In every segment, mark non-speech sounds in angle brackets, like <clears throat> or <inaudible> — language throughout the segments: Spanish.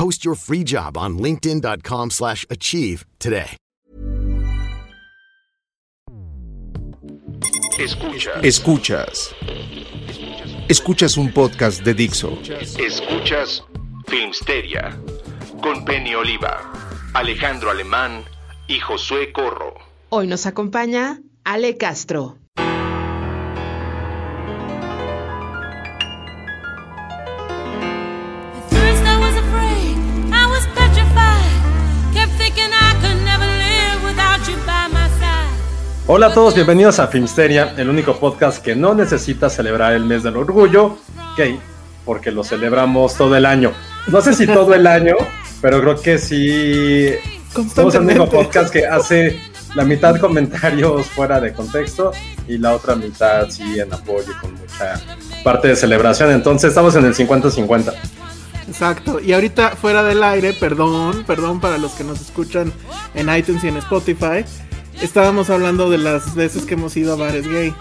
Post your free job on linkedin.com/achieve slash achieve today. Escuchas. Escuchas. Escuchas un podcast de Dixo. Escuchas Filmsteria con Penny Oliva, Alejandro Alemán y Josué Corro. Hoy nos acompaña Ale Castro. Hola a todos, bienvenidos a Filmsteria, el único podcast que no necesita celebrar el mes del orgullo gay, porque lo celebramos todo el año. No sé si todo el año, pero creo que sí. Somos el único podcast que hace la mitad comentarios fuera de contexto y la otra mitad sí en apoyo y con mucha parte de celebración. Entonces estamos en el 50-50. Exacto. Y ahorita fuera del aire, perdón, perdón para los que nos escuchan en iTunes y en Spotify. Estábamos hablando de las veces que hemos ido a bares gay.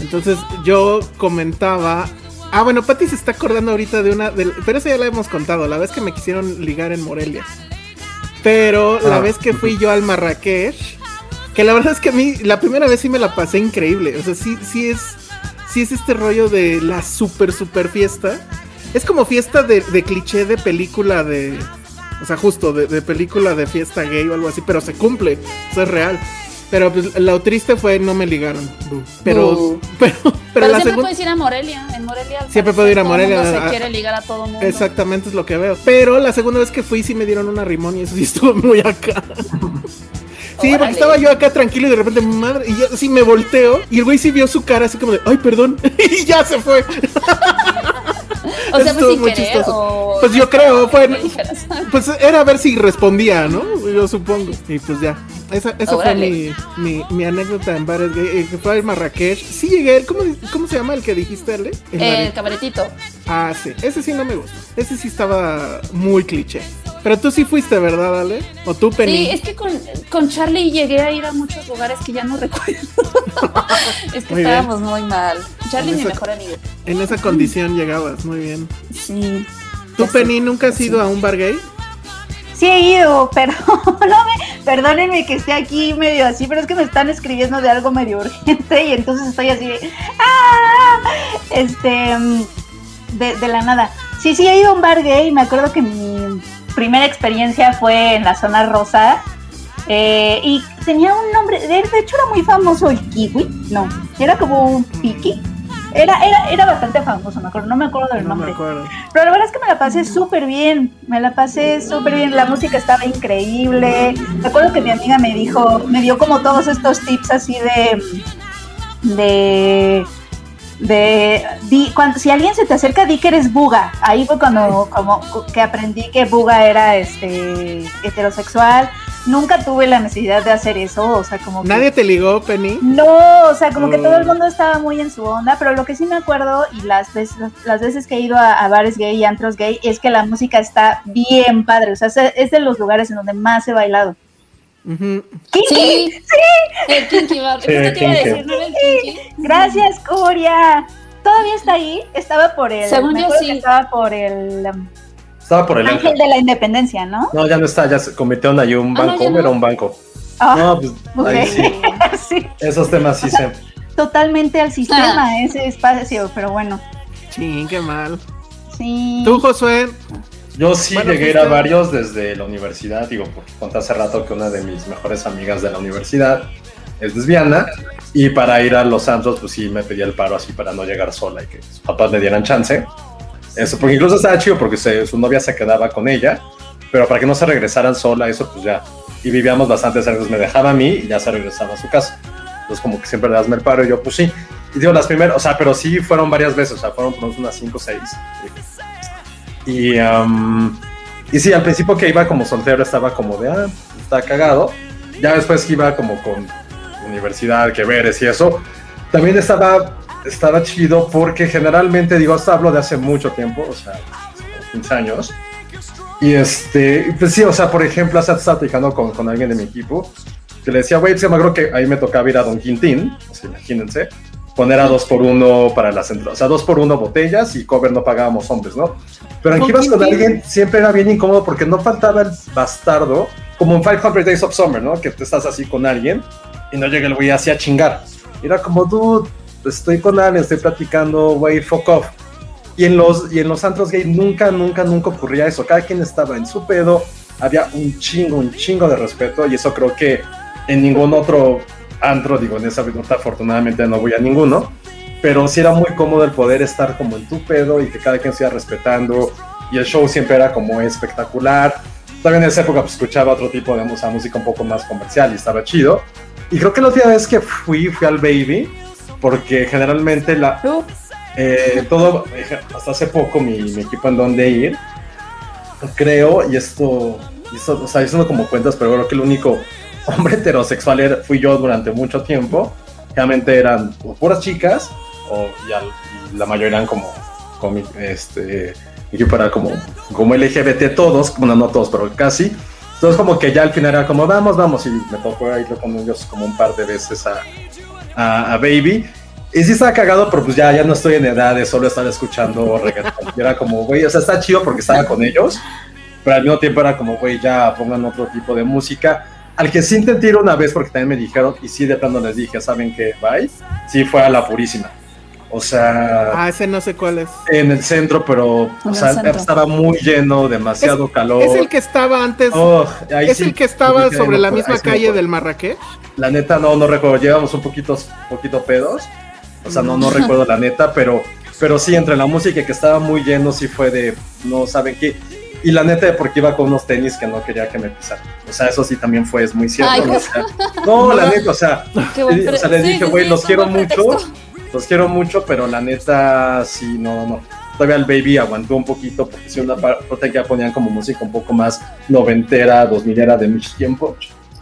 Entonces yo comentaba. Ah, bueno, Patti se está acordando ahorita de una. del- pero esa ya la hemos contado. La vez que me quisieron ligar en Morelia. Pero la Ah. vez que fui yo al Marrakech. Que la verdad es que a mí la primera vez sí me la pasé increíble. O sea, sí, sí es. Sí es este rollo de la super, super fiesta. Es como fiesta de, de cliché de película de. O sea, justo de, de película de fiesta gay o algo así, pero se cumple. Eso es real. Pero pues, lo triste fue no me ligaron. Pero, <laughs> pero, pero, Pero, la siempre segunda. puedes ir a Morelia. En Morelia. Siempre parecer, puedo ir a todo el Morelia, mundo a- se quiere ligar a todo mundo. Exactamente es lo que veo. Pero la segunda vez que fui sí me dieron una rimón y eso sí <laughs> estuvo muy acá. Sí, porque estaba yo acá tranquilo y de repente, madre, y yo sí me volteo y el güey sí vio su cara así como de, ay, perdón, <laughs> y ya se fue. O sea, pues sin muy querer. O... Pues yo creo, fue, pues era a ver si respondía, ¿no? Yo supongo. Y pues ya. Esa, esa fue mi, mi, mi anécdota en bares gay, eh, fue al Marrakech. Sí llegué, ¿cómo, ¿cómo se llama el que dijiste, Ale? El El cabaretito. Ah, sí. Ese sí no me gusta. Ese sí estaba muy cliché. Pero tú sí fuiste, ¿verdad, Ale? ¿O tú, Penny? Sí, es que con, con Charlie llegué a ir a muchos lugares que ya no <laughs> recuerdo. es que Muy bien. estábamos muy mal. Charlie En mi esa- mejor amigo. En esa condición llegabas, muy bien. Sí. ¿Tú. Penny, nunca has ido a un bar gay? Sí he ido, <laughs> pero no me, perdónenme que esté aquí medio así, pero es que me están escribiendo de algo medio urgente y entonces estoy así de, ¡ah! Este, mm, de, la nada. Sí, sí he ido a un bar gay, me acuerdo que mi primera experiencia fue en la zona rosa eh, y tenía un nombre, de, hecho era muy famoso el kiwi, no, era como un piki. Era, era, era bastante famoso, me acuerdo, no me acuerdo del No me nombre. acuerdo. Pero la verdad es que me la pasé súper bien, me la pasé súper bien, la música estaba increíble. Me acuerdo que mi amiga me dijo, me dio como todos estos tips así de, de, de, di- cuando, si alguien se te acerca, di que eres buga. Ahí fue cuando como que aprendí que buga era este heterosexual. Nunca tuve la necesidad de hacer eso, o sea, como que- ¿Nadie te ligó, Penny? no, o sea, como que todo el mundo estaba muy en su onda, pero lo que sí me acuerdo y las veces, las veces que he ido a, a bares gay y antros gay es que la música está bien padre, o sea, es- de los lugares en donde más he bailado. Sí. ¡Sí! El Kinky Bar. Sí, Justo te iba a Kinky. decir, ¿no era el Kinky? Gracias, Coria. ¿Todavía está ahí? Estaba por el... Según me yo, sí. que Estaba por el um, Estaba por el Ángel ángel. de la Independencia, ¿no? No, ya no está, ya se convirtieron ahí un Ah, no, banco, no. era un banco. Ah, No, pues ahí sí. <laughs> sí, Esos temas sí se. totalmente al Ah. sistema ese espacio, pero bueno. Ching, qué mal. Sí. ¿Tú, Josué? Yo sí Bueno, llegué a ir a varios desde la universidad, digo, porque conté hace rato que una de mis mejores amigas de la universidad es lesbiana, y para ir a los antros, pues sí me pedía el paro así para no llegar sola y que sus papás me dieran chance. Eso, porque incluso estaba chido porque se- su novia se quedaba con ella, pero para que no se regresaran sola, eso pues ya. Y vivíamos bastante cerca, me dejaba a mí y ya se regresaba a su casa. Entonces como que siempre le das el paro y yo pues sí. Y digo, las primeras, o sea, pero sí fueron varias veces, o sea, fueron por unas 5 o 6. Y, am, y sí, al principio que iba como soltero estaba como de, ah, está cagado. Ya después que iba como con universidad, que veres y eso, también estaba, estaba chido porque generalmente, digo, esto hablo de hace mucho tiempo, o sea, 15 años. Y este, pues sí, o sea, por ejemplo, hace rato estaba platicando con, con alguien de mi equipo que le decía, güey, pues, me acuerdo que ahí me tocaba ir a Don Quintín, o sea, imagínense, poner a dos por uno para las entradas, o sea, dos por uno botellas y cover no pagábamos hombres, ¿no? Pero en que ibas con alguien siempre era bien incómodo porque no faltaba el bastardo, como en 500 Days of Summer, ¿no? Que te estás así con alguien y no llega el güey así a chingar. Era como, dude, estoy con alguien, estoy platicando, güey, fuck off. Y en los, y en los antros gay nunca, nunca, nunca ocurría eso. Cada quien estaba en su pedo, había un chingo, un chingo de respeto y eso creo que en ningún otro antro, digo, en esa ahorita afortunadamente no voy a ninguno, pero sí era muy cómodo el poder estar como en tu pedo y que cada quien se iba respetando y el show siempre era como espectacular. También en esa época pues, escuchaba otro tipo de música, música un poco más comercial y estaba chido. Y creo que la última vez que fui, fui al Baby, porque generalmente la, eh, todo, hasta hace poco mi, mi equipo en donde ir, creo, y esto, y esto, o sea, haciendo como cuentas, pero creo que el único hombre heterosexual era- fui yo durante mucho tiempo. Realmente eran o puras chicas, o, la mayoría eran como, como este, equipo era como, como LGBT todos, bueno, no todos, pero casi. Entonces como que ya al final era como, vamos, vamos, y me tocó ir con ellos como un par de veces a, a, a Baby. Y sí estaba cagado, pero pues ya, ya no estoy en edad de solo estar escuchando <laughs> reggaetón. Y era como, güey, o sea, está chido porque estaba con ellos, pero al mismo tiempo era como, güey, ya pongan otro tipo de música. Al que sí intenté ir una vez porque también me dijeron, y sí de plano les dije, ¿saben qué? Bye. Sí fue a La Purísima. O sea, Ah, ese no sé cuál es. en el centro, pero o sea, centro. estaba muy lleno, demasiado calor. Es el que estaba antes. Oh, ahí es sí, el que estaba sí sobre no la misma calle del Marrakech. La neta no, no recuerdo, llevamos un poquito, poquito pedos, o sea, no, no recuerdo <laughs> la neta, pero, pero sí, entre la música y que estaba muy lleno, sí fue de, no saben qué, y la neta de porque iba con unos tenis que no quería que me pisaran, o sea, eso sí también fue, es muy cierto, Ay, ¿no? qué- O sea, <laughs> no, la neta, o sea, o sea, les sí, dije, güey, sí, los quiero mucho, pretexto. Los quiero mucho, pero la neta, sí, no, no. Todavía el baby aguantó un poquito porque si una parte ya ponían como música un poco más noventera, dos milera de mucho tiempo.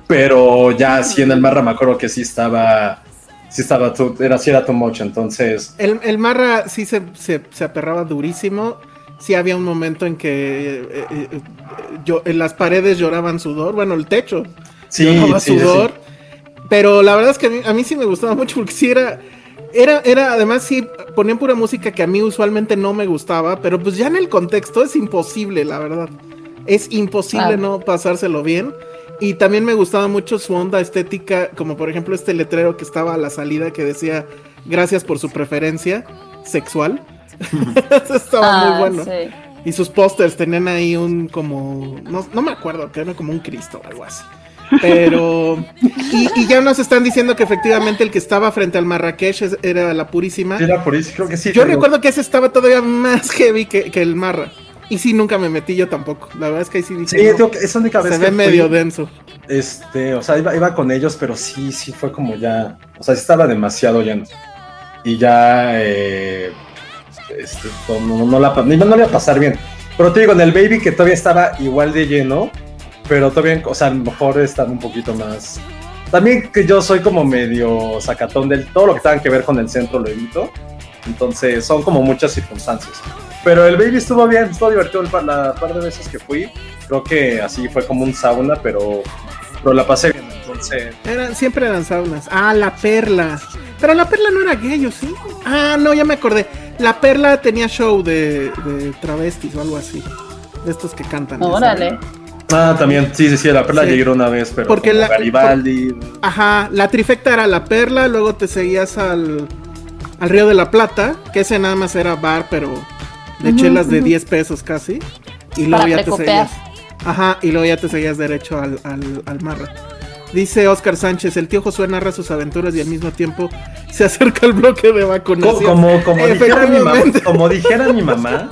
Pero ya sí en el Marra me acuerdo que sí estaba, sí estaba, too- era, sí era too much, entonces... El, el Marra sí se, se, se aperraba durísimo. Sí había un momento en que eh, eh, eh, yo, en las paredes lloraban sudor. Bueno, el techo Sí, lloraba sí, sí, sudor. Pero la verdad es que a mí, a mí sí me gustaba mucho porque sí era, era, era, además sí ponían pura música que a mí usualmente no me gustaba, pero pues ya en el contexto es imposible, la verdad. Es imposible no pasárselo bien. Y también me gustaba mucho su onda estética, como por ejemplo este letrero que estaba a la salida que decía gracias por su preferencia sexual. <laughs> Eso estaba Ah, muy bueno. sí. Y sus pósters tenían ahí un como, no, no me acuerdo, que era como un Cristo o algo así. Pero, y, y ya nos están diciendo que efectivamente el que estaba frente al Marrakech era la Purísima. Era eso, creo que sí. Yo recuerdo que ese estaba todavía más heavy que, que el Marra. Y sí, nunca me metí yo tampoco. La verdad es que ahí sí dije. Sí, no, digo que es la única vez se que ve fui. medio denso. Este, o sea, iba, iba con ellos, pero sí, sí fue como ya, o sea, sí estaba demasiado lleno. Y ya, eh, este, no, no, no la, ni- no le iba a pasar bien. Pero te digo, en el Baby que todavía estaba igual de lleno, pero todavía, o sea, a lo mejor estaba un poquito más... También que yo soy como medio sacatón del todo lo que tenga que ver con el centro lo evito. Entonces son como muchas circunstancias. Pero el baby estuvo bien, estuvo divertido el par, la par de veces que fui. Creo que así fue como un sauna, pero, pero la pasé bien. Entonces, Eran, siempre eran saunas. Ah, la perla. Pero la perla no era gay, ¿o sí? Ah, no, ya me acordé. La perla tenía show de, de travestis o algo así. De estos que cantan. Órale. Ah, también, sí, sí, sí, la perla Sí. llegué una vez, pero Porque la- Garibaldi. Ajá, la trifecta era la perla, luego te seguías al, al Río de la Plata, que ese nada más era bar, pero de Ujú, chelas de ujú. 10 pesos casi. Y luego Para ya te seguías. Ajá, y luego ya te seguías derecho al, al, al marra. Dice Oscar Sánchez, el tío Josué narra sus aventuras y al mismo tiempo se acerca al bloque de vacunación. Como, como, dijera mi mamá, como dijera mi mamá,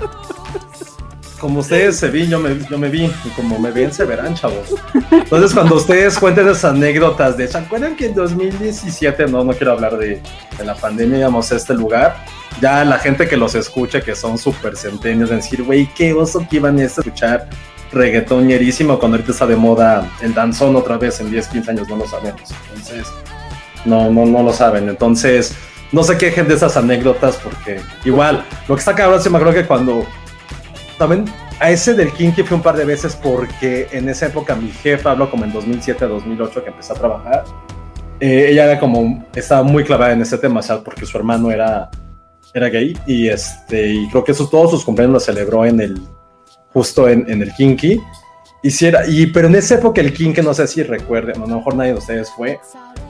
como ustedes se vi, yo me, yo me vi, y como me ven, se verán, chavos. Entonces, cuando ustedes cuenten esas anécdotas de, ¿se acuerdan que en 2017, no, no quiero hablar de, de la pandemia, íbamos a este lugar? Ya la gente que los escuche, que son súper centenios, de decir, güey, qué oso que iban a escuchar reggaetonerísimo cuando ahorita está de moda el danzón otra vez en 10, 15 años, no lo sabemos. Entonces, no, no, no lo saben. Entonces, no se quejen de esas anécdotas porque igual, lo que está cabrón, sí me acuerdo que cuando también a ese del Kinky fui un par de veces porque en esa época mi jefa, hablo como en 2007, 2008 que empecé a trabajar, eh, ella era como, estaba muy clavada en ese tema, o sea, porque su hermano era, era gay y este, y creo que eso, todos sus cumpleaños los celebró en el, justo en, en el Kinky. Y si era, y, pero en esa época el Kinky, no sé si recuerden, a lo mejor nadie de ustedes fue,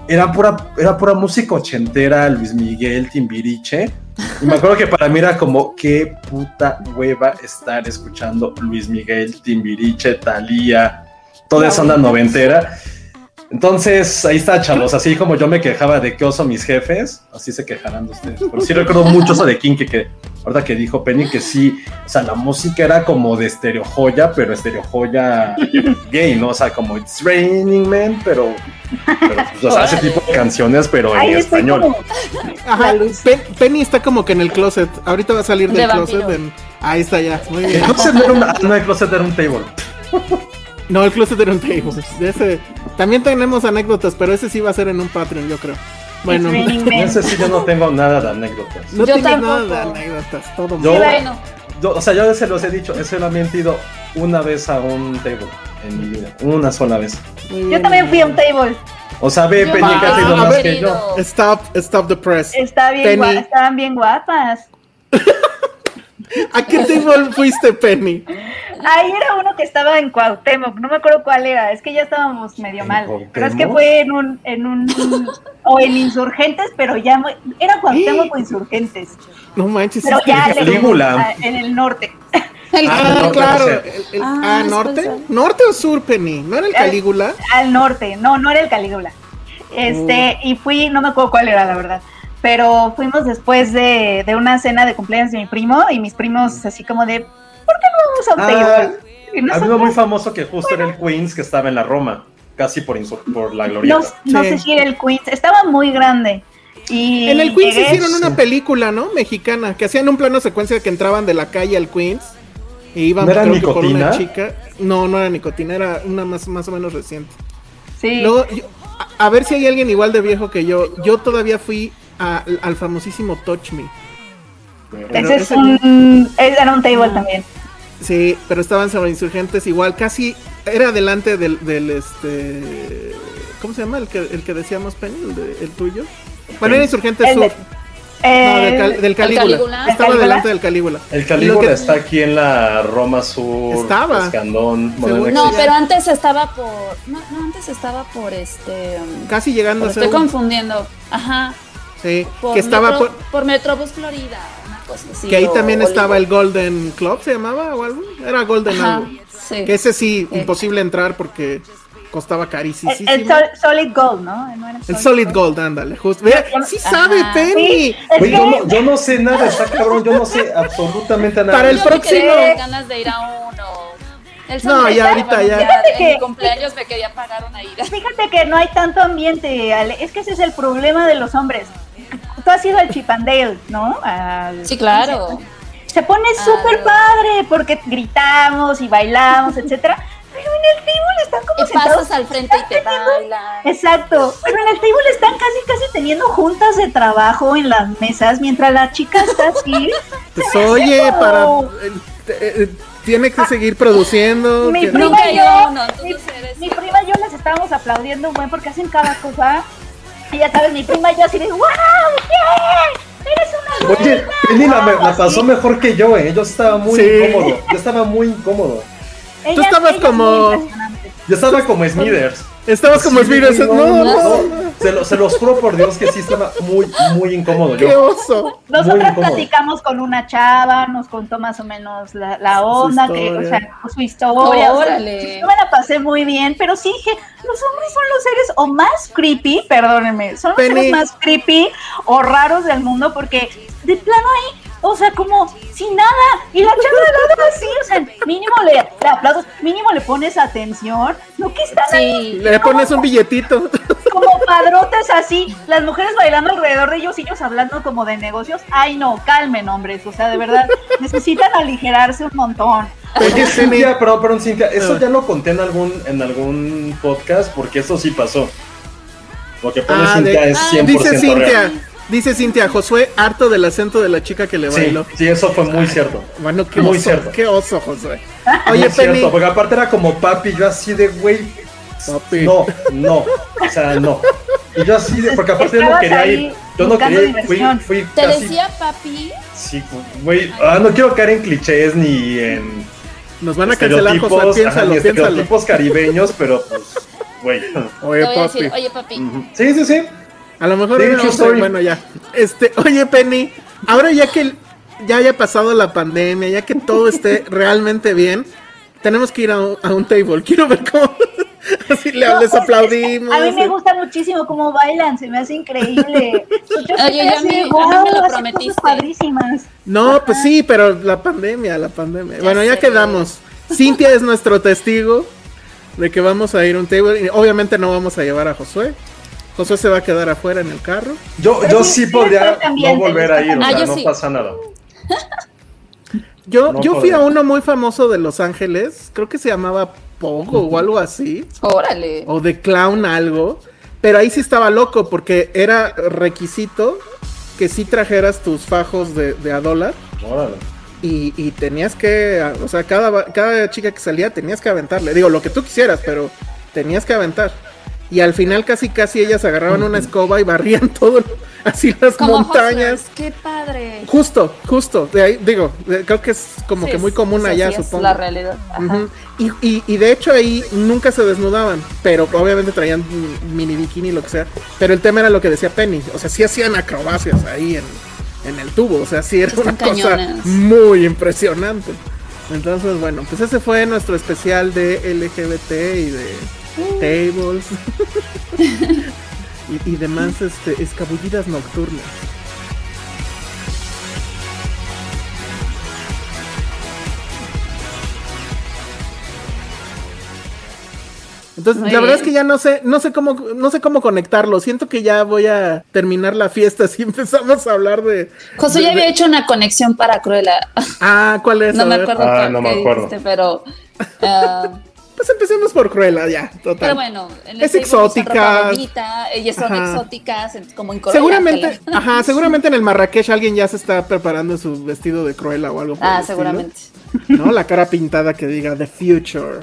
era pura, era pura música ochentera, Luis Miguel, Timbiriche. Y me acuerdo que para mí era como, qué puta hueva estar escuchando Luis Miguel, Timbiriche, Thalía, toda esa onda noventera. Entonces, ahí está, chavos. Así como yo me quejaba de que oso mis jefes, así se quejarán de ustedes. Pero sí recuerdo mucho eso de Kinky, que ahorita que dijo Penny, que sí, o sea, la música era como de estereo joya, pero estereo joya gay, ¿no? O sea, como It's Raining Man, pero, pero pues, o sea, ese tipo de canciones, pero en español. como- Ajá, Pen- Penny está como que en el closet. Ahorita va a salir De del closet. vampiro. en- Ahí está ya. Muy bien. El closet no era una- no, el closet era un table. No, el closet era un table. De ese, también tenemos anécdotas, pero ese sí va a ser en un Patreon, yo creo. Bueno, men. ese sí yo no tengo nada de anécdotas. no Yo tampoco. nada de anécdotas. Todo Yo- mal. Bueno, Yo, o sea, yo se los he dicho, he solamente ido una vez a un table en mi vida. Una sola vez. Yo también fui a un table. O sea, ve, Penny, que has no, ido a más que yo. Stop, stop the press. Está bien Penny. gua- estaban bien guapas. <laughs> ¿A qué table fuiste, Penny? Ahí era uno que estaba en Cuauhtémoc, no me acuerdo cuál era, es que ya estábamos medio ¿En mal. Pero es que Cuauhtémoc? fue en un, en un, o en Insurgentes, pero ya, era Cuauhtémoc o Insurgentes, No manches. pero es ya Calígula. ah, en el norte. <laughs> el Ah, norte, claro. el- el- Ah, ah, es ¿norte? ¿Norte o sur, Penny? ¿No era el Calígula? Al norte, no, no era el Calígula. Este, y fui, no me acuerdo cuál era, la verdad. Pero fuimos después de, de una cena de cumpleaños de mi primo, y mis primos así como de, ¿por qué no vamos a un Ah, table? Y Había uno nosotros- muy famoso que justo era el Queens que estaba en la Roma, casi por, por la glorieta. No, no Sí. sé si era el Queens, estaba muy grande. Y En el Queens llegué- hicieron una película, ¿no? Mexicana, que hacían un plano secuencia que entraban de la calle al Queens e iban ¿No era creo que por una Nicotina? chica. No, no era nicotina, era una más, más o menos reciente. Sí. Luego, yo- a, a ver si hay alguien igual de viejo que yo. Yo todavía fui a- al famosísimo Touch Me. Pero ese es ese- un, era un table también. Sí, pero estaban sobre insurgentes igual, casi era delante del, del este ¿cómo se llama? El que, el que decíamos Penny, el, de- el tuyo. Bueno, era insurgentes El de- sur. No, del, cal- del Calígula. Calígula. Estaba ¿El Calígula? delante del Calígula. El Calígula que- está aquí en la Roma Sur. Estaba. Escandón. No, pero antes estaba por. No, no, antes estaba por este. Casi llegando a estoy confundiendo. Ajá. Sí, Por que estaba Metro- por- por Metrobús Florida, una cosa así. que ahí también estaba el. Golden Club, se llamaba o algo. Era Golden Ajá, algo. sí. Que ese sí, Sí. imposible entrar porque costaba El, carísimo. el sol- Solid Gold, ¿no? ¿No era El Solid Gold, ándale, justo. Ve, sí Ajá. sabe, Penny. Sí, que- yo, no, yo no sé nada, está cabrón, yo no sé absolutamente nada. Para el próximo- ganas de ir a uno. El No, ya ahorita bueno, ya. Fíjate En que- mi cumpleaños me quería pagar una ida. Fíjate que no hay tanto ambiente, Ale. Es que ese es el problema de los hombres. Tú has ido al Chipandale, ¿no? Al- Sí, claro. Se pone Ah. súper padre porque gritamos y bailamos, etcétera. Pero en el table están como Y sentados. pasas al frente y te bailan. Exacto. Pero en el table están casi, casi teniendo juntas de trabajo en las mesas mientras la chica está así. Pues Se oye, como- para. eh, eh, tiene que seguir produciendo. Mi prima Nunca y yo, uno, mi, entonces eres- mi prima y yo les estábamos aplaudiendo un buen porque hacen cada cosa. Y ya sabes, mi prima y yo así de ¡Wow! ¡Bien! ¡Eres una Oye! Penny la, Wow, la pasó mejor que yo, eh. Yo estaba muy Sí. incómodo. Yo estaba muy incómodo. Ellas- Tú estabas como-. Yo estaba como Smithers. Estabas como Sí, Smithers. no, No, no, Se, lo- se los juro por Dios que sí estaba muy, muy incómodo. qué Yo, oso. Incómodo. platicamos con una chava, nos contó más o menos la, la onda, que, o sea, su historia. o sea, Órale. yo me la pasé muy bien, pero sí dije, los hombres son los seres o más creepy, perdónenme, son los Penny. seres más creepy o raros del mundo porque de plano ahí, o sea, como sin nada, y la chava de lado así, o sea, mínimo le, le aplausos, mínimo le pones atención, no que están ahí Sí. Le pones un billetito. como padrotes así, las mujeres bailando alrededor de ellos y ellos hablando como de negocios. Ay, no, calmen, hombres. O sea, de verdad, <laughs> necesitan aligerarse un montón. Oye, Cintia, perdón, perdón, Cintia, eso Ah. ya lo conté en algún, en algún podcast porque eso sí pasó. Lo que pone Ah, Cintia de- es ah, 100% Dice Cintia, real. Dice Cintia, Josué, harto del acento de la chica que le Sí, bailó. sí, eso fue muy cierto. Bueno, qué Muy oso, cierto. qué oso, Josué. Muy Oye, cierto, Penny, porque aparte era como papi, yo así de güey. Papi. No, no, o sea, no. Y yo así de, porque aparte yo no quería ahí ir. Yo no quería ir, fui, fui Te casi. decía papi. Sí, güey, ah, no quiero caer en clichés ni en nos van a cancelar, Josué, ajá, piénsalo, ni piénsalo. caribeños, pero pues, güey. Oye, papi. decir, oye papi. Sí, sí, sí. A lo mejor bueno ya. Este, oye Penny, ahora ya que ya haya pasado la pandemia, ya que todo esté <laughs> realmente bien, tenemos que ir a un, a un table. Quiero ver cómo <laughs> así le, No, les es que aplaudimos. A mí me gusta muchísimo cómo bailan, se me hace increíble. Yo <laughs> padrísimas. No, pues sí, pero la pandemia, la pandemia. bueno, ya sé. quedamos. Cintia es nuestro testigo de que vamos a ir a un table. Y obviamente no vamos a llevar a Josué. Josué se va a quedar afuera en el carro. Yo, Pero yo sí, podría no volver a ir, o Ah, sea, no sí. pasa nada. Yo, No yo fui podría. a uno muy famoso de Los Ángeles, creo que se llamaba Pogo o algo así, <laughs> Órale. o de Clown algo, pero ahí sí estaba loco porque era requisito que sí trajeras tus fajos de, de a dólar Órale. y, y tenías que, o sea, cada, cada chica que salía tenías que aventarle, digo, lo que tú quisieras, pero tenías que aventar. Y al final casi casi ellas agarraban una escoba y barrían <laughs> todo, así las Como montañas. Hustlers, Qué padre. Justo, justo, de ahí, digo, de- creo que es como Sí, que muy común sí, allá, así es supongo. la realidad. Ajá. Y, y, y de hecho ahí nunca se desnudaban, pero obviamente traían mini bikini, lo que sea. Pero el tema era lo que decía Penny, o sea, sí hacían acrobacias ahí en, en el tubo, o sea, sí era Están una cosa muy impresionante. Entonces, bueno, pues ese fue nuestro especial de LGBT y de tables <laughs> y, y demás este, escabullidas nocturnas. Entonces, Muy la verdad bien. es que ya no sé, no sé cómo, no sé cómo conectarlo. Siento que ya voy a terminar la fiesta si <laughs> empezamos a hablar de. José de- ya había de- hecho una conexión para Cruella. Ah, ¿cuál es? No A me ver. acuerdo Ah, cuál no me acuerdo. dijiste, pero. ah, Pues empecemos por Cruella, ya, total. pero bueno, en el Es exótica. ropa bonita, ellas son Ajá. exóticas, como en Corea. Seguramente, <laughs> ajá, seguramente en el Marrakech alguien ya se está preparando su vestido de Cruella o algo por el Ah, estilo, seguramente. ¿No? La cara pintada que diga The Future.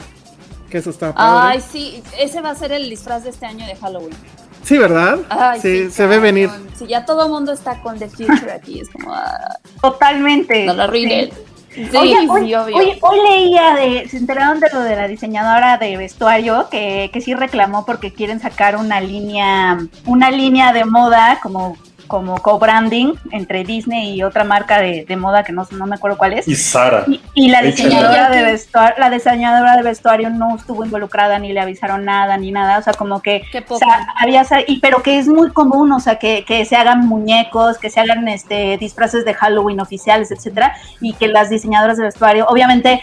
Que eso está padre. Ay, sí, ese va a ser el disfraz de este año de Halloween. Sí, ¿verdad? Ay, sí, se ve venir. Si ya todo el mundo está con The Future aquí, es como. ah, Totalmente. no lo arruinen. Sí. Sí, Oye, sí, hoy, obvio. hoy- hoy leía de, se enteraron de lo de la diseñadora de vestuario que, que sí reclamó porque quieren sacar una línea, una línea de moda como, como co-branding entre Disney y otra marca de, de moda que no, no me acuerdo cuál es. Y Sara. Y, y la diseñadora de vestuario, la diseñadora de vestuario no estuvo involucrada ni le avisaron nada ni nada, o sea, como que Qué o poco. sea, había y pero que es muy común, o sea, que, que se hagan muñecos, que se hagan este disfraces de Halloween oficiales, etcétera, y que las diseñadoras de vestuario, obviamente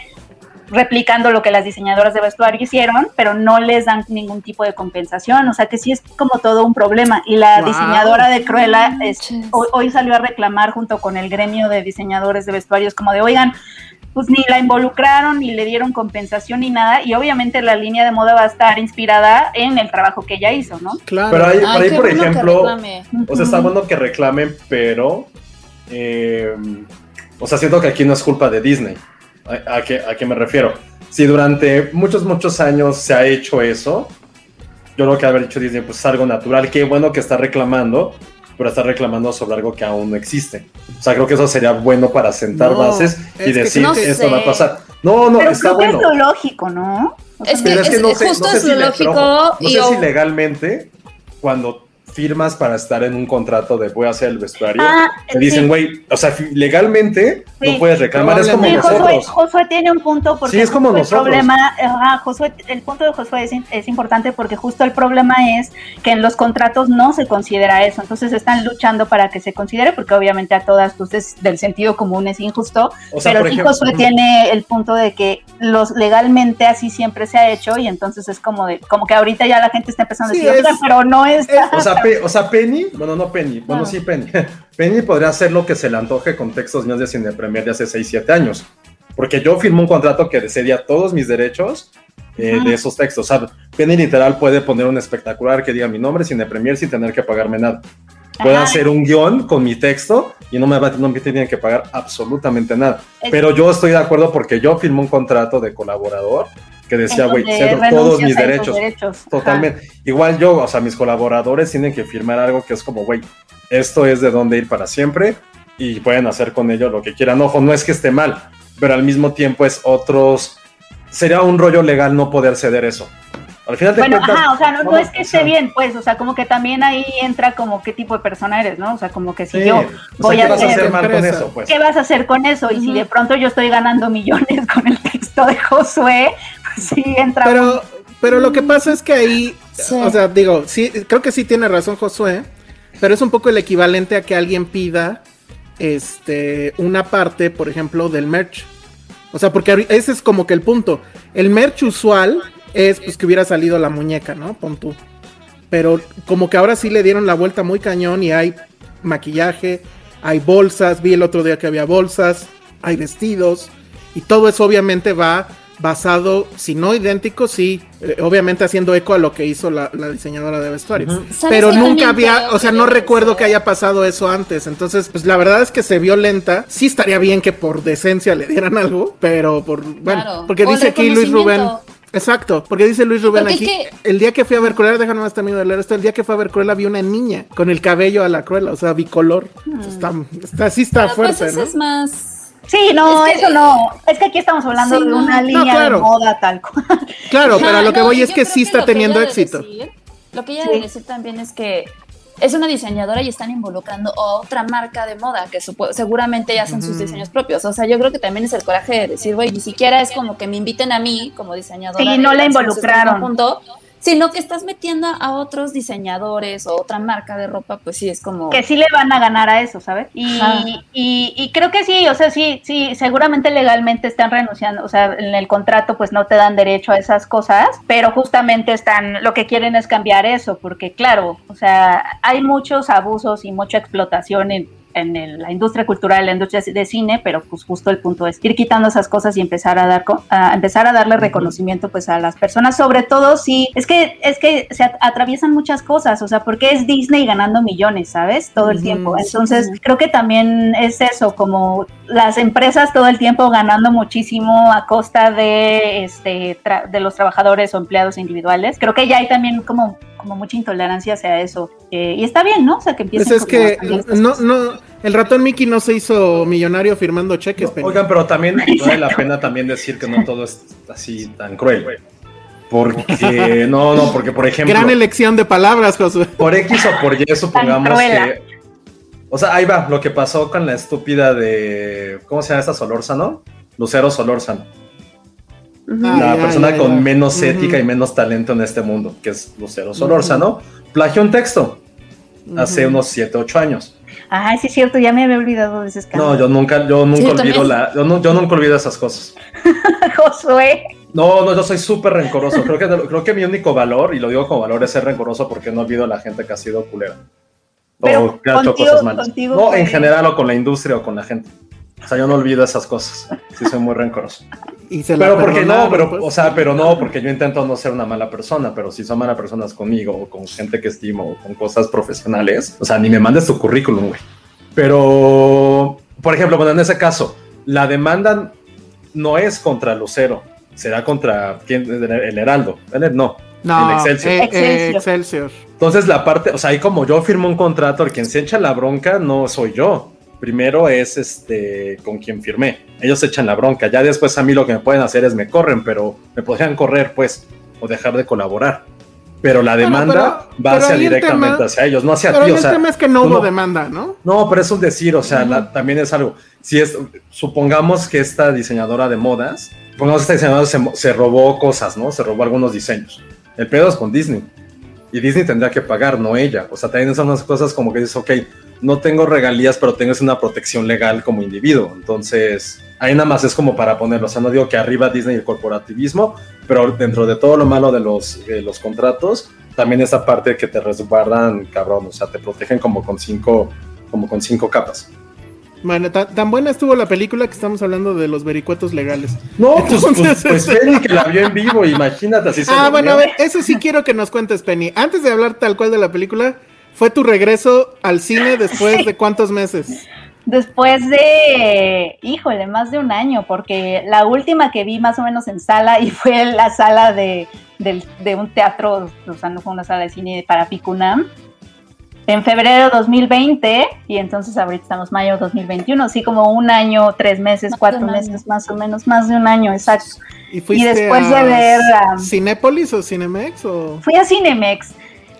replicando lo que las diseñadoras de vestuario hicieron, pero no les dan ningún tipo de compensación, o sea que sí es como todo un problema. Y la Wow. diseñadora de Cruella es- hoy, hoy salió a reclamar junto con el gremio de diseñadores de vestuarios como de, oigan, pues ni la involucraron, ni le dieron compensación ni nada, y obviamente la línea de moda va a estar inspirada en el trabajo que ella hizo, ¿no? Claro. Pero hay, Ay, por ahí, por bueno ejemplo, o sea, está bueno que reclamen, pero, eh, o sea, siento que aquí no es culpa de Disney. ¿A, a qué, ¿A qué me refiero? Si durante muchos, muchos años se ha hecho eso, yo creo que haber dicho Disney, pues es algo natural. Qué bueno que está reclamando, pero está reclamando sobre algo que aún no existe. O sea, creo que eso sería bueno para sentar No, bases es y que decir, que- esto va a sé. pasar. No, no, Pero está creo que bueno. es lo lógico, ¿no? Es que, es, es que no sé, justo no sé es si lo le- lógico pero ojo, no y sé si o- legalmente, cuando firmas para estar en un contrato de voy a hacer el vestuario, Ah, te dicen, sí. güey, o sea, legalmente Sí. no puedes reclamar, es como Sí, Josué, nosotros. Josué tiene un punto porque Sí, es como nosotros. el problema, ajá, Josué, el punto de Josué es, es importante porque justo el problema es que en los contratos no se considera eso, entonces están luchando para que se considere porque obviamente a todas luces del sentido común es injusto, O sea, pero sí ejemplo- Josué tiene el punto de que los legalmente así siempre se ha hecho y entonces es como de como que ahorita ya la gente está empezando Sí, a decir, es- "Oigan, pero no es, O sea, Pe- o sea, Penny, bueno, no Penny, bueno, No. sí Penny. <laughs> Penny podría hacer lo que se le antoje con textos míos de Cine Premier de hace 6, 7 años. Porque yo firmé un contrato que cedía todos mis derechos eh, de esos textos. O sea, Penny literal puede poner un espectacular que diga mi nombre Cine Premier sin tener que pagarme nada. Puede Ajá. hacer un guion con mi texto y no me, va, no me tienen que pagar absolutamente nada. Es- Pero yo estoy de acuerdo porque yo firmé un contrato de colaborador que decía, güey, cedo todos mis derechos. derechos. Ajá. Totalmente. Igual yo, o sea, mis colaboradores tienen que firmar algo que es como, güey, esto es de dónde ir para siempre y pueden hacer con ello lo que quieran. Ojo, no es que esté mal, pero al mismo tiempo es otros. Sería un rollo legal no poder ceder eso. Al final de Bueno, cuentas. ajá, o sea, no, es que esté bien, pues, o sea, como que también ahí entra como qué tipo de persona eres, ¿no? O sea, como que si sí. yo O sea, voy ¿qué a vas a hacer, mal con eso? Pues? ¿qué vas a hacer con eso? Y si de pronto yo estoy ganando millones <laughs> con el texto de Josué, <laughs> sí entra. Pero, pero lo que pasa es que ahí, Sí. o sea, digo, sí, creo que sí tiene razón Josué, pero es un poco el equivalente a que alguien pida este una parte, por ejemplo, del merch. O sea, porque ese es como que el punto. El merch usual es pues que hubiera salido la muñeca, ¿no? Pon tú. Pero como que ahora sí le dieron la vuelta muy cañón y hay maquillaje, hay bolsas, vi el otro día que había bolsas, hay vestidos y todo eso obviamente va basado, si no idéntico, sí, eh, obviamente haciendo eco a lo que hizo la, la diseñadora de vestuario. ¿Sabes Pero nunca también había, o sea, no recuerdo que haya pasado eso antes. Entonces, pues la verdad es que se vio lenta. Sí estaría bien que por decencia le dieran algo, pero por, bueno, Claro. porque O dice aquí Luis Rubén. Exacto, porque dice Luis Rubén Porque aquí, es el día que fui a ver Cruella, déjame más termino de leer esto, el día que fui a ver Cruella vi una niña con el cabello a la Cruella, o sea, bicolor. Está, está, sí está Pero, pues fuerte, eso ¿no? es más. Sí, no, Es que- eso no. Es que aquí estamos hablando Sí, de una No, línea claro. de moda tal cual. Claro, pero a lo que voy es que sí está que teniendo éxito. decir- lo que ella Sí. debe decir también es que es una diseñadora y están involucrando otra marca de moda que seguramente ya hacen sus diseños propios. O sea, yo creo que también es el coraje de decir, güey, ni siquiera es como que me inviten a mí como diseñadora. Sí, no la involucraron. conjunto, sino que estás metiendo a otros diseñadores o otra marca de ropa, pues sí, es como... que sí le van a ganar a eso, ¿sabes? Y, y creo que sí, o sea, sí, sí, seguramente legalmente están renunciando, o sea, en el contrato pues no te dan derecho a esas cosas, pero justamente están, lo que quieren es cambiar eso, porque claro, o sea, hay muchos abusos y mucha explotación en, en el- la industria cultural, la industria de cine, pero pues justo el punto es ir quitando esas cosas y empezar a dar a empezar a darle reconocimiento pues a las personas, sobre todo si es que es que se at- atraviesan muchas cosas, o sea, porque es Disney ganando millones, ¿sabes? Todo el tiempo. Entonces, creo que también es eso, como las empresas todo el tiempo ganando muchísimo a costa de este de los trabajadores o empleados individuales. Creo que ya hay también como como mucha intolerancia hacia eso. Eh, y está bien, ¿no? O sea, que Pues empiecen es como que no, no, el ratón Mickey no se hizo millonario firmando cheques. Oigan, pero también <laughs> vale la pena también decir que no todo es así tan cruel. Porque, no, no, porque por ejemplo, Gran elección de palabras, Josué. por X o por Y, supongamos que. O sea, ahí va, lo que pasó con la estúpida de. ¿Cómo se llama esta Solórzano? Lucero Solórzano. Ah, la ya, persona ya, con ya. menos ética y menos talento en este mundo, que es Lucero Solórzano, plagió un texto hace Ujú. unos 7, 8 años. Ay, sí es cierto, ya me había olvidado de ese escándalo. No, yo nunca, yo nunca Sí, olvido la, yo, no- yo nunca olvido esas cosas. <laughs> Josué. No, no, yo soy súper rencoroso. Creo que, creo que mi único valor, y lo digo como valor, es ser rencoroso porque no olvido a la gente que ha sido culera. Pero o que ha hecho cosas malas. contigo No, en general o con la industria o con la gente. O sea, yo no olvido esas cosas. Sí, soy muy rencoroso. Y se la Pero porque no, pero, pues. o sea, pero no, porque yo intento no ser una mala persona, pero si son malas personas conmigo o con gente que estimo o con cosas profesionales, o sea, ni me mandes tu currículum, güey. Pero, por ejemplo, bueno, en ese caso, la demanda no es contra Lucero, será contra quién, el Heraldo, el- no, No, el Excelsior. eh, eh, Excelsior. Excelsior. Entonces la parte, o sea, ahí como yo firmo un contrato, el quien se echa la bronca no soy yo. Primero es este con quien firmé. Ellos echan la bronca. Ya después a mí lo que me pueden hacer es me corren, pero me podrían correr, pues, o dejar de colaborar. Pero la demanda pero- va pero hacia ahí el directamente tema- hacia ellos, no hacia Pero ti. el O sea, tema es que no hubo demanda, ¿no? no, pero es un decir, o sea, la- también es algo. Si es, supongamos que esta diseñadora de modas, supongamos que esta diseñadora se, se robó cosas, ¿no? Se robó algunos diseños. El pedo es con Disney. Y Disney tendría que pagar, no ella. O sea, también son unas cosas como que dices, ok, no tengo regalías, pero tengo una protección legal como individuo. Entonces, ahí nada más es como para ponerlo. O sea, no digo que arriba Disney y el corporativismo, pero dentro de todo lo malo de los, los contratos, también esa parte que te resguardan, cabrón. O sea, te protegen como con cinco, como con cinco capas. Bueno, ta- tan buena estuvo la película que estamos hablando de los vericuetos legales. No, pues, Entonces, pues, pues este- Penny que la vio en vivo, imagínate así Ah, bueno, a ver, eso sí quiero que nos cuentes, Penny. Antes de hablar tal cual de la película, ¿fue tu regreso al cine después de cuántos meses? Después de, híjole, más de un año, porque la última que vi más o menos en sala y fue en la sala de, del- de un teatro, o sea, no fue una sala de cine para Picunam, en febrero de 2020 y entonces ahorita estamos mayo 2021, así como un año, tres meses, Más cuatro meses, más o menos, más de un año, exacto. ¿Y fuiste después a de ver, um, Cinépolis o Cinemex o...? Fui a Cinemex.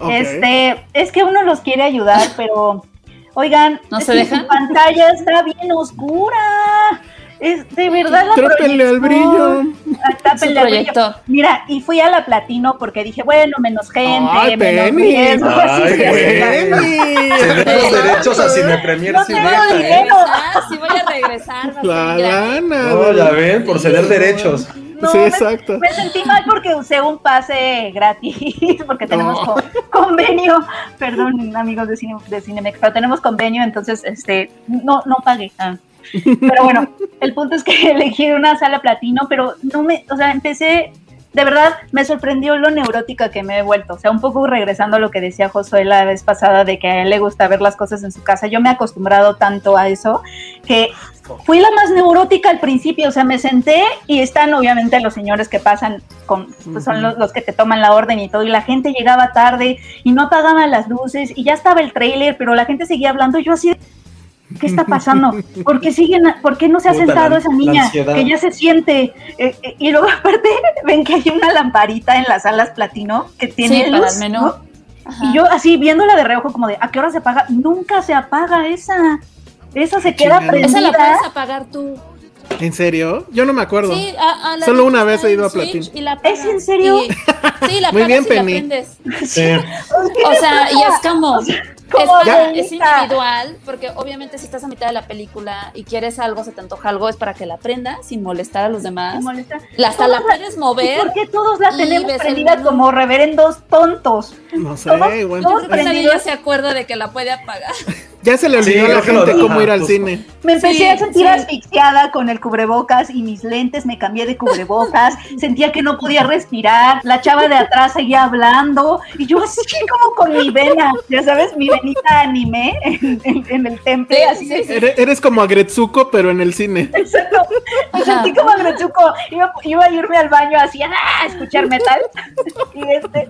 Este, es que uno los quiere ayudar, <laughs> pero oigan, ¿No se dejan? su pantalla está bien oscura. Es de verdad la Trápenle al brillo. Su proyector. Mira, y fui a la Platino porque dije, bueno, menos gente, Ay, menos riesgo. Ay. Tener los derechos a Cine Premier No sí deja, ¿eh? dinero. Ah, sí voy a regresar. La lana. No, ya ven, por ceder derechos. No, sí, me- exacto. Me sentí mal porque usé un pase gratis, <laughs> porque tenemos No. co- convenio, perdón amigos de, Cine, de Cinemex, pero tenemos convenio, entonces este no, no pagué. Ah. Pero bueno, el punto es que <laughs> elegí una sala platino, pero no me, o sea, empecé, de verdad, me sorprendió lo neurótica que me he vuelto. O sea, un poco regresando a lo que decía Josué la vez pasada de que a él le gusta ver las cosas en su casa. Yo me he acostumbrado tanto a eso que fui la más neurótica al principio, o sea, me senté y están obviamente los señores que pasan, con, pues son los, los que te toman la orden y todo, y la gente llegaba tarde y no apagaban las luces y ya estaba el trailer, pero la gente seguía hablando y yo así, ¿qué está pasando? ¿Por qué, siguen, ¿por qué no se ha Puta, sentado la- esa niña? Que ya se siente. Eh, eh, y luego <laughs> aparte ven que hay una lamparita en las salas platino que tiene Sí, para luz, el menú. Y yo así viéndola de reojo como de, ¿a qué hora se apaga? Nunca se apaga esa. Esa se queda Chingada. prendida. Esa la puedes apagar tú. ¿En serio? Yo no me acuerdo. Sí, a- a la Solo una vez he ido a Platín. y la apagas. ¿Es en serio? Y- sí, la Muy bien, la Penny. <laughs> Sí. <laughs> O sea, y es como, es, Como es individual, porque obviamente si estás a mitad de la película y quieres algo, se te antoja algo, es para que la prendas sin molestar a los demás. La, hasta la puedes ¿Y mover. por qué todos la tenemos prendida como reverendos tontos? No sé, Todos- bueno. nadie se acuerda de que la puede apagar. <laughs> Ya se le olvidó Sí, a la gente cómo ajá, ir al justo. cine. Me empecé Sí, a sentir sí. asfixiada con el cubrebocas y mis lentes, me cambié de cubrebocas, <laughs> sentía que no podía respirar, la chava de atrás seguía hablando y yo así como con mi vena, ya sabes, mi venita anime en, en- en el temple, Sí, así sí, sí. Eres, eres como Agretsuko, pero en el cine. <laughs> Exacto. Me Ajá. sentí como Agretsuko. Iba, iba a irme al baño así ¡ah! a escuchar metal. <laughs> Y este,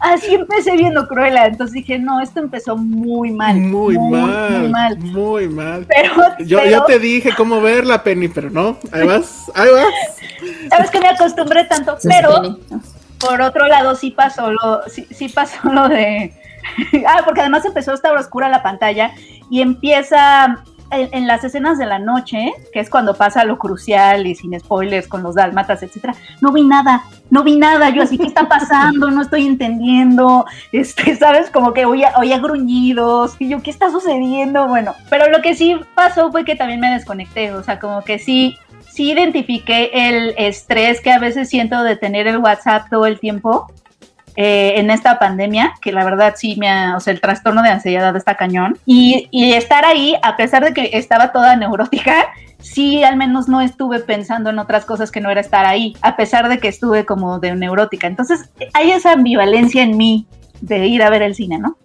así empecé viendo Cruella. Entonces dije, no, esto empezó muy mal. Muy, mal, Muy mal. Muy mal. Pero, Yo, pero, yo te dije cómo verla, Penny, pero no. Ahí vas, ahí vas. sabes que me acostumbré tanto. Pero por otro lado, sí pasó lo, sí, sí pasó lo de. <laughs> ah, porque además empezó a estar oscura la pantalla y empieza. En, las escenas de la noche, que es cuando pasa lo crucial y sin spoilers con los dálmatas, etcétera, no vi nada, no vi nada. Yo así, ¿qué está pasando? No estoy entendiendo. Este, <laughs> ¿sabes? Como que oía, oía gruñidos. Y yo, ¿qué está sucediendo? Bueno, pero lo que sí pasó fue que también me desconecté. O sea, como que sí, sí identifiqué el estrés que a veces siento de tener el WhatsApp todo el tiempo eh, en esta pandemia, que la verdad sí me ha, o sea, el trastorno de ansiedad está cañón. Y, y estar ahí, a pesar de que estaba toda <laughs> neurótica, sí al menos no estuve pensando en otras cosas que no era estar ahí, a pesar de que estuve como de neurótica. Entonces hay esa ambivalencia en mí de ir a ver el cine, ¿no?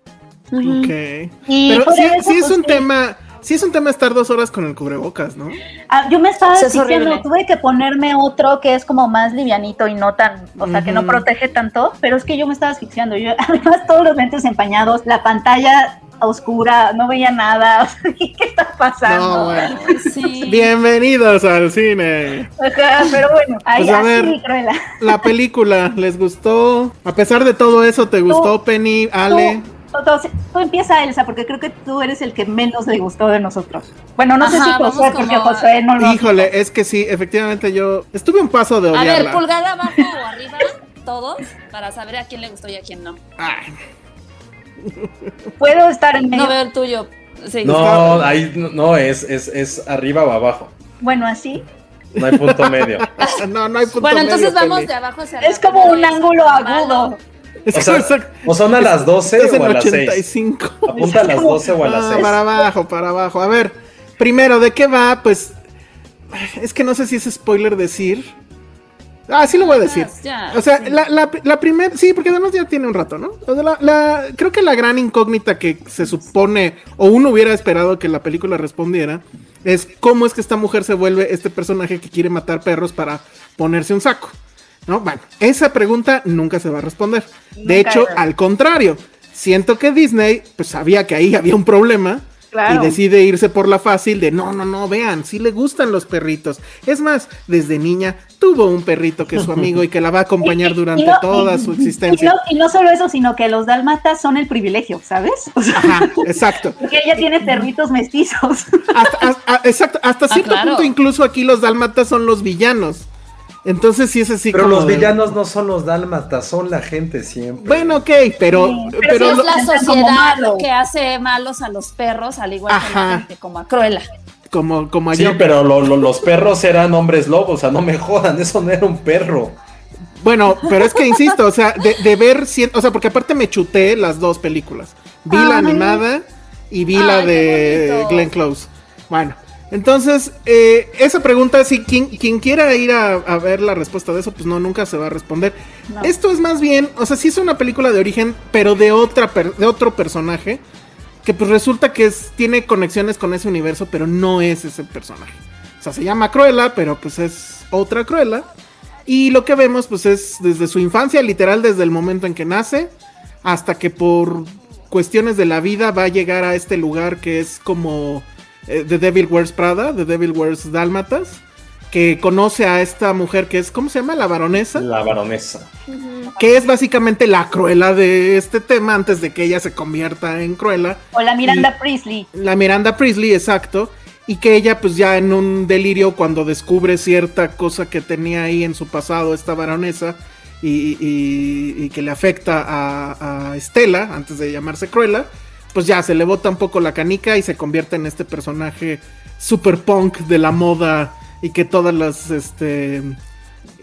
Ok. Y Pero sí, eso, sí es pues, un tema, sí es un tema estar dos horas con el cubrebocas, ¿no? Ah, yo me estaba es diciendo, horrible. tuve que ponerme otro que es como más livianito y no tan, o sea, que no protege tanto, pero es que yo me estaba asfixiando. Yo, <laughs> además, todos los lentes empañados, la pantalla oscura, no veía nada. <laughs> O sea, ¿Qué está pasando? No, bueno. Sí. Bienvenidos al cine. Ajá, pero bueno, ahí Pues a ver. Cruella. La película, ¿les gustó? A pesar de todo eso, ¿te gustó, Penny, Ale? Tú, tú- tú empieza, Elsa, porque creo que tú eres el que menos le gustó de nosotros. Bueno, no sé si Josué, porque como- Josué no lo Híjole, es que sí, efectivamente yo estuve un paso de A ver, odiarla. pulgar abajo <laughs> o arriba, todos, para saber a quién le gustó y a quién no. Ay, puedo estar en medio. No veo el tuyo. Sí. No, ahí no, no, es, es, es arriba o abajo. Bueno, así. No hay punto medio. <laughs> no, no hay punto Bueno, entonces medio, vamos Penny. de abajo hacia Es arriba, como un ángulo agudo. Es O sea, son a las 12 estás en o a las 6. 85. Apunta a las 12 o a las Ah, 6. para abajo, para abajo. A ver, primero, ¿de qué va? Pues es que no sé si es spoiler decir. Ah, sí lo voy a decir. Ya, O sea, sí. la, la, la primera, sí, porque además ya tiene un rato, ¿no? O sea, la- la- creo que la gran incógnita que se supone, o uno hubiera esperado que la película respondiera, es cómo es que esta mujer se vuelve este personaje que quiere matar perros para ponerse un saco. ¿No? Bueno, esa pregunta nunca se va a responder. De hecho, era. al contrario, siento que Disney, pues sabía que ahí había un problema. Claro. Y decide irse por la fácil de no, no, no, vean, sí le gustan los perritos. Es más, desde niña tuvo un perrito que es su amigo y que la va a acompañar <laughs> Y- y durante no- toda su Y existencia. no, y no solo eso, sino que los dálmatas son el privilegio, ¿sabes? <laughs> O sea, Ajá, exacto. <laughs> porque ella tiene perritos mestizos. Hasta, hasta- exacto, hasta cierto claro. punto, incluso aquí los dálmatas son los villanos. Entonces sí es así Pero como los de- villanos no son los dálmatas, son la gente siempre. Bueno, ok, pero, Sí, pero pero Sí, lo- es la sociedad malo. que hace malos a los perros, al igual que Ajá. la gente, como a Cruella. como, como Sí, yo. pero lo- lo- los perros eran hombres lobos, o sea, no me jodan, eso no era un perro. Bueno, pero es que insisto, o sea, de, de ver, cien- o sea, porque aparte me chuté las dos películas. Vi la Ay. animada y vi la Ay, de. Glenn Close. Bueno, entonces, eh, esa pregunta, si quien, quien quiera ir a, a ver la respuesta de eso, pues no, nunca se va a responder. No. Esto es más bien, o sea, sí es una película de origen, pero de, otra per- de otro personaje, que pues resulta que es, tiene conexiones con ese universo, pero no es ese personaje. O sea, se llama Cruella, pero pues es otra Cruella. Y lo que vemos, pues es desde su infancia, literal, desde el momento en que nace, hasta que por cuestiones de la vida va a llegar a este lugar que es como eh, The Devil Wears Prada, The Devil Wears Dálmatas, que conoce a esta mujer que es, ¿cómo se llama? La baronesa, La baronesa. que es básicamente la Cruella de este tema antes de que ella se convierta en Cruella. O la Miranda Priestley. La Miranda Priestley, exacto. Y que ella, pues ya en un delirio, cuando descubre cierta cosa que tenía ahí en su pasado, esta baronesa, y, y- y que le afecta a, a Estela, antes de llamarse Cruella, pues ya se le bota un poco la canica y se convierte en este personaje super punk de la moda y que todas las, este,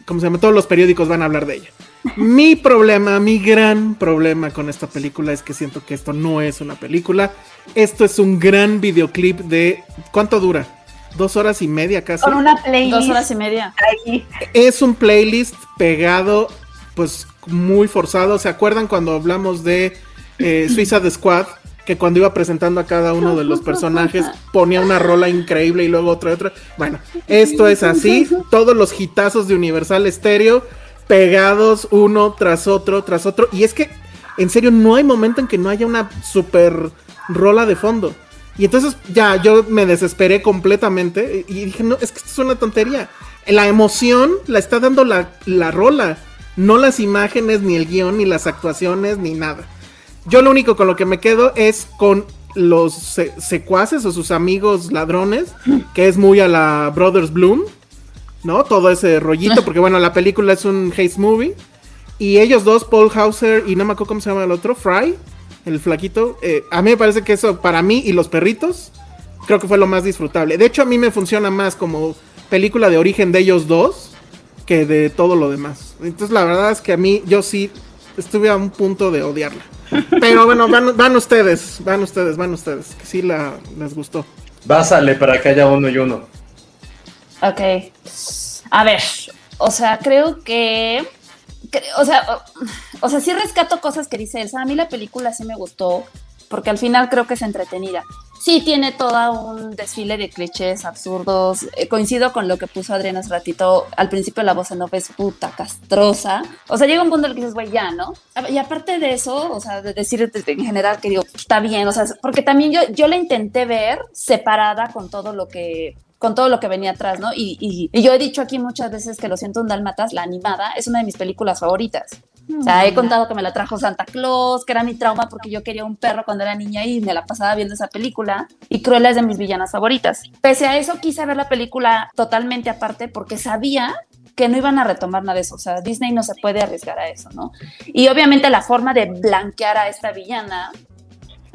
¿cómo se llama? Todos los periódicos van a hablar de ella. Mi problema, mi gran problema con esta película es que siento que esto no es una película. Esto es un gran videoclip de... ¿Cuánto dura? Dos horas y media casi. Con una playlist. Dos horas y media. ahí. Es un playlist pegado, pues muy forzado. ¿Se acuerdan cuando hablamos de eh, Suicide Squad? Que cuando iba presentando a cada uno de los personajes ponía una rola increíble y luego otra y otra. Bueno, esto es así. Todos los hitazos de Universal Stereo pegados uno tras otro, tras otro. Y es que, en serio, no hay momento en que no haya una super rola de fondo. Y entonces ya yo me desesperé completamente y dije, no, es que esto es una tontería. La emoción la está dando la, la rola, no las imágenes, ni el guion, ni las actuaciones, ni nada. Yo lo único con lo que me quedo es con los se- secuaces o sus amigos ladrones, que es muy a la Brothers Bloom, ¿no? Todo ese rollito, porque bueno, la película es un haste movie. Y ellos dos, Paul Hauser y no me acuerdo cómo se llama el otro, Fry, el flaquito. eh, a mí me parece que eso, para mí y los perritos, creo que fue lo más disfrutable. De hecho, a mí me funciona más como película de origen de ellos dos que de todo lo demás. Entonces, la verdad es que a mí, yo sí estuve a un punto de odiarla. Pero bueno, van, van ustedes, van ustedes, van ustedes, que sí la, les gustó. Básale para que haya uno y uno. Ok. A ver, o sea, creo que. o sea, o, o sea, sí rescato cosas que dice Elsa. A mí la película sí me gustó, porque al final creo que es entretenida. Sí tiene todo un desfile de clichés absurdos. Eh, coincido con lo que puso Adriana hace ratito. Al principio la voz en off es puta, castrosa. O sea, llega un punto en el que dices, güey, ya, ¿no? Y aparte de eso, o sea, de decir en general que digo, está bien, o sea, porque también yo, yo la intenté ver separada con todo lo que con todo lo que venía atrás, ¿no? Y, y, yo he dicho aquí muchas veces que Lo siento un Dálmatas, la animada, es una de mis películas favoritas. O sea, he contado que me la trajo Santa Claus, que era mi trauma porque yo quería un perro cuando era niña y me la pasaba viendo esa película. Y Cruella es de mis villanas favoritas. Pese a eso, quise ver la película totalmente aparte porque sabía que no iban a retomar nada de eso. O sea, Disney no se puede arriesgar a eso, ¿no? Y obviamente la forma de blanquear a esta villana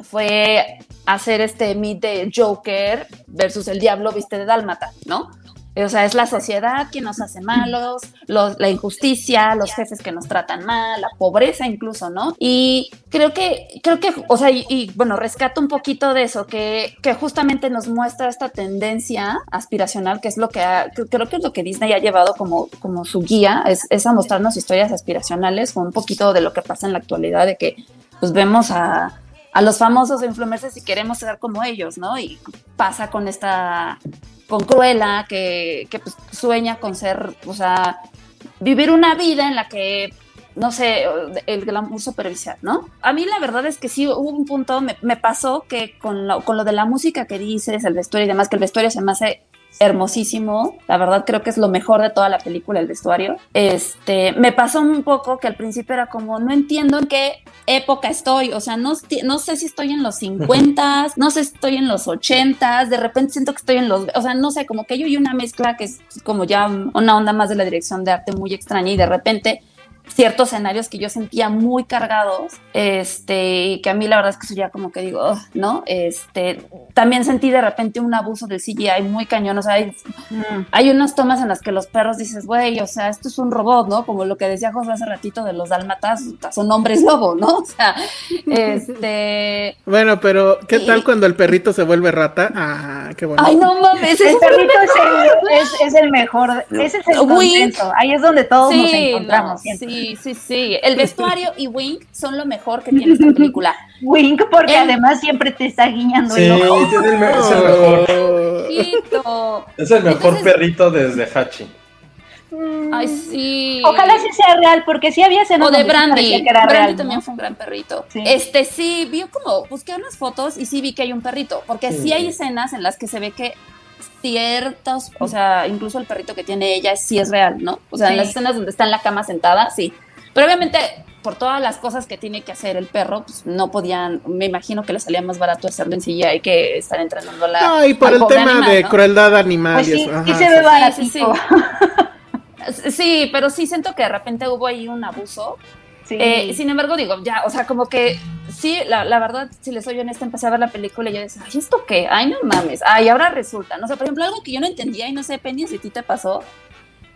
fue hacer este meet de Joker versus el diablo viste de Dálmata, ¿no? O sea, es la sociedad quien nos hace malos, los- la injusticia, los jefes que nos tratan mal, la pobreza incluso, ¿no? Y creo que, creo que, o sea, y, y, bueno, rescato un poquito de eso, que, que justamente nos muestra esta tendencia aspiracional, que es lo que ha- que- creo que es lo que Disney ha llevado como, como su guía, es, es a mostrarnos historias aspiracionales, con un poquito de lo que pasa en la actualidad, de que pues vemos a, a los famosos influencers y queremos ser como ellos, ¿no? Y pasa con esta, con Cruella, que, que pues, sueña con ser, o sea, vivir una vida en la que, no sé, el glamour superficial, ¿no? A mí la verdad es que sí hubo un punto, me, me pasó que con lo, con lo de la música que dices, el vestuario y demás, que el vestuario se me hace hermosísimo. La verdad creo que es lo mejor de toda la película, el vestuario. Este, me pasó un poco que al principio era como, no entiendo en qué época estoy, o sea, no, no sé si estoy en los <laughs> 50, no sé si estoy en los 80, de repente siento que estoy en los, o sea, no sé, como que yo y una mezcla que es como ya una onda más de la dirección de arte muy extraña y de repente ciertos escenarios que yo sentía muy cargados, este, y que a mí la verdad es que eso ya como que digo, ¿no? Este, también sentí de repente un abuso del CGI muy cañón, o sea, hay, hay unas tomas en las que los perros dices, güey, o sea, esto es un robot, ¿no? Como lo que decía José hace ratito de los dálmatas, son hombres lobo, ¿no? O sea, <laughs> este... Bueno, pero ¿qué tal cuando el perrito se vuelve rata? Ah, qué bueno. Ay, no mames, El ese perrito es el, <laughs> es, es el mejor, ese es el Wink. contento. Ahí es donde todos nos Sí, encontramos. no, siento. Sí, sí, sí. El vestuario y Wink son lo mejor que tiene esta película. <laughs> Wink, porque El- además siempre te está guiñando Sí, el ojo. es el, me- es el mejor. Es el mejor Entonces- perrito desde Hachi. Ay, sí. Ojalá sí sea real, porque sí había escenas O de Brandy. que era Brandy real, ¿no? también fue un gran perrito. Sí. Este sí, vio como, busqué unas fotos y sí vi que hay un perrito, porque sí, Sí. hay escenas en las que se ve que ciertos, o sea, incluso el perrito que tiene ella sí es real, ¿no? O sea, en las escenas donde está en la cama sentada, sí. Pero obviamente, por todas las cosas que tiene que hacer el perro, pues no podían, me imagino que le salía más barato hacerlo en CGI que estar entrenando la. No, y por el tema animal, de ¿no? crueldad animal Pues y sí, sí se ve sí. baratito. Sí, sí, <laughs> <laughs> Sí, pero sí siento que de repente hubo ahí un abuso. Sí. Eh, sin embargo, digo, ya, o sea, como que sí, la, la verdad, si les soy honesta, empecé a ver la película y yo decía, ay, ¿esto qué? Ay, no mames. Ay, ahora resulta. No sé, por ejemplo, algo que yo no entendía y no sé, Penny, si a ti te pasó,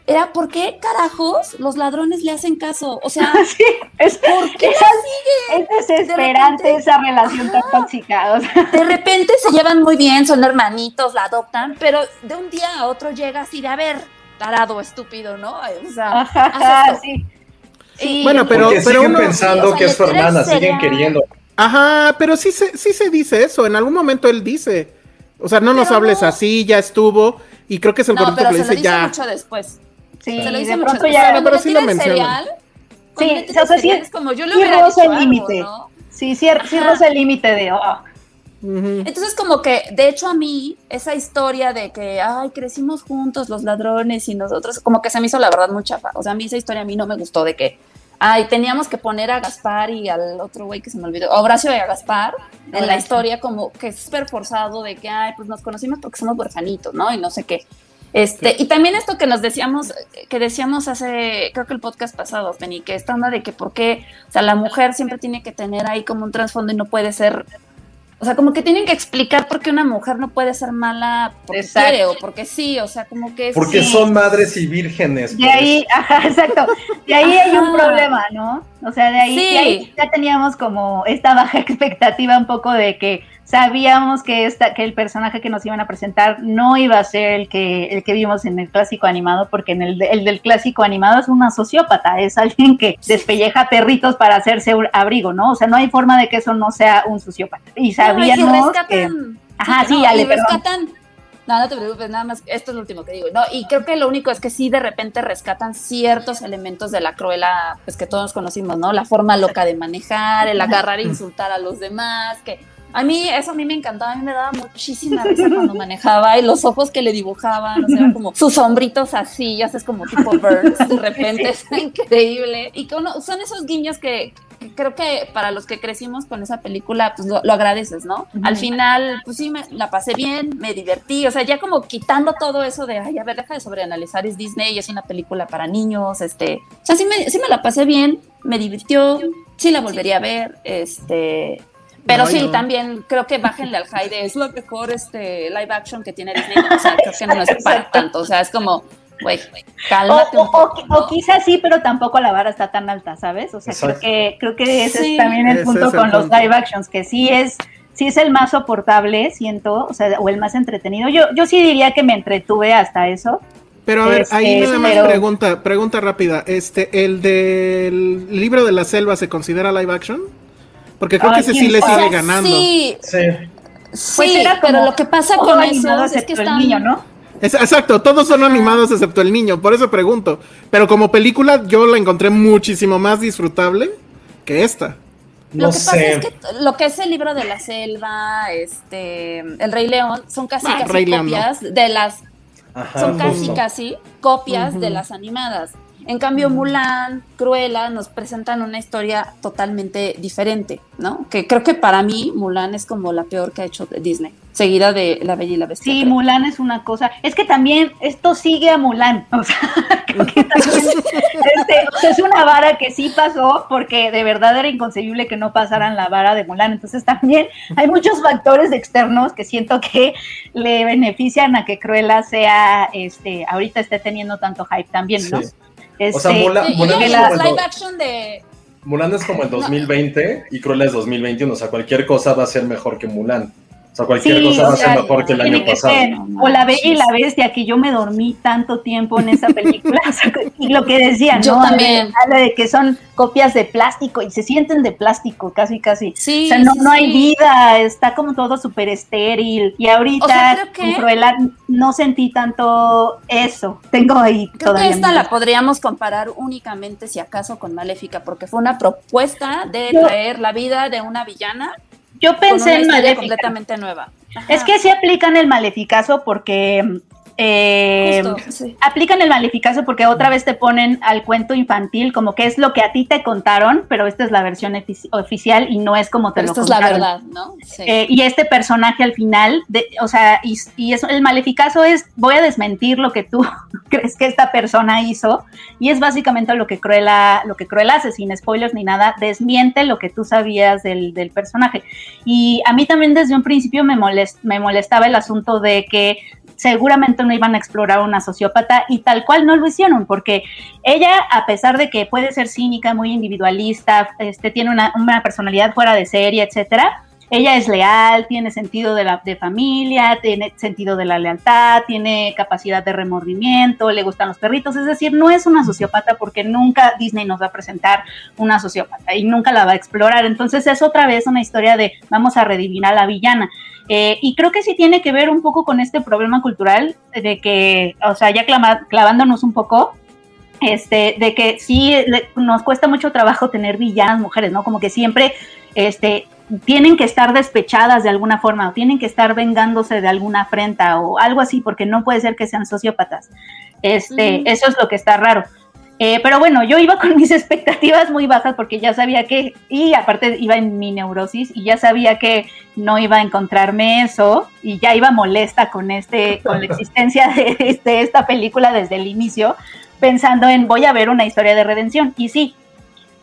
era por qué carajos los ladrones le hacen caso. O sea, <laughs> Sí, es, ¿por qué es, la siguen? es desesperante De repente- esa relación tan tóxica. O sea, De repente se llevan muy bien, son hermanitos, la adoptan, pero de un día a otro llega así de, a ver, tarado, estúpido, ¿no? O sea, ajá, ajá, sí. Sí, Bueno, pero- Porque pero siguen uno- pensando o sea, que es su hermana, siguen queriendo. Ajá, pero sí se, sí se dice eso. En algún momento él dice. O sea, no nos hables no. así, ya estuvo. Y creo que es el No, pero que le se lo dice dice ya. mucho después. Sí, se lo dice de mucho pronto después. ya. Pero sí lo cuando Sí, o sea, sí, es como yo le sí dicho el límite. ¿no? Sí, sí, sí el límite de. oh, Entonces, como que, de hecho, a mí, esa historia de que, ay, crecimos juntos los ladrones y nosotros, como que se me hizo la verdad muy chafa. O sea, a mí esa historia a mí no me gustó de que, ay, teníamos que poner a Gaspar y al otro güey que se me olvidó, a Horacio y a Gaspar, en la historia como que es súper forzado de que, ay, pues nos conocimos porque somos huerfanitos, ¿no? Y no sé qué. Este, y también esto que nos decíamos, que decíamos hace, creo que el podcast pasado, Penny, que esta onda de que por qué, o sea, la mujer siempre tiene que tener ahí como un trasfondo y no puede ser, o sea, como que tienen que explicar por qué una mujer no puede ser mala porque Exacto. quiere o porque sí, o sea, como que es... Porque Sí. son madres y vírgenes. De por ahí, <laughs> ajá, exacto. De ahí hay un problema, ¿no? O sea, de ahí, Sí. de ahí ya teníamos como esta baja <laughs> expectativa un poco de que sabíamos que esta, que el personaje que nos iban a presentar no iba a ser el que, el que vimos en el clásico animado, porque en el, el del clásico animado es una sociópata, es alguien que despelleja perritos para hacerse un abrigo, ¿no? O sea, no hay forma de que eso no sea un sociópata. Y No, y sabíamos que... rescatan, Ajá, sí, no, Ale, y perdón. No, no te preocupes, nada más, esto es lo último que digo. No, y creo que lo único es que sí de repente rescatan ciertos elementos de la cruela, pues que todos conocimos, ¿no? La forma loca de manejar, el agarrar e insultar a los demás, que a mí, eso a mí me encantaba, a mí me daba muchísima risa cuando manejaba y los ojos que le dibujaban, o sea, como sus sombritos así, ya sabes, como tipo Burns, de repente, es <laughs> increíble. Y que uno, son esos guiños que creo que para los que crecimos con esa película, pues lo, lo agradeces, ¿no? Al final, pues sí, me, la pasé bien, me divertí, o sea, ya como quitando todo eso de, ay, a ver, deja de sobreanalizar, es Disney, es una película para niños, este, o sea, sí me, sí me la pasé bien, me divirtió, sí la volvería a ver, este... Pero sí, no. también creo que bájenle al high de es lo mejor este live action que tiene Disney. O sea, creo que no es para tanto. O sea, es como, güey, O, cálmate o- un poco. o- o quizás sí, pero tampoco la vara está tan alta, ¿sabes? O sea, creo que, creo que ese Sí. es también el punto el con los live actions, que sí es, sí es el más soportable, siento, o sea, o el más entretenido. Yo, yo sí diría que me entretuve hasta eso. Pero a ver, Este, ahí nada más pero- pregunta, pregunta rápida. Este, ¿el del libro de la selva se considera live action? Porque creo que ese sí le sigue O sea, ganando. Sí, Sí. sí, Pues era pero lo que pasa con eso es que están... el niño, ¿no? Es- exacto, todos son animados excepto el niño, por eso pregunto. Pero como película yo la encontré muchísimo más disfrutable que esta. Lo que pasa es que lo que es el libro de la selva, este, el Rey León, son casi Ah, casi Rey León, copias de las Ajá, son casi justo. casi copias de las animadas. En cambio, Mulan, Cruella nos presentan una historia totalmente diferente, ¿no? Que creo que para mí Mulan es como la peor que ha hecho Disney, seguida de La Bella y la Bestia. Sí, creo. Mulan es una cosa. Es que también esto sigue a Mulan. <laughs> O sea, creo que también <laughs> este, o sea, es una vara que sí pasó porque de verdad era inconcebible que no pasaran la vara de Mulan. Entonces también hay muchos factores externos que siento que le benefician a que Cruella sea, este, ahorita esté teniendo tanto hype también, ¿no? Sí. Este, O sea, Mulan- Sí, y Mulan ya es las como el live do- action de Mulan es como el 2020 y Cruella es 2021. O sea, cualquier cosa va a ser mejor que Mulan. O sea, cualquier Sí, cosa va a ser mejor que el año que pasado. ser. O La Bella y la Bestia, que yo me dormí tanto tiempo en esa película. <laughs> Y lo que decían, Yo ¿no? también. Habla de que son copias de plástico y se sienten de plástico, casi, casi. Sí, o sea, no, sí, no hay vida, está como todo súper estéril. Y ahorita O sea, que- con Cruella no sentí tanto eso. Tengo ahí Creo todavía. que esta la podríamos comparar únicamente, si acaso, con Maléfica, porque fue una propuesta de Yo- traer la vida de una villana Yo pensé en Maléfica. completamente nueva. Ajá. Es que sí aplican el maleficazo porque. Eh, Justo, sí. Aplican el maleficazo porque otra vez te ponen al cuento infantil, como que es lo que a ti te contaron, pero esta es la versión oficial y no es como te Pero lo esta es la contaron. verdad, ¿no? Sí. Eh, y este personaje al final, de, o sea, y, y eso, el maleficazo es, voy a desmentir lo que tú <laughs> crees que esta persona hizo, y es básicamente lo que Cruella, lo que Cruella hace, sin spoilers ni nada, desmiente lo que tú sabías del, del personaje. Y a mí también desde un principio me, molest, me molestaba el asunto de que seguramente no iban a explorar una sociópata y tal cual no lo hicieron, porque ella, a pesar de que puede ser cínica, muy individualista, este, tiene una, una personalidad fuera de serie, etcétera, ella es leal, tiene sentido de, la, de familia, tiene sentido de la lealtad, tiene capacidad de remordimiento, le gustan los perritos, es decir, no es una sociópata porque nunca Disney nos va a presentar una sociópata y nunca la va a explorar. Entonces es otra vez una historia de vamos a redivir a la villana. Eh, y creo que sí tiene que ver un poco con este problema cultural de que, o sea, ya clavándonos un poco, este, de que sí nos cuesta mucho trabajo tener villanas mujeres, ¿no? Como que siempre, este, tienen que estar despechadas de alguna forma o tienen que estar vengándose de alguna afrenta o algo así, porque no puede ser que sean sociópatas. Este, eso es lo que está raro. Eh, pero bueno, yo iba <laughs> con mis expectativas muy bajas porque ya sabía que, y aparte iba en mi neurosis y ya sabía que no iba a encontrarme eso y ya iba molesta con este, con la <laughs> existencia de, esta película desde el inicio, pensando en voy a ver una historia de redención. Y sí,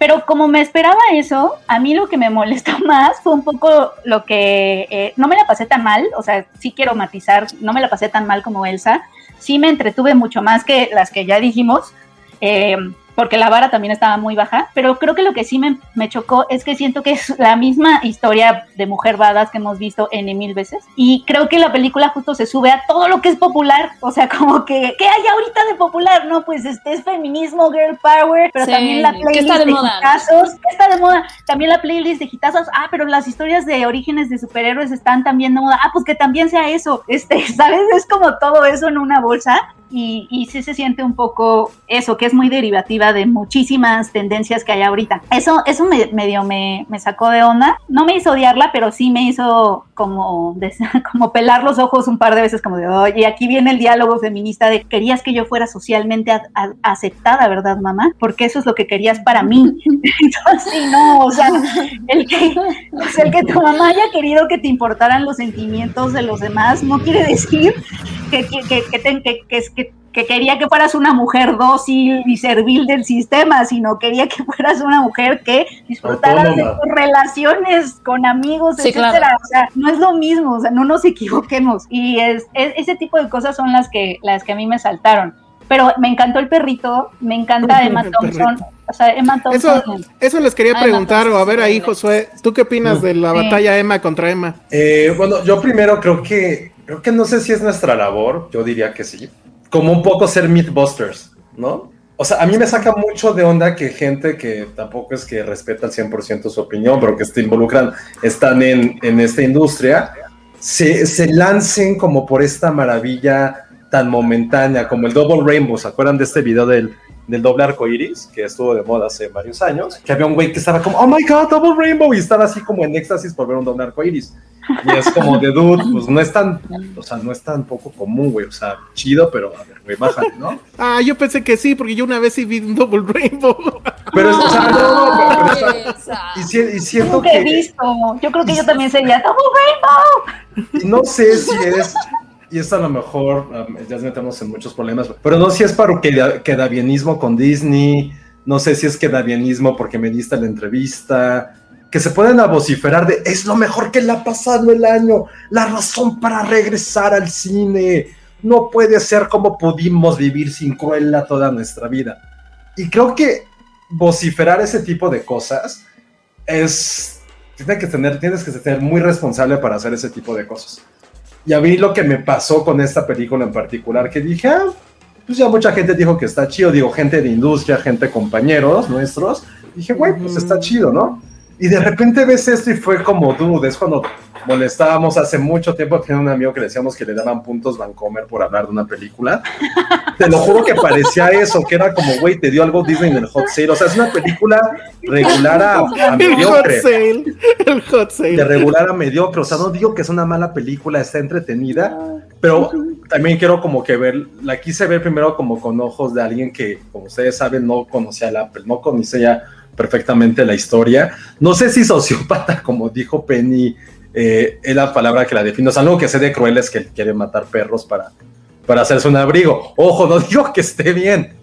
pero como me esperaba eso, a mí lo que me molestó <laughs> más fue un poco lo que eh, no me la pasé tan mal, o sea, sí quiero matizar, no me la pasé tan mal como Elsa, sí me entretuve mucho más que las que ya dijimos, eh, porque la vara también estaba muy baja, pero creo que lo que sí me, me chocó es que siento que es la misma historia de mujer badass que hemos visto N mil veces, y creo que la película justo se sube a todo lo que es popular, o sea, como que, ¿qué hay ahorita de popular? No, pues este es feminismo, girl power, pero Sí, también la ¿qué playlist está de de moda? hitazos, ¿qué está de moda? También la playlist de hitazos, ah, pero las historias de orígenes de superhéroes están también de moda, ah, pues que también sea eso, este, <laughs> ¿sabes? Es como todo eso en una bolsa. Y, y sí se siente un poco eso, que es muy derivativa de muchísimas tendencias que hay ahorita. Eso, eso me, medio me, me sacó de onda. No me hizo odiarla, pero sí me hizo como, <laughs> como pelar los ojos un par de veces, como de, oye, aquí viene el diálogo feminista de, querías que yo fuera socialmente a- a- aceptada, ¿verdad, mamá? Porque eso es lo que querías para mí. <laughs> Entonces, no, o sea, el que, o sea, el que tu mamá haya querido que te importaran los sentimientos de los demás no quiere decir que, que, que, que, te- que- que es- que- que quería que fueras una mujer dócil y servil del sistema, sino quería que fueras una mujer que disfrutaras de tus relaciones con amigos, Sí, etcétera. claro. O sea, no es lo mismo, o sea, no nos equivoquemos. Y es, es- ese tipo de cosas son las que, las que a mí me saltaron. Pero me encantó el perrito, me encanta Emma Thompson. O sea, Emma Eso, Thompson. eso les quería preguntar, o a ver ahí, Josué, ¿tú qué opinas de la Sí. batalla Emma contra Emma? Eh, bueno, yo primero creo que, creo que no sé si es nuestra labor, yo diría que sí, como un poco ser Mythbusters, ¿no? O sea, a mí me saca mucho de onda que gente que tampoco es que respeta al 100% su opinión, pero que se involucran, están en, en esta industria, se, se lancen como por esta maravilla tan momentánea, como el Double Rainbow, ¿se acuerdan de este video del, del doble arco iris que estuvo de moda hace varios años? Que había un güey que estaba como, oh my god, Double Rainbow, y estaba así como en éxtasis por ver un doble arco iris. Y es como de dude, pues no es tan, o sea, no es tan poco común, güey. O sea, chido, pero a ver, güey, bájale, ¿no? Ah, yo pensé que sí, porque yo una vez sí vi un Double Rainbow. Pero es, o sea, no, no, pero, pero está- y, si- y siento Nunca he que, visto. Yo creo que yo también sería Double Rainbow. no sé si es, y esto a lo mejor, um, ya metemos en muchos problemas, pero no sé si es para que quedabienismo con Disney, no sé si es quedabienismo porque me diste la entrevista, que se pueden vociferar de es lo mejor que le ha pasado el año, la razón para regresar al cine, no puede ser como pudimos vivir sin Cruella toda nuestra vida. Y creo que vociferar ese tipo de cosas es, tiene que tener, tienes que ser muy responsable para hacer ese tipo de cosas. Y a mí lo que me pasó con esta película en particular, que dije, ah, pues ya mucha gente dijo que está chido, digo, gente de industria, gente compañeros nuestros, dije, güey, pues está chido, ¿no? Y de repente ves esto y fue como, dude, es cuando molestábamos hace mucho tiempo, tenía un amigo que le decíamos que le daban puntos Vancomer por hablar de una película. <laughs> Te lo juro que parecía eso, que era como, güey, te dio algo Disney en el hot sale. O sea, es una película regular a, a El hot mediocre sale. El hot de sale. regular a mediocre. O sea, no digo que es una mala película, está entretenida, pero también quiero como que ver, la quise ver primero como con ojos de alguien que, como ustedes saben, no conocía la Apple, no conocía perfectamente la historia. No sé si sociópata, como dijo Penny, eh, es la palabra que la define. O sea, algo que sé de cruel es que quiere matar perros para, para hacerse un abrigo. Ojo, no <laughs> digo que esté bien,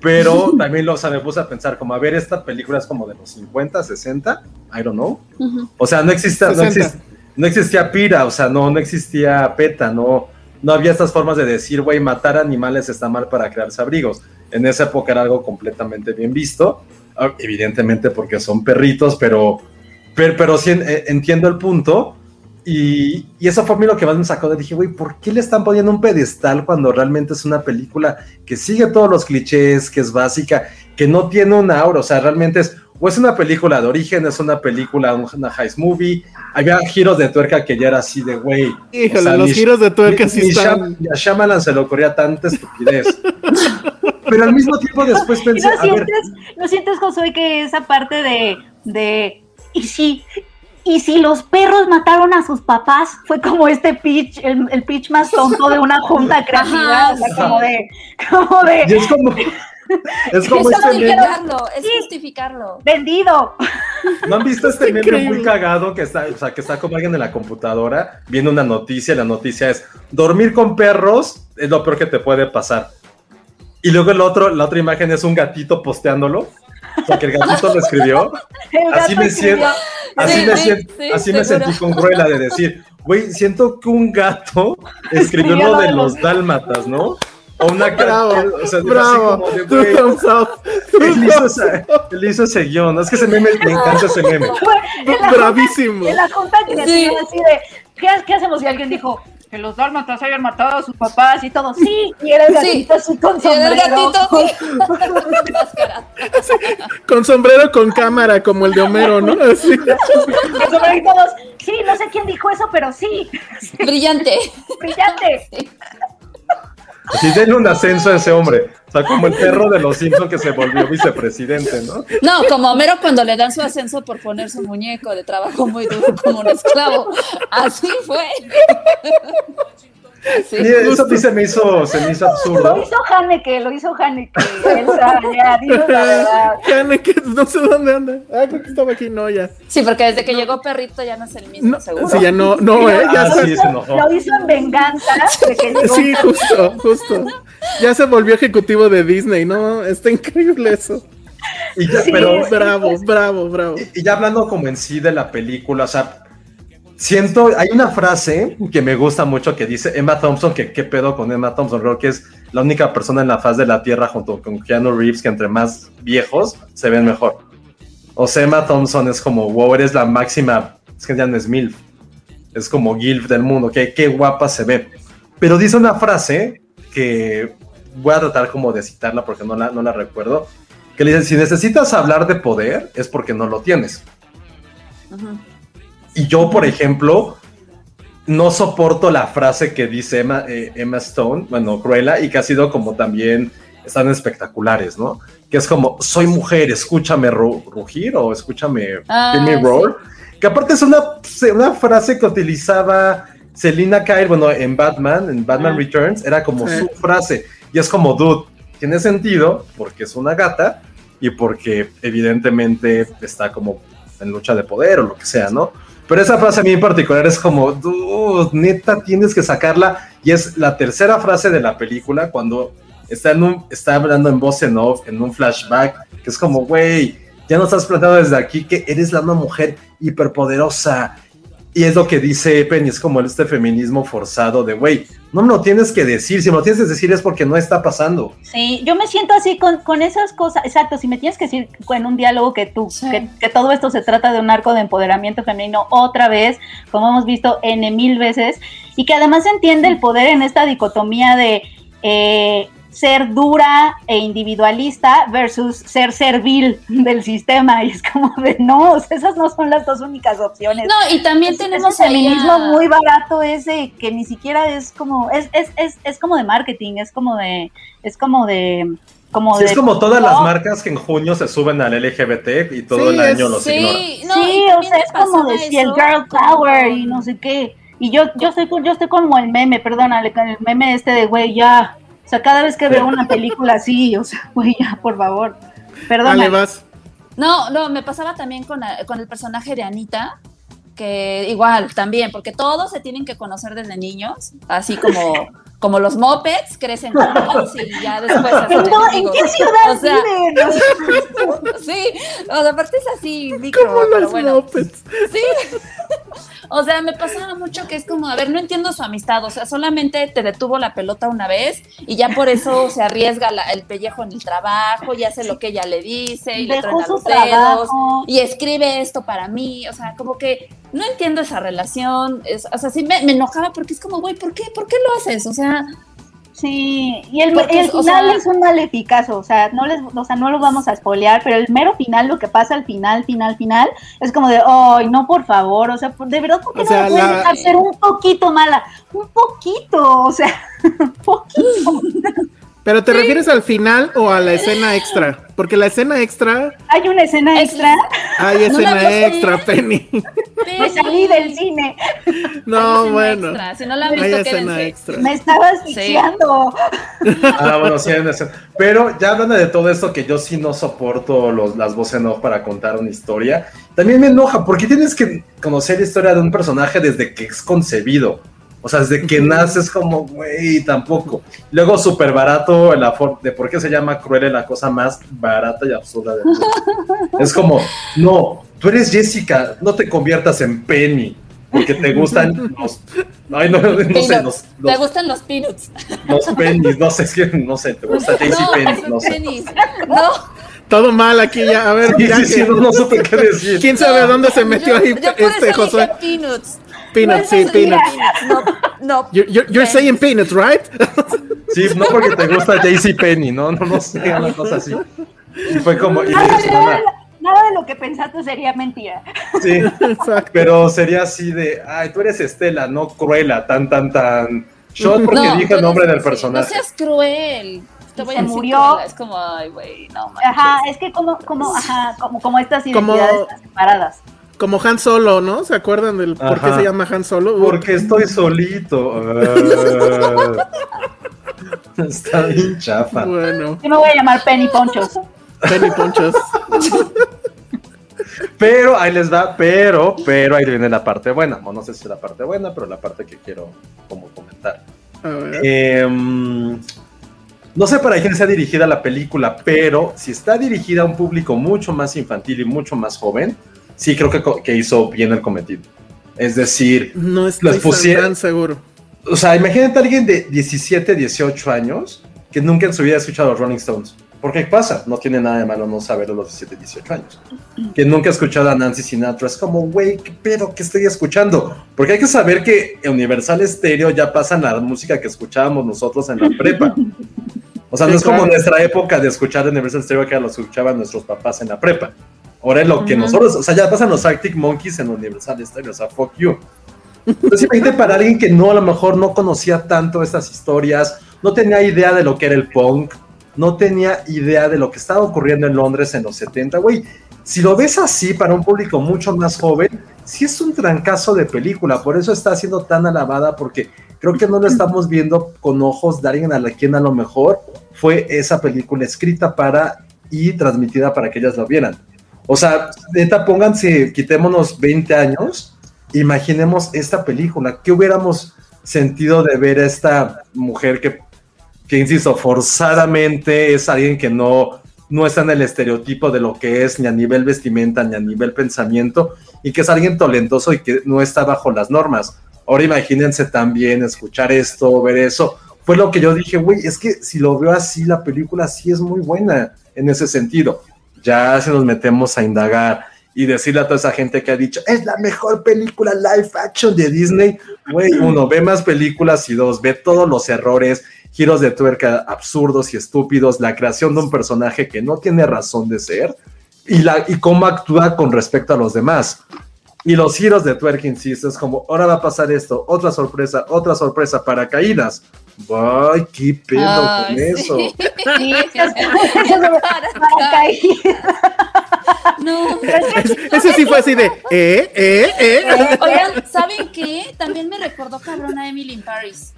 pero <laughs> también lo, o sea, me puse a pensar, como a ver, esta película es como de los 50, 60, I don't know. Ujú. O sea, no existía, no, 60. exist- no existía Pira, o sea, no, no existía PETA, no, no había estas formas de decir, güey, matar animales está mal para crearse abrigos. En esa época era algo completamente bien visto, ah, evidentemente porque son perritos, pero, pero, pero sí eh, entiendo el punto. Y, y eso fue a mí lo que más me sacó de dije, güey, ¿por qué le están poniendo un pedestal cuando realmente es una película que sigue todos los clichés, que es básica, que no tiene una aura? O sea, realmente es, o es una película de origen, es una película, una heist movie. Había giros de tuerca que ya era así de, güey. Híjole, o sea, los ni- giros de tuerca ni- sí ni están. Shyam- a Shyamalan se le ocurría tanta estupidez. Pero al mismo tiempo después ¿Y pensé, no a ver, sientes, ¿no sientes, Josué, que esa parte de, de y si, y si los perros mataron a sus papás? Fue como este pitch, el, el pitch más tonto de una junta creativa, Ajá, o sea, sí. como de, como y de es como, es como Es este meme. justificarlo, es justificarlo. vendido. ¿No han visto este meme increíble. muy cagado que está, o sea, que está como alguien en la computadora viendo una noticia? y La noticia es dormir con perros es lo peor que te puede pasar. Y luego el otro, la otra imagen es un gatito posteándolo. O sea, que el gatito lo escribió. <laughs> El Así me siento, así Sí, me sí, siento, sí, así me sentí con Cruella de decir, güey, siento que un gato <laughs> escribió lo de los dálmatas, ¿no? O una cara, Bravo, o sea, así bravo. como de, Two güey, thumbs up. él hizo, esa- él hizo ese guion, ¿no? es que ese meme, me encanta ese meme. En la Bravísimo. En la junta creativa, así de, ¿qué, ¿qué hacemos? Y alguien dijo, que los dálmatas hayan matado a sus papás y todo. Sí, y era el Sí. gatito así con Y era el sombrero. gatito, <laughs> sí. Con sombrero con cámara, como el de Homero, ¿no? Así. Con sombrero y todos, sí, no sé quién dijo eso, pero sí, Brillante. brillante. Y denle un ascenso a ese hombre. O sea, como el perro de los Simpsons que se volvió vicepresidente, ¿no? No, como Homero cuando le dan su ascenso por poner su muñeco de trabajo muy duro como un esclavo. Así fue. Sí, eso a mí se me hizo, se me hizo Lo absurdo. hizo Haneke, lo hizo Haneke. Elsa, ya, dinos la verdad. <laughs> Haneke, no sé dónde anda. Ah, creo que estaba aquí, no, ya. Sí, porque desde que llegó Perrito ya no es el mismo, No, seguro. sí, ya no, no, eh, ya Ah, se- sí, se enojó. Lo hizo en venganza <laughs> de que llegó. Sí, justo, justo. Ya se volvió ejecutivo de Disney, ¿no? Está increíble eso. Y ya, Sí, pero, Bravo, bravo, bravo. y ya hablando como en sí de la película, o sea, siento, hay una frase que me gusta mucho que dice Emma Thompson, que qué pedo con Emma Thompson, creo que es la única persona en la faz de la Tierra junto con Keanu Reeves que entre más viejos se ven mejor. O sea, Emma Thompson es como, wow, eres la máxima, es que ya no es MILF, es como GILF del mundo, que qué guapa se ve. Pero dice una frase que voy a tratar como de citarla porque no la, no la recuerdo, que le dice, si necesitas hablar de poder es porque no lo tienes. Y yo, por ejemplo, no soporto la frase que dice Emma, eh, Emma Stone, bueno, Cruella, y que ha sido como también están espectaculares, ¿no? Que es como, soy mujer, escúchame ru- rugir o escúchame Ah, hear me sí. roar. Que aparte es una, una frase que utilizaba Selina Kyle, bueno, en Batman, en Batman Ah. Returns, era como Sí. su frase. Y es como, dude, tiene sentido porque es una gata y porque evidentemente está como en lucha de poder o lo que sea, ¿no? Pero esa frase a mí en particular es como, neta, tienes que sacarla. Y es la tercera frase de la película cuando está, en un, está hablando en voz en off, en un flashback, que es como, güey, ya no estás planteando desde aquí que eres la una mujer hiperpoderosa. Y es lo que dice Penny, es como este feminismo forzado de, güey, no me lo tienes que decir, si me lo tienes que decir es porque no está pasando. Sí, yo me siento así con, con esas cosas. Exacto, si me tienes que decir en un diálogo que tú, Sí. que, que todo esto se trata de un arco de empoderamiento femenino otra vez, como hemos visto N mil veces, y que además se entiende el poder en esta dicotomía de eh, ser dura e individualista versus ser servil <laughs> del sistema. Y es como de no, esas no son las dos únicas opciones. No, y también tenemos ahí feminismo a- muy barato ese que ni siquiera es como es, es, es, es como de marketing es como de es como de como Sí, de es como todas las marcas que en junio se suben al LGBT y todo Sí, el año es- los ignoran. Sí, no, sí o sea es como pasaba de si el girl power y no sé qué y yo yo estoy con- yo estoy como el meme perdónale con el meme este de güey ya o sea cada vez que veo una película así o sea <laughs> güey ya por favor Dale, perdónale vas. No, no, me pasaba también con, la- con el personaje de Anita, que igual también, porque todos se tienen que conocer desde niños, así como, como los mopeds crecen juntos <laughs> y ya después hacen ¿En, qué ciudad O sea, viven? <laughs> Sí, o sea, aparte es así, micro, Como pero los bueno. mopeds. Sí. <laughs> O sea, me pasaba mucho que es como, a ver, no entiendo su amistad, o sea, solamente te detuvo la pelota una vez y ya por eso se arriesga la- el pellejo en el trabajo y hace lo que ella le dice y le truena su los dedos y escribe esto para mí, o sea, como que no entiendo esa relación, es- o sea, sí me, me enojaba porque es como, güey, ¿por qué? ¿Por qué lo haces? O sea, Sí, y el, Porque, el o final sea- es un maleficazo, o sea, no les, o sea, no lo vamos a spoilear, pero el mero final, lo que pasa al final, final, final, es como de, ay, no, por favor, o sea, de verdad, ¿por qué O no sea, me la- dejar ser un poquito mala? Un poquito, o sea, <laughs> un poquito. ¿Pero te refieres al final o a la escena extra? Porque la escena extra, Hay una escena Es- extra, hay No escena extra, Penny. me salí del cine, No, bueno. extra, si no la han Hay visto, escena quédense. extra. me estaba asfixiando. Ah, bueno, sí, hay una escena. Pero ya hablando de todo esto, que yo sí no soporto los, las voces en off para contar una historia, también me enoja, porque tienes que conocer la historia de un personaje desde que es concebido. O sea, desde que naces como, güey, tampoco. Luego súper barato la de por qué se llama Cruella la cosa más barata y absurda del mundo. <laughs> es como, no, tú eres Jessica, no te conviertas en Penny. porque te gustan los. Ay, no, no sé, Peanuts. los, ¿Te gustan los peanuts? los pennies, no sé, es que no sé, te gusta JC no, Penny, no sé. No, Todo mal aquí ya. A ver, Sí, sí, sí, no, no supe qué decir. ¿Quién sabe a dónde se metió yo, ahí yo por este eso Josué? dije peanuts. Peanuts, sí, mira. peanuts. No, no. You're, you're, you're saying peanuts, right? Sí, no porque te gusta JC Penny, no, no, no sé, una cosa así. Y fue como, y Nada, de lo que pensaste sería mentira. sí, Exacto. pero sería así de, ay, tú eres Estela, no Cruella, tan, tan, tan. Shot porque No, dije el nombre eres- del sí, personaje. No seas cruel. Te voy a Se decir murió. cruela, Es como, ay, güey, no manches. Ajá, es que como, como, ajá, como, como estas Como- identidades están separadas. Como Han Solo, ¿no? ¿Se acuerdan del por qué se llama Han Solo? Porque estoy solito. Ah. <laughs> Está bien chafa. Bueno, Yo me voy a llamar Penny Ponchos. Penny Ponchos. Pero ahí les va, pero, pero ahí viene la parte buena. O no sé si es la parte buena, pero la parte que quiero como comentar. A ver. Em, no sé para quién sea dirigida la película, pero si está dirigida a un público mucho más infantil y mucho más joven, sí creo que, que hizo bien el cometido. Es decir, No estoy los pusieron- tan seguro. o sea, imagínate a alguien de 17, 18 años que nunca en su vida ha escuchado a los Rolling Stones. ¿Por qué pasa? No tiene nada de malo no saberlo a los 17, 18 años. Que nunca ha escuchado a Nancy Sinatra. Es como, güey, ¿qué pedo que estoy escuchando? Porque hay que saber que en Universal Stereo ya pasan la música que escuchábamos nosotros en la prepa. O sea, no es como nuestra época de escuchar Universal Stereo que lo escuchaban nuestros papás en la prepa. Ahora es lo que nosotros, o sea, ya pasan los Arctic Monkeys en Universal Stereo, o sea, fuck you. Entonces, imagínate para alguien que no, a lo mejor no conocía tanto estas historias, no tenía idea de lo que era el punk, no tenía idea de lo que estaba ocurriendo en Londres en los 70, güey. Si lo ves así para un público mucho más joven, sí es un trancazo de película, por eso está siendo tan alabada, porque creo que no lo estamos viendo con ojos de alguien a la quien a lo mejor fue esa película escrita para y transmitida para que ellas lo vieran. O sea, neta, pónganse, quitémonos 20 años, imaginemos esta película. ¿Qué hubiéramos sentido de ver a esta mujer que, que insisto, forzadamente es alguien que no, no está en el estereotipo de lo que es, ni a nivel vestimenta, ni a nivel pensamiento, y que es alguien talentoso y que no está bajo las normas? Ahora imagínense también escuchar esto, ver eso. Fue lo que yo dije, güey, es que si lo veo así, la película sí es muy buena en ese sentido. Ya si nos metemos a indagar y decirle a toda esa gente que ha dicho, es la mejor película live action de Disney, güey, uno, ve más películas y dos, ve todos los errores, giros de tuerca absurdos y estúpidos, la creación de un personaje que no tiene razón de ser y, la, y cómo actúa con respecto a los demás. Y los giros de tuerca, insisto, es como, ahora va a pasar esto, otra sorpresa, otra sorpresa, paracaídas. ¡Ay, qué pedo Ay, con sí. eso! <laughs> Sí, <laughs> esas paracaídas. No, <laughs> Es- Ese sí fue así de, ¿eh? ¿eh? ¿eh? Oigan, ¿saben qué? También me recordó cabrón a Emily in Paris.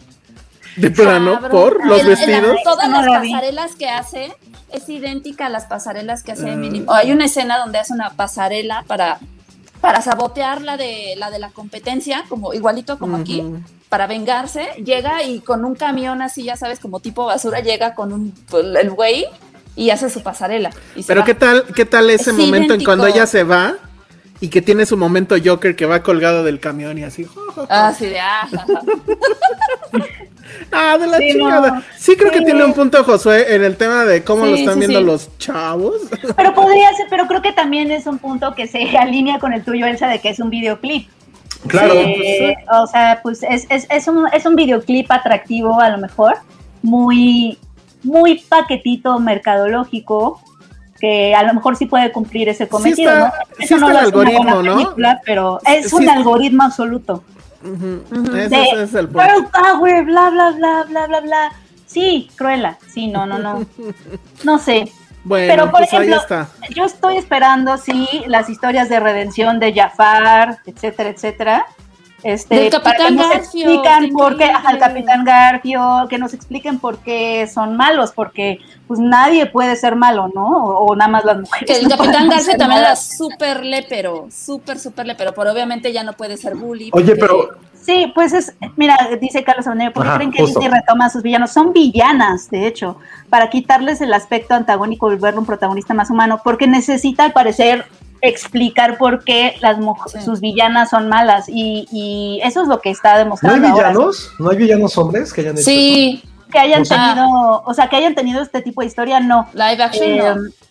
De plano, Cabrón. por los En- en la- vestidos. todas No las pasarelas que hace es idéntica a las pasarelas que hace. Emily. O hay una escena donde hace una pasarela para, para sabotear la de la de la competencia, como igualito como aquí, para vengarse. Llega y con un camión así, ya sabes, como tipo basura, llega con un pues, el güey y hace su pasarela. y Pero qué tal, qué tal ese Es momento en cuando ella se va y que tiene su momento Joker que va colgado del camión y así. Ah, sí, de ah. <laughs> <laughs> Ah, de la Sí, chingada. no. Sí creo que Sí. tiene un punto Josué en el tema de cómo lo Sí, están sí, viendo sí. los chavos. <laughs> Pero podría ser, pero creo que también es un punto que se <laughs> alinea con el tuyo, Elsa, de que es un videoclip. Claro, Eh, o sea, pues es, es, es, un, es un videoclip atractivo a lo mejor, muy, muy paquetito mercadológico, que a lo mejor sí puede cumplir ese cometido, está- ¿no? sí Eso no está lo el hace una buena algoritmo, ¿no? película, pero es Sí un algoritmo absoluto. Ese, De ese es el. Girl power, bla, bla, bla, bla, bla, bla. Sí, Cruella. Sí, no, no, no. <laughs> No sé. Bueno, Pero, por pues ejemplo, ahí está. Yo estoy esperando, sí, las historias de redención de Jafar, etcétera, etcétera. Este, Del para Capitán que nos Garfio, explican por qué, ajá, el increíble. Capitán Garfio, que nos expliquen por qué son malos, porque pues nadie puede ser malo, ¿no? O, o nada más las mujeres. Que el <laughs> no Capitán Garfio también era súper lépero, súper, súper lépero, pero obviamente ya no puede ser bully. Oye, porque- pero Sí, pues es, mira, dice Carlos Abonero, ¿por qué Ajá, creen que justo. Disney retoma a sus villanos? Son villanas, de hecho, para quitarles el aspecto antagónico y verlo un protagonista más humano, porque necesita, al parecer, explicar por qué las sus villanas son malas y, y, eso es lo que está demostrando. ¿No hay villanos? ¿No hay villanos hombres que hayan hecho Sí. Que hayan tenido, o sea, que hayan tenido este tipo de historia, no. Live action, Eh,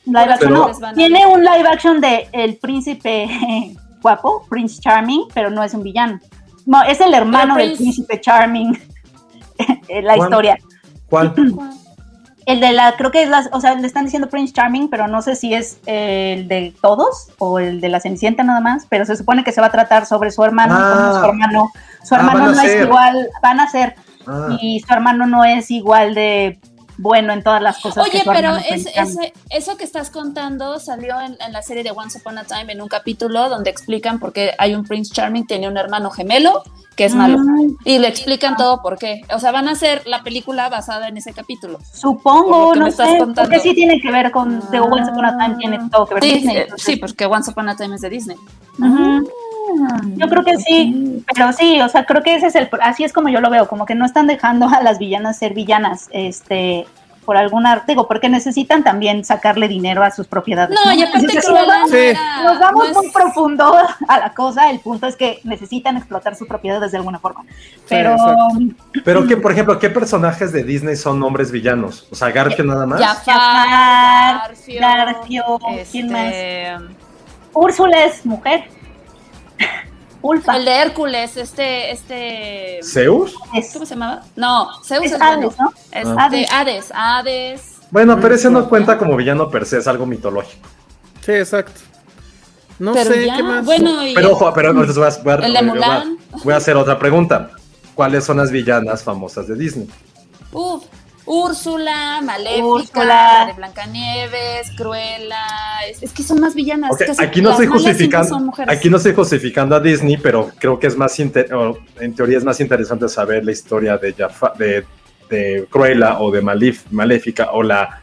no. Live action, Pero- no. Tiene un live action de El Príncipe <laughs> Guapo, Prince Charming, pero no es un villano. No, es el hermano del Príncipe Charming, <laughs> eh, la ¿Cuál? historia. ¿Cuál? El de la, creo que es la, o sea, le están diciendo Prince Charming, pero no sé si es eh, el de todos o el de la Cenicienta nada más, pero se supone que se va a tratar sobre su hermano, Ah. como su hermano, su Ah, hermano no es igual, van a ser, Ah. y su hermano no es igual de bueno en todas las cosas que Oye, su pero es- ese- eso que estás contando salió en, en la serie de Once Upon a Time en un capítulo donde explican por qué hay un Prince Charming, tiene un hermano gemelo que es malo. Y le explican todo por qué. O sea, van a hacer la película basada en ese capítulo. Supongo, lo que no sé, contando. porque sí tiene que ver con The Once Upon a Time, tiene todo que ver Sí, Disney, sí, porque Once Upon a Time es de Disney. Ujú. Yo creo que sí, pero sí, o sea, creo que ese es el, así es como yo lo veo, como que no están dejando a las villanas ser villanas, este, por alguna, digo, porque necesitan también sacarle dinero a sus propiedades. No, y aparte Si nos vamos- no era- nos vamos no es- muy profundo a la cosa, el punto es que necesitan explotar sus propiedades de alguna forma. Pero Pero que, por ejemplo, ¿qué personajes de Disney son hombres villanos? O sea, Garfio nada más. Jafar, Garfio, Garfio, ¿quién más? este, Úrsula es mujer. Ulfa. El de Hércules, este, este. ¿Zeus? ¿Cómo se llamaba? No, Zeus Es es, Hades, bueno. ¿no? Este, Hades. Hades, Hades. Bueno, pero ese no cuenta como villano per se, es algo mitológico. Sí, exacto. No Pero sé ya, qué más. bueno, y Pero ojo, pero entonces voy a, voy a- El de voy a- voy a hacer otra pregunta. ¿Cuáles son las villanas famosas de Disney? uf, Úrsula, Maléfica, Úrsula. de Blancanieves, Cruella. Es, es que son más villanas. Aquí no estoy justificando, aquí no estoy justificando a Disney, pero creo que es más en teoría es más interesante saber la historia de Jafar, de, de Cruella o de Malif- Maléfica o la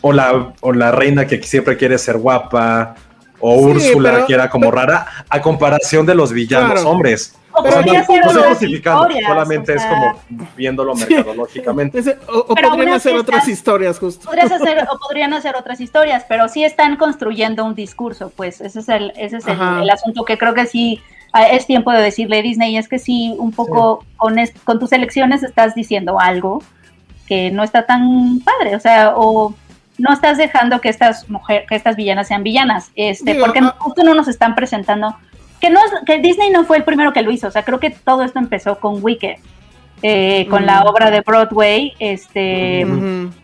o la o la reina que siempre quiere ser guapa o Sí, Úrsula pero- que era como rara a comparación de los villanos Claro. hombres. O O sea, podría no, ser no justificando, historias, solamente o es sea. como viéndolo mercadológicamente. O o Pero podrían hacer otras historias, justo. Podrías hacer, o podrían hacer otras historias, pero sí están construyendo un discurso, pues ese es el, ese es el, el asunto que creo que sí ah, es tiempo de decirle Disney, es que sí, un poco con, es- con tus elecciones estás diciendo algo que no está tan padre, o sea, o no estás dejando que estas mujeres, que estas villanas sean villanas, este, Digo, porque ah- justo no nos están presentando, que no es, que Disney no fue el primero que lo hizo, o sea, creo que todo esto empezó con Wicked. eh, con la obra de Broadway, este,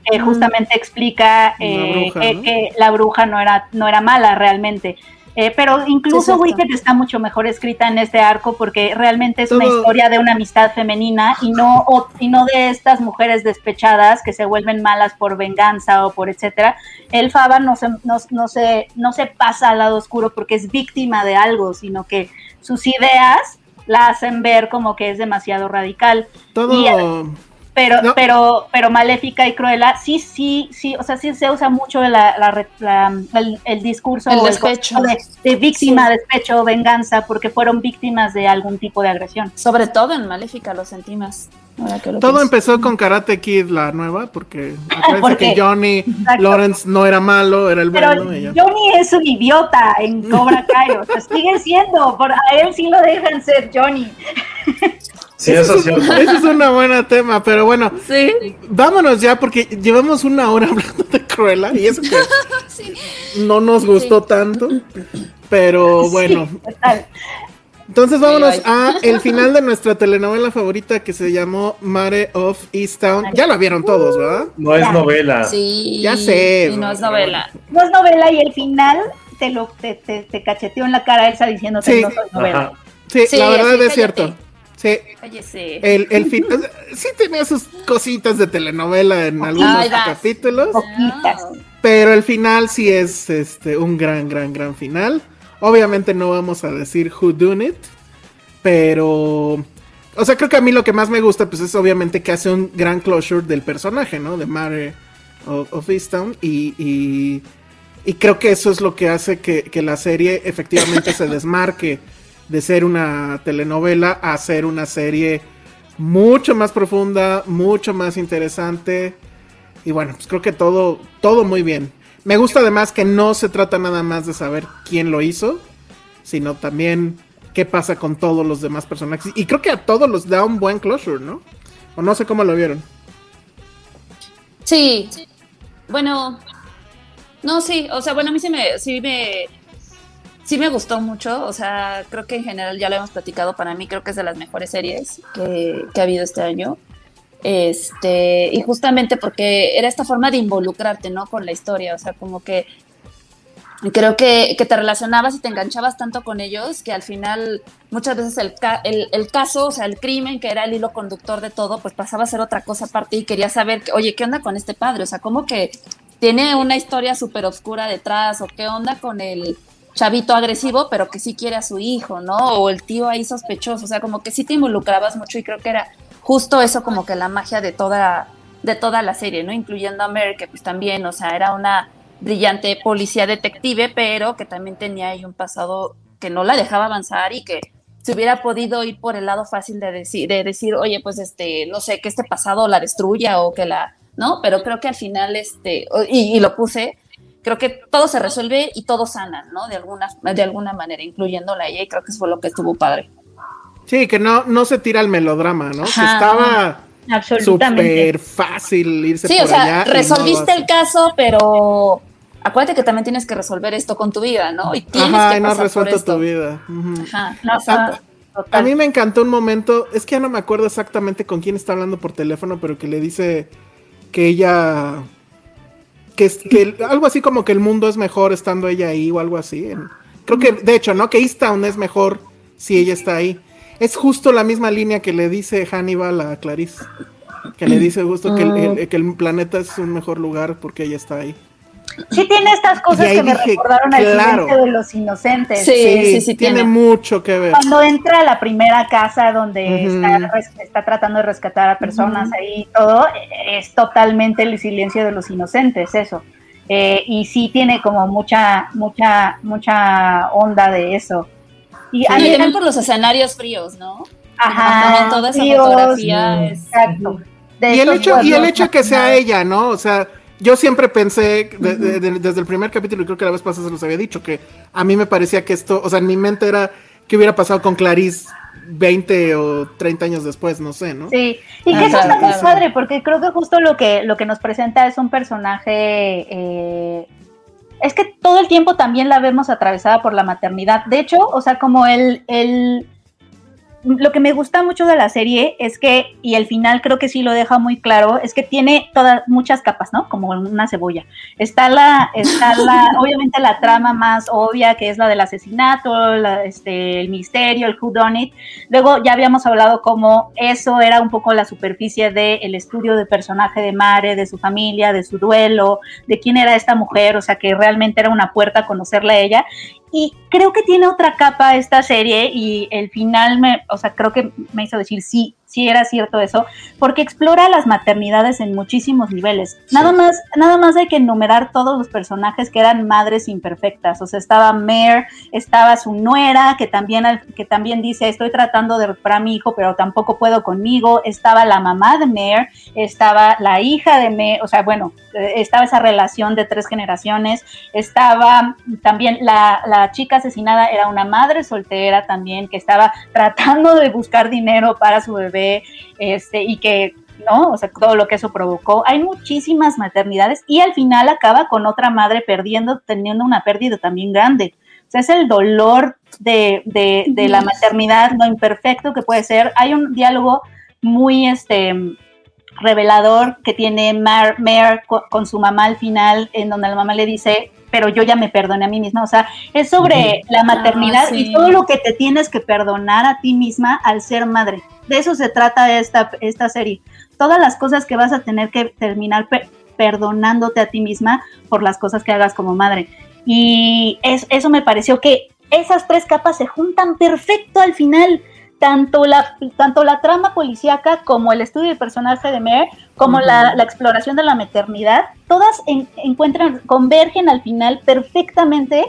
que justamente explica eh, bruja, que, ¿no? que la bruja no era, no era mala realmente. Eh, pero Sí, incluso cierto. Wicked está mucho mejor escrita en este arco porque realmente es una historia de una amistad femenina y no, o- y no de estas mujeres despechadas que se vuelven malas por venganza o por etcétera. El Faba no se, no, no se, no se pasa al lado oscuro porque es víctima de algo, sino que sus ideas la hacen ver como que es demasiado radical. Todo. Y- Pero, No. pero, pero Maléfica y Cruella, sí, sí, sí, o sea, sí se usa mucho la, la re- la- el, el discurso El despecho. de, de víctima, Sí. despecho, venganza, porque fueron víctimas de algún tipo de agresión. Sobre todo en Maléfica lo sentí más. ahora que lo Todo pienso. empezó con Karate Kid, la nueva, porque <laughs> que Johnny Exacto. Lawrence no era malo, era el bueno. Johnny es un idiota en Cobra Kai, o sea, sigue siendo, por, a él sí lo dejan ser Johnny. <laughs> Sí, eso es cierto. <laughs> Ese es un buen tema, pero bueno, Sí. vámonos ya porque llevamos una hora <laughs> hablando de Cruella y eso que <laughs> Sí. no nos gustó tanto. Pero bueno, entonces vámonos a el final de nuestra telenovela favorita que se llamó Mare of Easttown. Ya la vieron todos, ¿verdad? No es novela. Sí. Ya sé, Y no es novela. No es novela y el final te lo te, te, te cacheteó en la cara Elsa diciéndote Sí. no soy novela. Ajá. Sí, Sí, la verdad es cállate. cierto. Sí, Cállese. el, el fin, sí tenía sus cositas de telenovela en algunos Ay, capítulos. Poquitas. Pero el final sí es este un gran, gran, gran final. Obviamente no vamos a decir who done it. Pero. O sea, creo que a mí lo que más me gusta, pues es obviamente que hace un gran closure del personaje, ¿no? De Mare of, of Easttown. Y, y, y creo que eso es lo que hace que, que la serie efectivamente se desmarque de ser una telenovela a ser una serie mucho más profunda, mucho más interesante. Y bueno, pues creo que todo, todo muy bien. Me gusta además que no se trata nada más de saber quién lo hizo, sino también qué pasa con todos los demás personajes. Y creo que a todos los da un buen closure, ¿no? O no sé cómo lo vieron. Sí. Bueno, no, sí, o sea, bueno, a mí sí me, sí me, sí me gustó mucho, o sea, creo que en general ya lo hemos platicado, para mí creo que es de las mejores series que, que ha habido este año. Este, y justamente porque era esta forma de involucrarte, ¿no? Con la historia, o sea, como que creo que, que te relacionabas y te enganchabas tanto con ellos que al final muchas veces el, ca- el, caso, o sea, el crimen que era el hilo conductor de todo, pues pasaba a ser otra cosa aparte y quería saber, que, oye, ¿qué onda con este padre? O sea, como que tiene una historia súper oscura detrás o qué onda con el chavito agresivo, pero que sí quiere a su hijo, ¿no? O el tío ahí sospechoso, o sea, como que sí te involucrabas mucho y creo que era justo eso como que la magia de toda de toda la serie, ¿no? Incluyendo a Mary, que pues también, o sea, era una brillante policía detective, pero que también tenía ahí un pasado que no la dejaba avanzar y que se hubiera podido ir por el lado fácil de decir, de decir, oye, pues este, no sé, que este pasado la destruya o que la, ¿no? Pero creo que al final, este, y, y lo puse, creo que todo se resuelve y todo sanan, ¿no? De alguna, de alguna manera, incluyéndola a ella, y creo que eso fue lo que estuvo padre. Sí, que no, no se tira el melodrama, ¿no? Que Ajá. estaba súper fácil irse Sí, por o sea, allá. no resolviste el caso, pero acuérdate que también tienes que resolver esto con tu vida, ¿no? Y tienes Ajá, que y no has resuelto esto. tu vida. Ajá. No, A, está- a total. mí me encantó un momento, es que ya no me acuerdo exactamente con quién está hablando por teléfono, pero que le dice que ella, que, que algo así como que el mundo es mejor estando ella ahí o algo así. creo que, de hecho, ¿no? Que Easttown es mejor si ella está ahí. Es justo la misma línea que le dice Hannibal a Clarice. Que le dice justo que el, el- que el planeta es un mejor lugar porque ella está ahí. Sí tiene estas cosas que me dije, recordaron al claro. silencio de los inocentes. Sí, sí, sí, tiene, tiene. mucho que ver. Cuando entra a la primera casa donde está, tratando de rescatar a personas ahí y todo, es totalmente el silencio de los inocentes, eso. Eh, y sí tiene como mucha, mucha, mucha onda de eso. Y mí también por los escenarios fríos, ¿no? Ajá, También toda esa fríos, fotografía es... Exacto. De y el hecho y el hecho que sea ella no o sea yo siempre pensé de- de- de- desde el primer capítulo y creo que la vez pasada se los había dicho que a mí me parecía que esto o sea en mi mente era que hubiera pasado con Clarice 20 o 30 años después no sé no Sí, y que eso está muy padre, porque creo que justo lo que, lo que nos presenta es un personaje. eh, es que todo el tiempo también la vemos atravesada por la maternidad. De hecho, o sea, como el. el lo que me gusta mucho de la serie es que, y el final creo que sí lo deja muy claro, es que tiene todas, muchas capas, ¿no? Como una cebolla. Está la, está la, <laughs> obviamente la trama más obvia, que es la del asesinato, la- este, el misterio, el who done it, Luego ya habíamos hablado cómo eso era un poco la superficie del estudio de personaje de Mare, de su familia, de su duelo, de quién era esta mujer, o sea que realmente era una puerta a conocerla a ella. Y creo que tiene otra capa esta serie y el final me, o sea, creo que me hizo decir sí, sí era cierto eso, porque explora las maternidades en muchísimos niveles. Nada más, nada más hay que enumerar todos los personajes que eran madres imperfectas. O sea, estaba Mare, estaba su nuera, que también, que también dice, estoy tratando de recuperar a mi hijo, pero tampoco puedo conmigo. Estaba la mamá de Mare, estaba la hija de Mare, o sea, bueno, eh, estaba esa relación de tres generaciones. Estaba también la, la chica asesinada, era una madre soltera también, que estaba tratando de buscar dinero para su bebé, este, y que ¿no? O sea, todo lo que eso provocó. Hay muchísimas maternidades y al final acaba con otra madre perdiendo, teniendo una pérdida también grande. O sea, es el dolor de, de, de la maternidad, lo imperfecto que puede ser. Hay un diálogo muy este revelador que tiene Mar, Mare con, su mamá al final, en donde la mamá le dice, pero yo ya me perdoné a mí misma. O sea, es sobre la maternidad sí. y todo lo que te tienes que perdonar a ti misma al ser madre. De eso se trata esta, esta serie. Todas las cosas que vas a tener que terminar pe- perdonándote a ti misma por las cosas que hagas como madre. Y es- eso me pareció que esas tres capas se juntan perfecto al final. Tanto la, tanto la trama policíaca como el estudio del personaje de Mare, como la, la exploración de la maternidad, todas en- encuentran, convergen al final perfectamente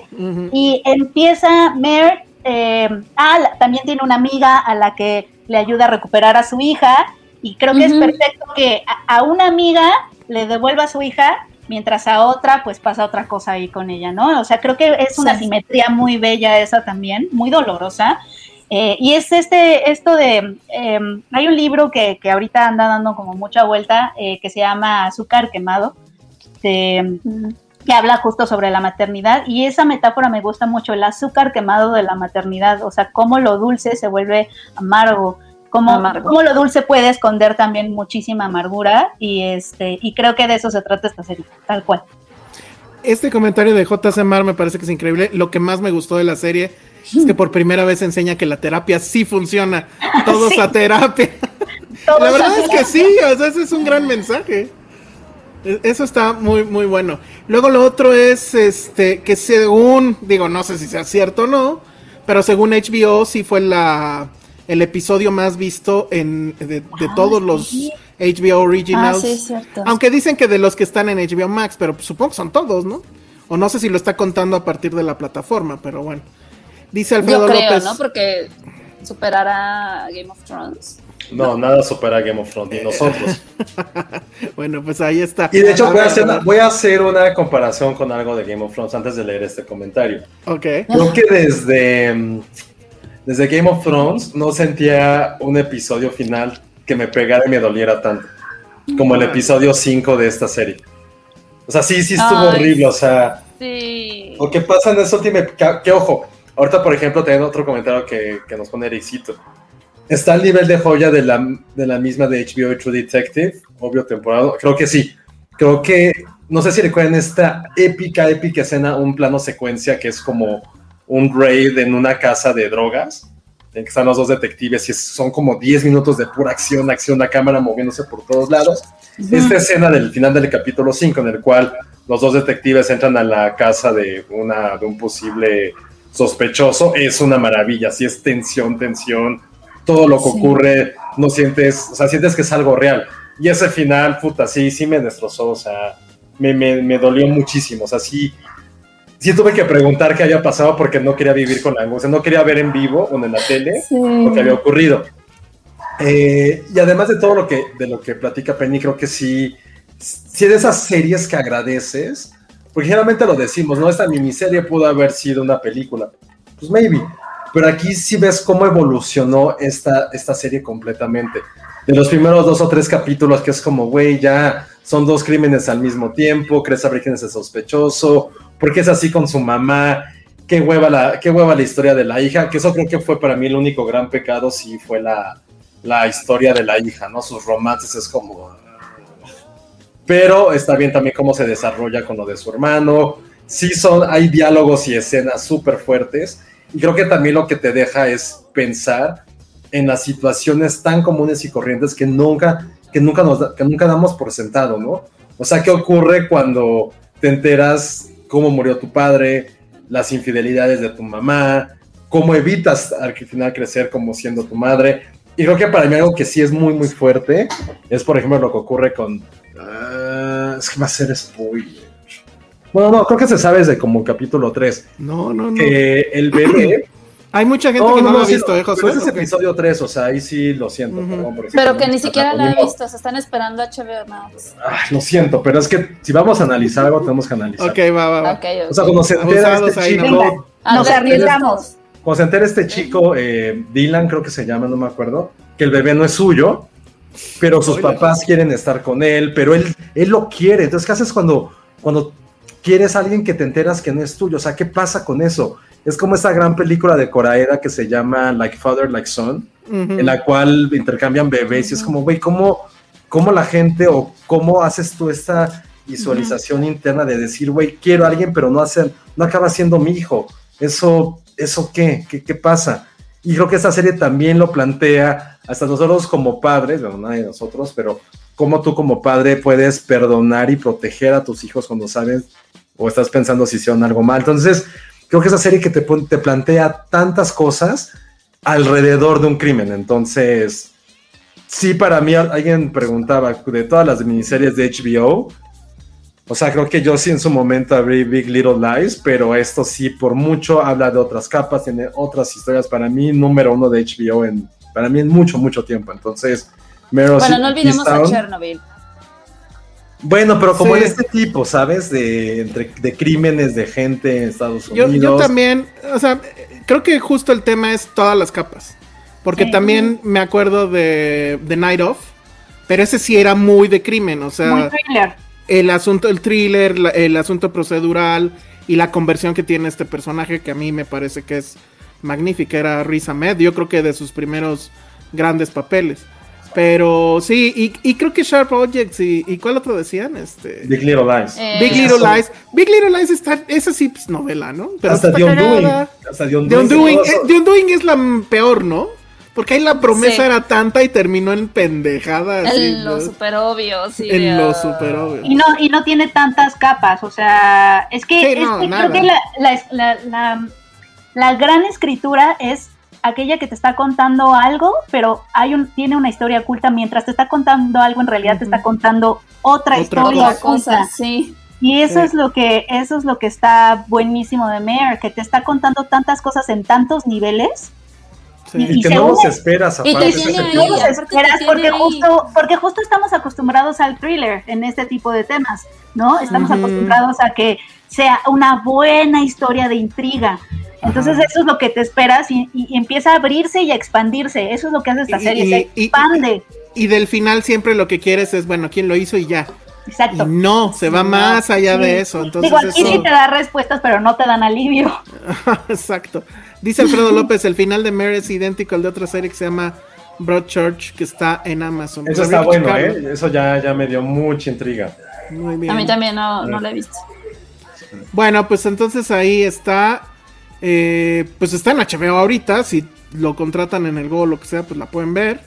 y empieza Mare, eh, ah, también tiene una amiga a la que le ayuda a recuperar a su hija y creo que es perfecto que a, a una amiga le devuelva a su hija mientras a otra pues pasa otra cosa ahí con ella, ¿no? O sea, creo que es una Sí. simetría muy bella esa también, muy dolorosa. Eh, y es este, esto de, eh, hay un libro que, que ahorita anda dando como mucha vuelta, eh, que se llama Azúcar Quemado, de- que habla justo sobre la maternidad, y esa metáfora me gusta mucho, el azúcar quemado de la maternidad, o sea, cómo lo dulce se vuelve amargo, cómo, Amargo. cómo lo dulce puede esconder también muchísima amargura, y, este, y creo que de eso se trata esta serie, tal cual. Este comentario de JC Mar me parece que es increíble. Lo que más me gustó de la serie es que por primera vez enseña que la terapia sí funciona. <laughs> Todos Sí. a terapia. Todos la verdad a es que sí, o sea, ese es un gran mensaje. Eso está muy, muy bueno. Luego lo otro es este que según, digo, no sé si sea cierto o no, pero según HBO sí fue la el episodio más visto en de, de todos los HBO Originals. Ah, sí, es cierto. Aunque dicen que de los que están en HBO Max, pero supongo que son todos, ¿no? O no sé si lo está contando a partir de la plataforma, pero bueno. Dice Alfredo Yo creo, López. ¿no? Porque superará Game of Thrones. No, nada supera Game of Thrones, ni nosotros. <laughs> Bueno, pues ahí está. Y de hecho A voy a, hacer, a ver. voy a hacer una comparación con algo de Game of Thrones antes de leer este comentario. Ok. Creo que desde, mm, desde Game of Thrones no sentía un episodio final que me pegara y me doliera tanto como el episodio 5 de esta serie. O sea, sí, sí estuvo Ay. horrible, o sea, Sí. lo que pasa en ese último, que, que ojo, ahorita por ejemplo también otro comentario que, que nos pone Ericito. Está al nivel de joya de la, de la misma de HBO True Detective, obvio temporada, creo que sí. Creo que, no sé si recuerdan esta épica, épica escena, un plano secuencia que es como un raid en una casa de drogas, en que están los dos detectives y son como 10 minutos de pura acción, acción, la cámara moviéndose por todos lados. Esta escena del final del capítulo 5, en el cual los dos detectives entran a la casa de, una, de un posible sospechoso, es una maravilla, sí es tensión, tensión, todo lo que Sí. ocurre, no sientes, o sea, sientes que es algo real. Y ese final, puta, sí, sí me destrozó, o sea, me, me, me dolió muchísimo, o sea, sí, sí tuve que preguntar qué había pasado porque no quería vivir con la angustia, no quería ver en vivo o en la tele Sí. lo que había ocurrido. Eh, y además de todo lo que, de lo que platica Penny, creo que sí, sí de esas series que agradeces, porque generalmente lo decimos, ¿no? Esta miniserie pudo haber sido una película, pues maybe, pero aquí sí ves cómo evolucionó esta, esta serie completamente. De los primeros dos o tres capítulos, que es como, güey, ya son dos crímenes al mismo tiempo, crees saber quién es sospechoso, porque es así con su mamá, qué hueva, la, qué hueva la historia de la hija, que eso creo que fue para mí el único gran pecado, sí fue la, la historia de la hija, ¿no? Sus romances es como... Pero está bien también cómo se desarrolla con lo de su hermano. Sí son, hay diálogos y escenas súper fuertes. Y creo que también lo que te deja es pensar en las situaciones tan comunes y corrientes que nunca, que nunca, nos, da- que nunca damos por sentado, ¿no? O sea, ¿qué ocurre cuando te enteras cómo murió tu padre, las infidelidades de tu mamá, cómo evitas al final crecer como siendo tu madre? Y creo que para mí algo que sí es muy, muy fuerte es, por ejemplo, lo que ocurre con... ah, es que va a ser spoiler. Bueno, no, creo que se sabe desde como capítulo 3. No, no, no. Que el bebé... <clears throat> Hay mucha gente que no, lo ha visto, ¿eh, pero Josué? ese es episodio 3, o sea, ahí sí lo siento. Ujú. perdón por ese Pero que ni siquiera la modo. visto, se están esperando HBO Max. Ay, lo siento, pero es que si vamos a analizar algo, tenemos que analizar. Ok, va, va, va. Ok, ok. O sea, cuando se entera Abusados este ahí, chico, ¿no? Nos arriesgamos. cuando se entera este chico, eh, Dylan creo que se llama, no me acuerdo, que el bebé no es suyo, pero sus Spoiler. papás quieren estar con él, pero él, él lo quiere. Entonces, ¿qué haces cuando, cuando quieres a alguien que te enteras que no es tuyo? O sea, ¿qué pasa con eso? Es como esa gran película de Coraera que se llama Like Father, Like Son, en la cual intercambian bebés y es como, güey, ¿cómo, ¿cómo la gente o cómo haces tú esta visualización interna de decir, güey, quiero a alguien, pero no, hacen, no acaba siendo mi hijo? ¿Eso, eso qué? qué? ¿Qué pasa? Y creo que esta serie también lo plantea, hasta nosotros como padres, bueno, nadie de nosotros, pero cómo tú como padre puedes perdonar y proteger a tus hijos cuando sabes o estás pensando si hicieron algo mal. Entonces, creo que esa serie que te, te plantea tantas cosas alrededor de un crimen. Entonces, sí, para mí al- alguien preguntaba de todas las miniseries de HBO. O sea, creo que yo sí en su momento abrí Big Little Lies, pero esto sí por mucho habla de otras capas, tiene otras historias. Para mí, número uno de HBO en, para mí en mucho, mucho tiempo. Entonces, Meryl Bueno, no olvidemos a Chernobyl. Bueno, pero como Sí. en este tipo, ¿sabes? De, entre- de crímenes de gente en Estados Unidos. yo también, o sea, creo que justo el tema es todas las capas. Porque Sí. también me acuerdo de The Night Of, pero ese sí era muy de crimen, o sea, Muy thriller. el asunto, el thriller, la- el asunto procedural y la conversión que tiene este personaje que a mí me parece que es magnífica, era Riz Ahmed, yo creo que de sus primeros grandes papeles. Pero sí, y, y creo que Sharp Objects y, y ¿cuál otro decían? Este, Big Little Lies. Eh, Big Little son- Lies. Big Little Lies está, esa sí, pues novela, ¿no? Hasta The Undoing. Hasta The The Undoing. Eh. The Undoing es la peor, ¿no? Porque ahí la promesa Sí. era tanta y terminó en pendejada. así, En lo ¿no? super obvio, sí. En lo super obvio. Y no, y no tiene tantas capas, o sea, es que, Sí, es no, que creo que la, la, la, la- la gran escritura es aquella que te está contando algo, pero hay un, tiene una historia oculta. Mientras te está contando algo, en realidad te está contando otra, Otra historia Otra cosa, oculta. sí. Y eso Sí. es lo que, eso es lo que está buenísimo de Mayer, que te está contando tantas cosas en tantos niveles. Sí. Y que no los esperas Y te aparte. tiene ese ahí, No tipo. los esperas tiene porque ahí. justo, porque justo estamos acostumbrados al thriller en este tipo de temas, ¿no? Estamos acostumbrados a que sea una buena historia de intriga. Entonces Ajá. eso es lo que te esperas y, y empieza a abrirse y a expandirse. Eso es lo que hace esta Y- serie, y- se expande. Y del final siempre lo que quieres es, bueno, quién lo hizo y ya. Y Exacto. no, se va No. más allá Sí. de eso. Entonces Digo, aquí eso- sí te da respuestas, pero no te dan alivio. <laughs> Exacto. Dice Alfredo López, el final de Mare es idéntico al de otra serie que se llama Broadchurch, que está en Amazon. Eso está bueno. ¿eh? Eso ya, ya me dio mucha intriga. Muy bien. A mí también no, no lo he visto. Bueno, pues entonces ahí está. Eh, pues está en HBO ahorita. Si lo contratan en el Go o lo que sea, pues la pueden ver.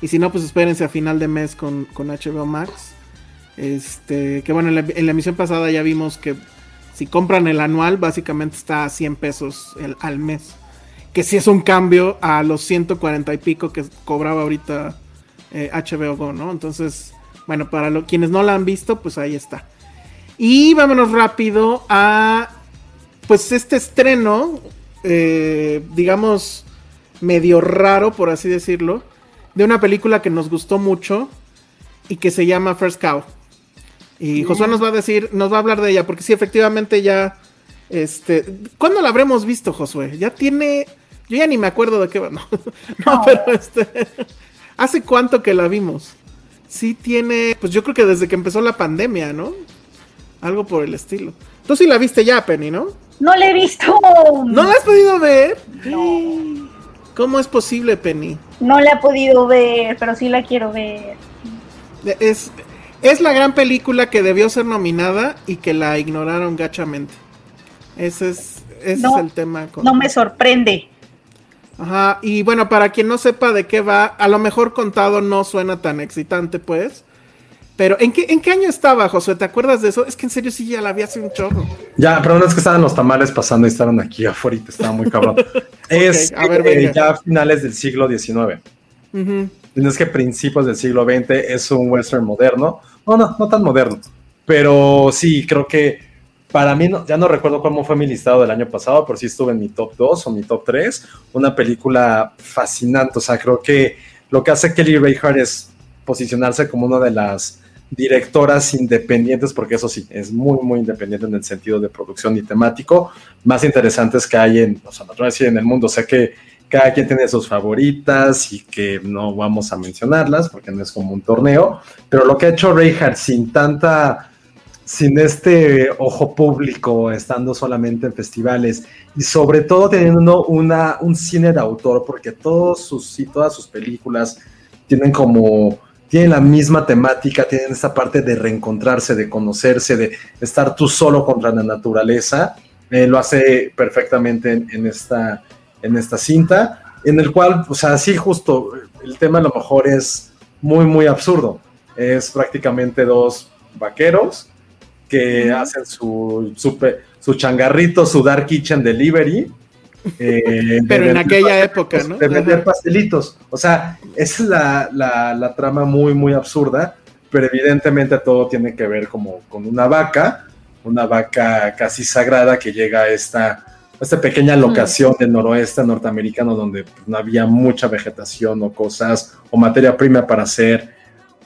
Y si no, pues espérense a final de mes con, con HBO Max. Este, que bueno, en la, emisión pasada ya vimos que si compran el anual, básicamente está a 100 pesos el- al mes. Que sí es un cambio a los 140 y pico que cobraba ahorita eh, HBO Go, ¿no? Entonces, bueno, para lo- quienes no la han visto, pues ahí está. Y vámonos rápido a, pues este estreno, eh, digamos, medio raro, por así decirlo, de una película que nos gustó mucho y que se llama First Cow. Y Josué nos va a decir, nos va a hablar de ella, porque sí, efectivamente ya, este, ¿cuándo la habremos visto, Josué? Ya tiene, yo ya ni me acuerdo de qué va, <laughs> no, no, pero este, ¿hace cuánto que la vimos? Sí tiene, pues yo creo que desde que empezó la pandemia, ¿no? Algo por el estilo. Tú sí la viste ya, Penny, ¿no? No le he visto. ¿No la has podido ver? ¿Cómo es posible, Penny? No la he podido ver, pero sí la quiero ver. Es, es la gran película que debió ser nominada y que la ignoraron gachamente. Ese es, ese No, es el tema. con- No me sorprende. Ajá, y bueno, para quien no sepa de qué va, a lo mejor contado no suena tan excitante, pues. Pero, ¿en qué, ¿en qué año estaba, Josué? ¿Te acuerdas de eso? Es que en serio sí ya la vi hace un chorro. Ya, pero no es que estaban los tamales pasando y estaban aquí afuera, estaba muy cabrón. <laughs> es a ver, eh, ya finales del siglo XIX. Ujú. No es que principios del siglo XX es un western moderno. No, no, no tan moderno. Pero sí, creo que para mí, no- ya no recuerdo cómo fue mi listado del año pasado, pero sí estuve en mi top 2 o mi top 3. Una película fascinante. O sea, creo que lo que hace Kelly Reichardt es posicionarse como una de las directoras independientes, porque eso sí, es muy, muy independiente en el sentido de producción y temático, más interesantes que hay en, o sea, no en el mundo. Sé que cada quien tiene sus favoritas y que no vamos a mencionarlas porque no es como un torneo, pero lo que ha hecho Reichardt sin tanta, sin este ojo público, estando solamente en festivales y sobre todo teniendo una, un cine de autor, porque todos sus, y todas sus películas tienen como, tienen la misma temática, tienen esta parte de reencontrarse, de conocerse, de estar tú solo contra la naturaleza, eh, lo hace perfectamente en, en esta en esta cinta, en el cual, o sea, sí, justo, el tema a lo mejor es muy, muy absurdo. Es prácticamente dos vaqueros que hacen su, su, su changarrito, su Dark Kitchen Delivery. Eh, Pero en aquella época, ¿no? De vender pastelitos. O sea, esa es la, la, la trama muy, muy absurda, pero evidentemente todo tiene que ver como con una vaca, una vaca casi sagrada que llega a esta, a esta pequeña locación del noroeste norteamericano donde no había mucha vegetación o cosas o materia prima para hacer,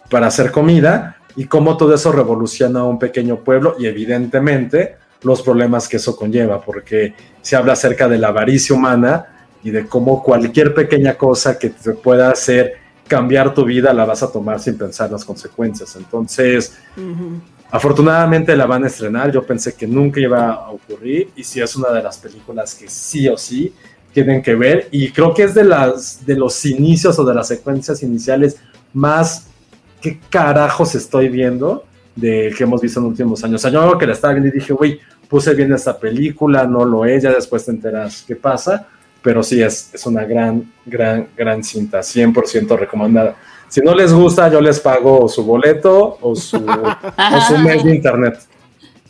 para hacer comida, y cómo todo eso revoluciona a un pequeño pueblo y evidentemente los problemas que eso conlleva, porque se habla acerca de la avaricia humana y de cómo cualquier pequeña cosa que te pueda hacer cambiar tu vida la vas a tomar sin pensar las consecuencias. Entonces, afortunadamente la van a estrenar, yo pensé que nunca iba a ocurrir y sí es una de las películas que sí o sí tienen que ver y creo que es de las de los inicios o de las secuencias iniciales más qué carajos estoy viendo de que hemos visto en los últimos años. O sea, yo que la estaba viendo y dije, güey, puse bien esta película, no lo es, ya después te enteras qué pasa, pero sí es, es una gran, gran, gran cinta, 100% recomendada. Si no les gusta, yo les pago su boleto o su, o su mes de internet.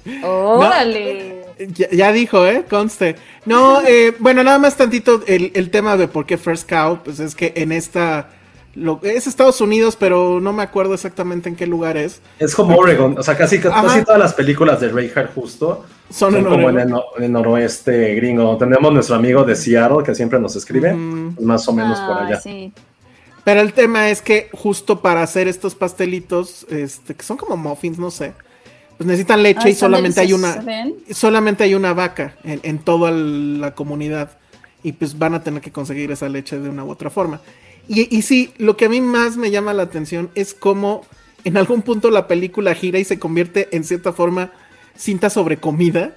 <laughs> ¡Órale! Ya, ya dijo, ¿eh? Conste. No, eh, bueno, nada más tantito el, el tema de por qué First Cow, pues es que en esta... Lo, es Estados Unidos, pero no me acuerdo exactamente en qué lugar es. Es como Oregon, o sea, casi, casi todas las películas de Reinhardt justo Son son, en como en el, no- en el noroeste gringo. Tenemos nuestro amigo de Seattle que siempre nos escribe, pues más o menos por allá. sí. Pero el tema es que justo para hacer estos pastelitos, este, que son como muffins, no sé, pues necesitan leche y solamente hay una, solamente hay una vaca en, en toda la comunidad y pues van a tener que conseguir esa leche de una u otra forma. Y, y sí, lo que a mí más me llama la atención es cómo en algún punto la película gira y se convierte en cierta forma cinta sobre comida.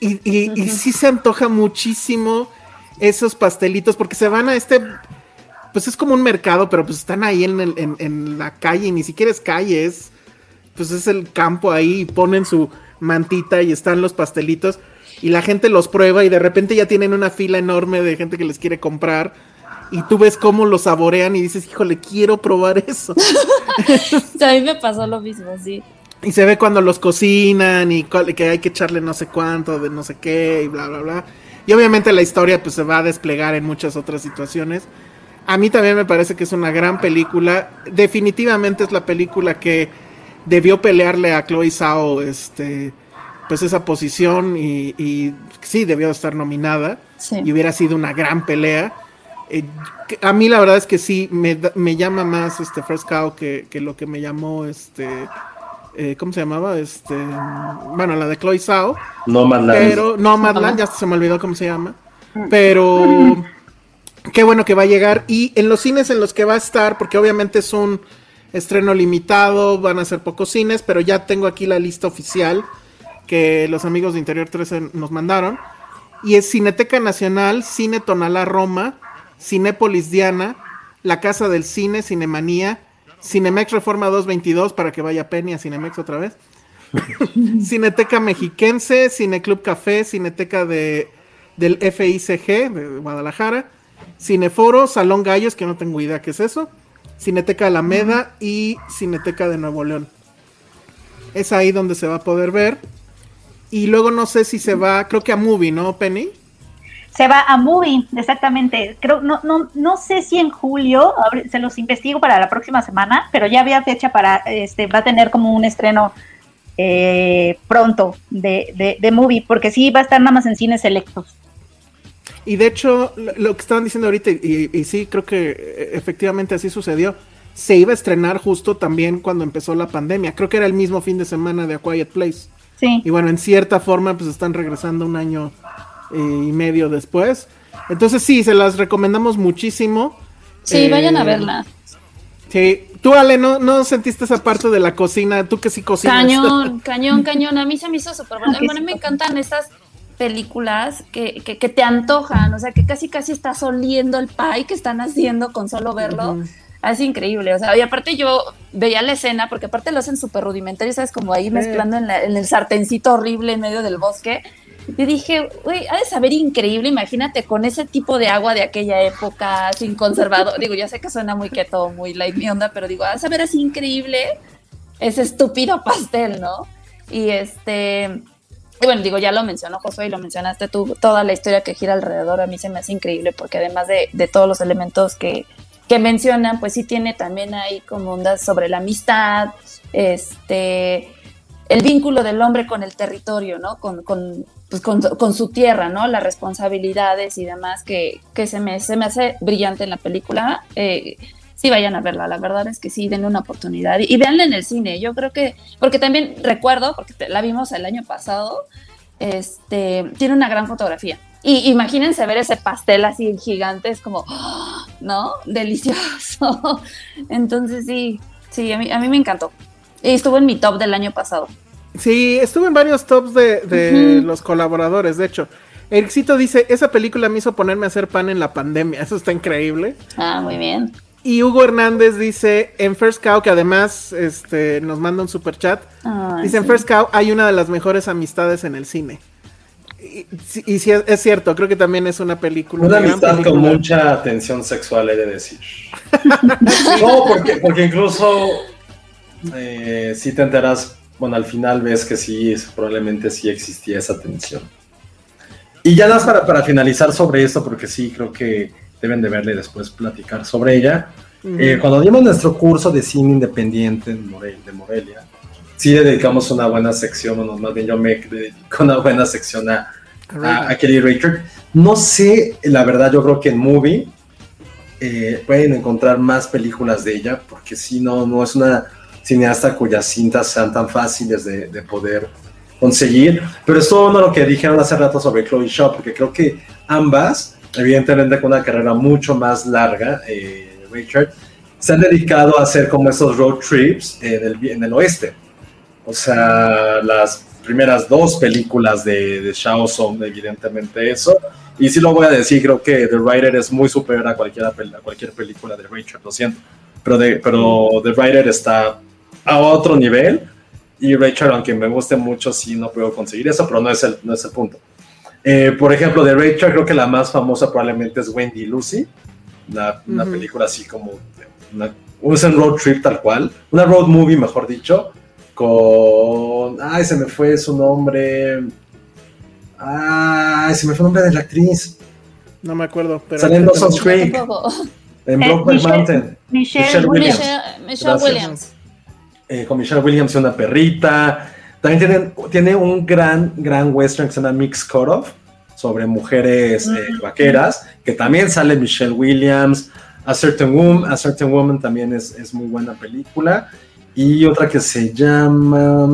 Y, y, y sí se antoja muchísimo esos pastelitos porque se van a este pues es como un mercado, pero pues están ahí en, el- en, en la calle, y ni siquiera es calle, es, pues es el campo ahí, y ponen su mantita y están los pastelitos, y la gente los prueba y de repente ya tienen una fila enorme de gente que les quiere comprar, y tú ves cómo lo saborean y dices, híjole, quiero probar eso. <laughs> A mí me pasó lo mismo, sí. Y se ve cuando los cocinan y que hay que echarle no sé cuánto de no sé qué y bla, bla, bla. Y obviamente la historia pues se va a desplegar en muchas otras situaciones. A mí también me parece que es una gran película. Definitivamente es la película que debió pelearle a Chloe Zhao este, pues esa posición y, y sí, debió estar nominada. Sí. Y hubiera sido una gran pelea. Eh, a mí la verdad es que sí, me, me llama más este First Cow que, que lo que me llamó este... eh, ¿Cómo se llamaba? Este, bueno, la de Chloe Zhao. Nomadland. Pero Nomadland, ya se me olvidó cómo se llama. Pero <laughs> qué bueno que va a llegar. Y en los cines en los que va a estar, porque obviamente es un estreno limitado, van a ser pocos cines, pero ya tengo aquí la lista oficial que los amigos de Interior 13 nos mandaron. Y es Cineteca Nacional, Cine Tonalá Roma, Cinépolis Diana, La Casa del Cine, Cinemanía, Cinemex Reforma 222 para que vaya Penny a Cinemex otra vez. <laughs> Cineteca Mexiquense, Cineclub Café, Cineteca de, del FICG de Guadalajara, Cineforo, Salón Gallos, que no tengo idea qué es eso, Cineteca Alameda y Cineteca de Nuevo León. Es ahí donde se va a poder ver. Y luego no sé si se va, creo que a Movie, ¿no, Penny? Se va a Movie, exactamente. Creo, no, no, no sé si en julio, se los investigo para la próxima semana, pero ya había fecha para, este, va a tener como un estreno eh, pronto de, de, de Movie, porque sí va a estar nada más en cines selectos. Y de hecho, lo, que estaban diciendo ahorita, y, y sí, creo que eh, efectivamente así sucedió, se iba a estrenar justo también cuando empezó la pandemia. Creo que era el mismo fin de semana de A Quiet Place. Sí. Y bueno, en cierta forma, pues están regresando un año y medio después. Entonces sí, se las recomendamos muchísimo. Sí, Eh, vayan a verla. Sí. Tú, Ale, ¿no, ¿no sentiste esa parte de la cocina? Tú que sí cocinas. Cañón, <laughs> cañón, cañón. A mí se me hizo súper bueno. Bueno, me encantan estas películas que, que, que te antojan, o sea, que casi casi estás oliendo el pie que están haciendo con solo verlo. Es increíble, o sea, y aparte yo veía la escena, porque aparte lo hacen súper rudimentario, ¿sabes? Como ahí mezclando en, la- en el sartencito horrible en medio del bosque. Y dije, güey, ha de saber increíble, imagínate con ese tipo de agua de aquella época, sin conservador. Digo, ya sé que suena muy keto, muy light mi onda, pero digo, ha de saber así increíble ese estúpido pastel, ¿no? Y este, y bueno, digo, ya lo mencionó Josué y lo mencionaste tú, toda la historia que gira alrededor a mí se me hace increíble porque además de, de todos los elementos que, que mencionan, pues sí tiene también ahí como ondas sobre la amistad, este, el vínculo del hombre con el territorio, ¿no? Con, pues con, su tierra, ¿no? Las responsabilidades y demás que, que se, me, se me hace brillante en la película. Eh, sí vayan a verla. La verdad es que sí, denle una oportunidad y, y en el cine. Yo creo que, porque también recuerdo, porque la vimos el año pasado, este, tiene una gran fotografía. Y imagínense ver ese pastel así gigante, es como. <gasps> ¿no? Delicioso. <laughs> Entonces sí, sí, a mí, a mí me encantó. Y estuvo en mi top del año pasado. Sí, estuvo en varios tops de, los colaboradores, de hecho. Ericito dice, esa película me hizo ponerme a hacer pan en la pandemia. <laughs> Eso está increíble. Ah, muy bien. Y Hugo Hernández dice, en First Cow, que además este, nos manda un super chat, dice, en. First Cow hay una de las mejores amistades en el cine. Y, sí- y sí, es, es cierto, creo que también es una película. Una amistad con mucha tensión sexual, he de decir. <laughs> no, porque, porque incluso eh, si te enteras, bueno, al final ves que sí, probablemente sí existía esa tensión. Y ya nada más para, para finalizar sobre esto, porque sí, creo que deben de verle después platicar sobre ella. Eh, cuando dimos nuestro curso de cine independiente en Morel- de Morelia, sí le dedicamos una buena sección, bueno, más bien yo me dedico una buena sección a, a, a Kelly Richard. No sé, la verdad, yo creo que en Movie eh, pueden encontrar más películas de ella, porque si no, no es una cineasta cuyas cintas sean tan fáciles de, de poder conseguir. Pero esto no lo que dijeron hace rato sobre Chloe Shaw, porque creo que ambas, evidentemente con una carrera mucho más larga, eh, Richard, se han dedicado a hacer como esos road trips en el, en el oeste. O sea, las primeras dos películas de, de Shao son evidentemente eso. Y sí lo voy a decir, creo que The Rider es muy superior a, a cualquier película de Richard, lo siento. Pero, de, pero The Rider está a otro nivel. Y Richard, aunque me guste mucho, sí no puedo conseguir eso, pero no es el, no es el punto. Eh, por ejemplo, de Richard, creo que la más famosa probablemente es Wendy Lucy. Una, una Ujú. película así como una, un road trip tal cual. Una road movie, mejor dicho. Con. Ay, se me fue su nombre. Ay, se me fue el nombre de la actriz. No me acuerdo, pero... Sale en Dawson's Creek. En Eh, Brokeback Mountain. Michelle, Michelle Williams. Michelle, Michelle Gracias. Williams. Eh, con Michelle Williams y una perrita. También tienen, tiene un gran, gran western que se llama Mix Cutoff sobre mujeres eh, vaqueras, que también sale Michelle Williams. A Certain Woman, A Certain Woman también es, es muy buena película. Y otra que se llama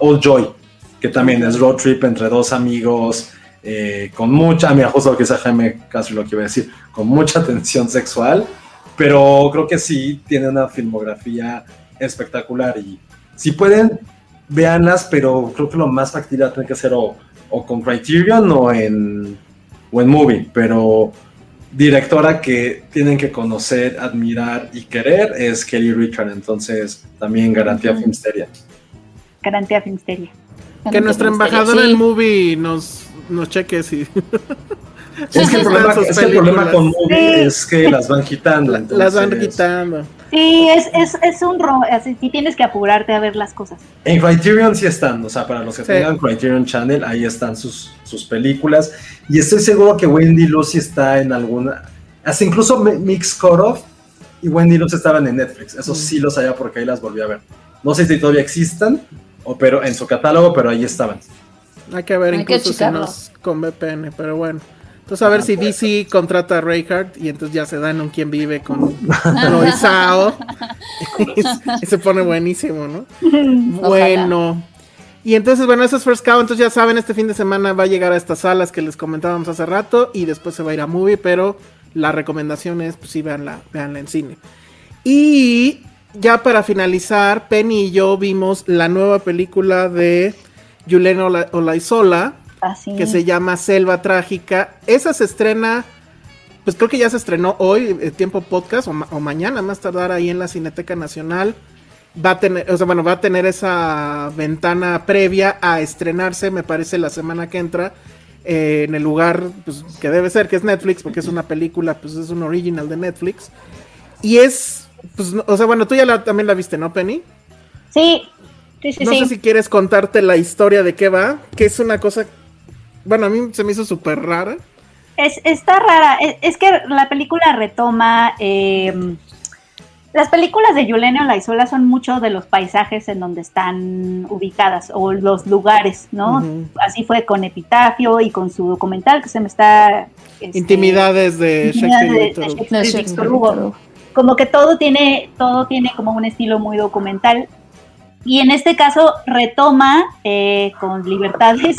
Old Joy, que también es road trip entre dos amigos. eh, con mucha, mira, justo lo que dice Jaime casi lo que iba a decir, con mucha tensión sexual, pero creo que sí tiene una filmografía espectacular y si pueden, véanlas, pero creo que lo más factible tiene que ser o, o con Criterion o en, o en Movie, pero directora que tienen que conocer, admirar y querer es Kelly Richard, entonces también garantía Ujú. Filmsteria. Garantía Filmsteria. Que nuestra embajadora en movie nos, nos cheque si... <laughs> Es que el problema, es que el problema con. Movie Sí. es que las van quitando. <laughs> Las van quitando. Sí, es, es, es un ro así, sí tienes que apurarte a ver las cosas. En Criterion sí están, o sea, para los que Sí. tengan Criterion Channel, ahí están sus, sus películas. Y estoy seguro que Wendy Lucy está en alguna. Hasta incluso Mi- Mix Cutoff y Wendy Lucy estaban en Netflix. Eso sí lo sabía porque ahí las volví a ver. No sé si todavía existan o pero en su catálogo, pero ahí estaban. Hay que ver Hay que incluso si checarlo. nos con VPN, pero bueno. Entonces a ver Ah, si pues. DC contrata a Reinhardt y entonces ya se dan un quien vive con <laughs> Loisao. <laughs> y se pone buenísimo, ¿no? <laughs> Bueno. Y entonces, bueno, eso es First Cow. Entonces ya saben, este fin de semana va a llegar a estas salas que les comentábamos hace rato y después se va a ir a movie, pero la recomendación es, pues sí, véanla, véanla en cine. Y ya para finalizar, Penny y yo vimos la nueva película de Ola- Olaizola, Así. que se llama Selva Trágica. Esa se estrena, pues creo que ya se estrenó hoy, eh, tiempo podcast, o, ma- o mañana más tardar ahí en la Cineteca Nacional. Va a tener, o sea, bueno, va a tener esa ventana previa a estrenarse, me parece, la semana que entra, eh, en el lugar pues, que debe ser, que es Netflix, porque es una película, pues es un original de Netflix. Y es, pues, o sea, bueno, tú ya la- también la viste, ¿no, Penny? Sí, sí, sí, no sí. sé si quieres contarte la historia de qué va, que es una cosa, bueno, a mí se me hizo súper rara. Es, está rara. Es, es que la película retoma. eh, las películas de Yulene Olaizola son mucho de los paisajes en donde están ubicadas o los lugares, ¿no? Así fue con Epitafio y con su documental que se me está. este, Intimidades de Shakespeare. de- de Hugo. como que todo tiene, todo tiene como un estilo muy documental. Y en este caso retoma eh, con libertades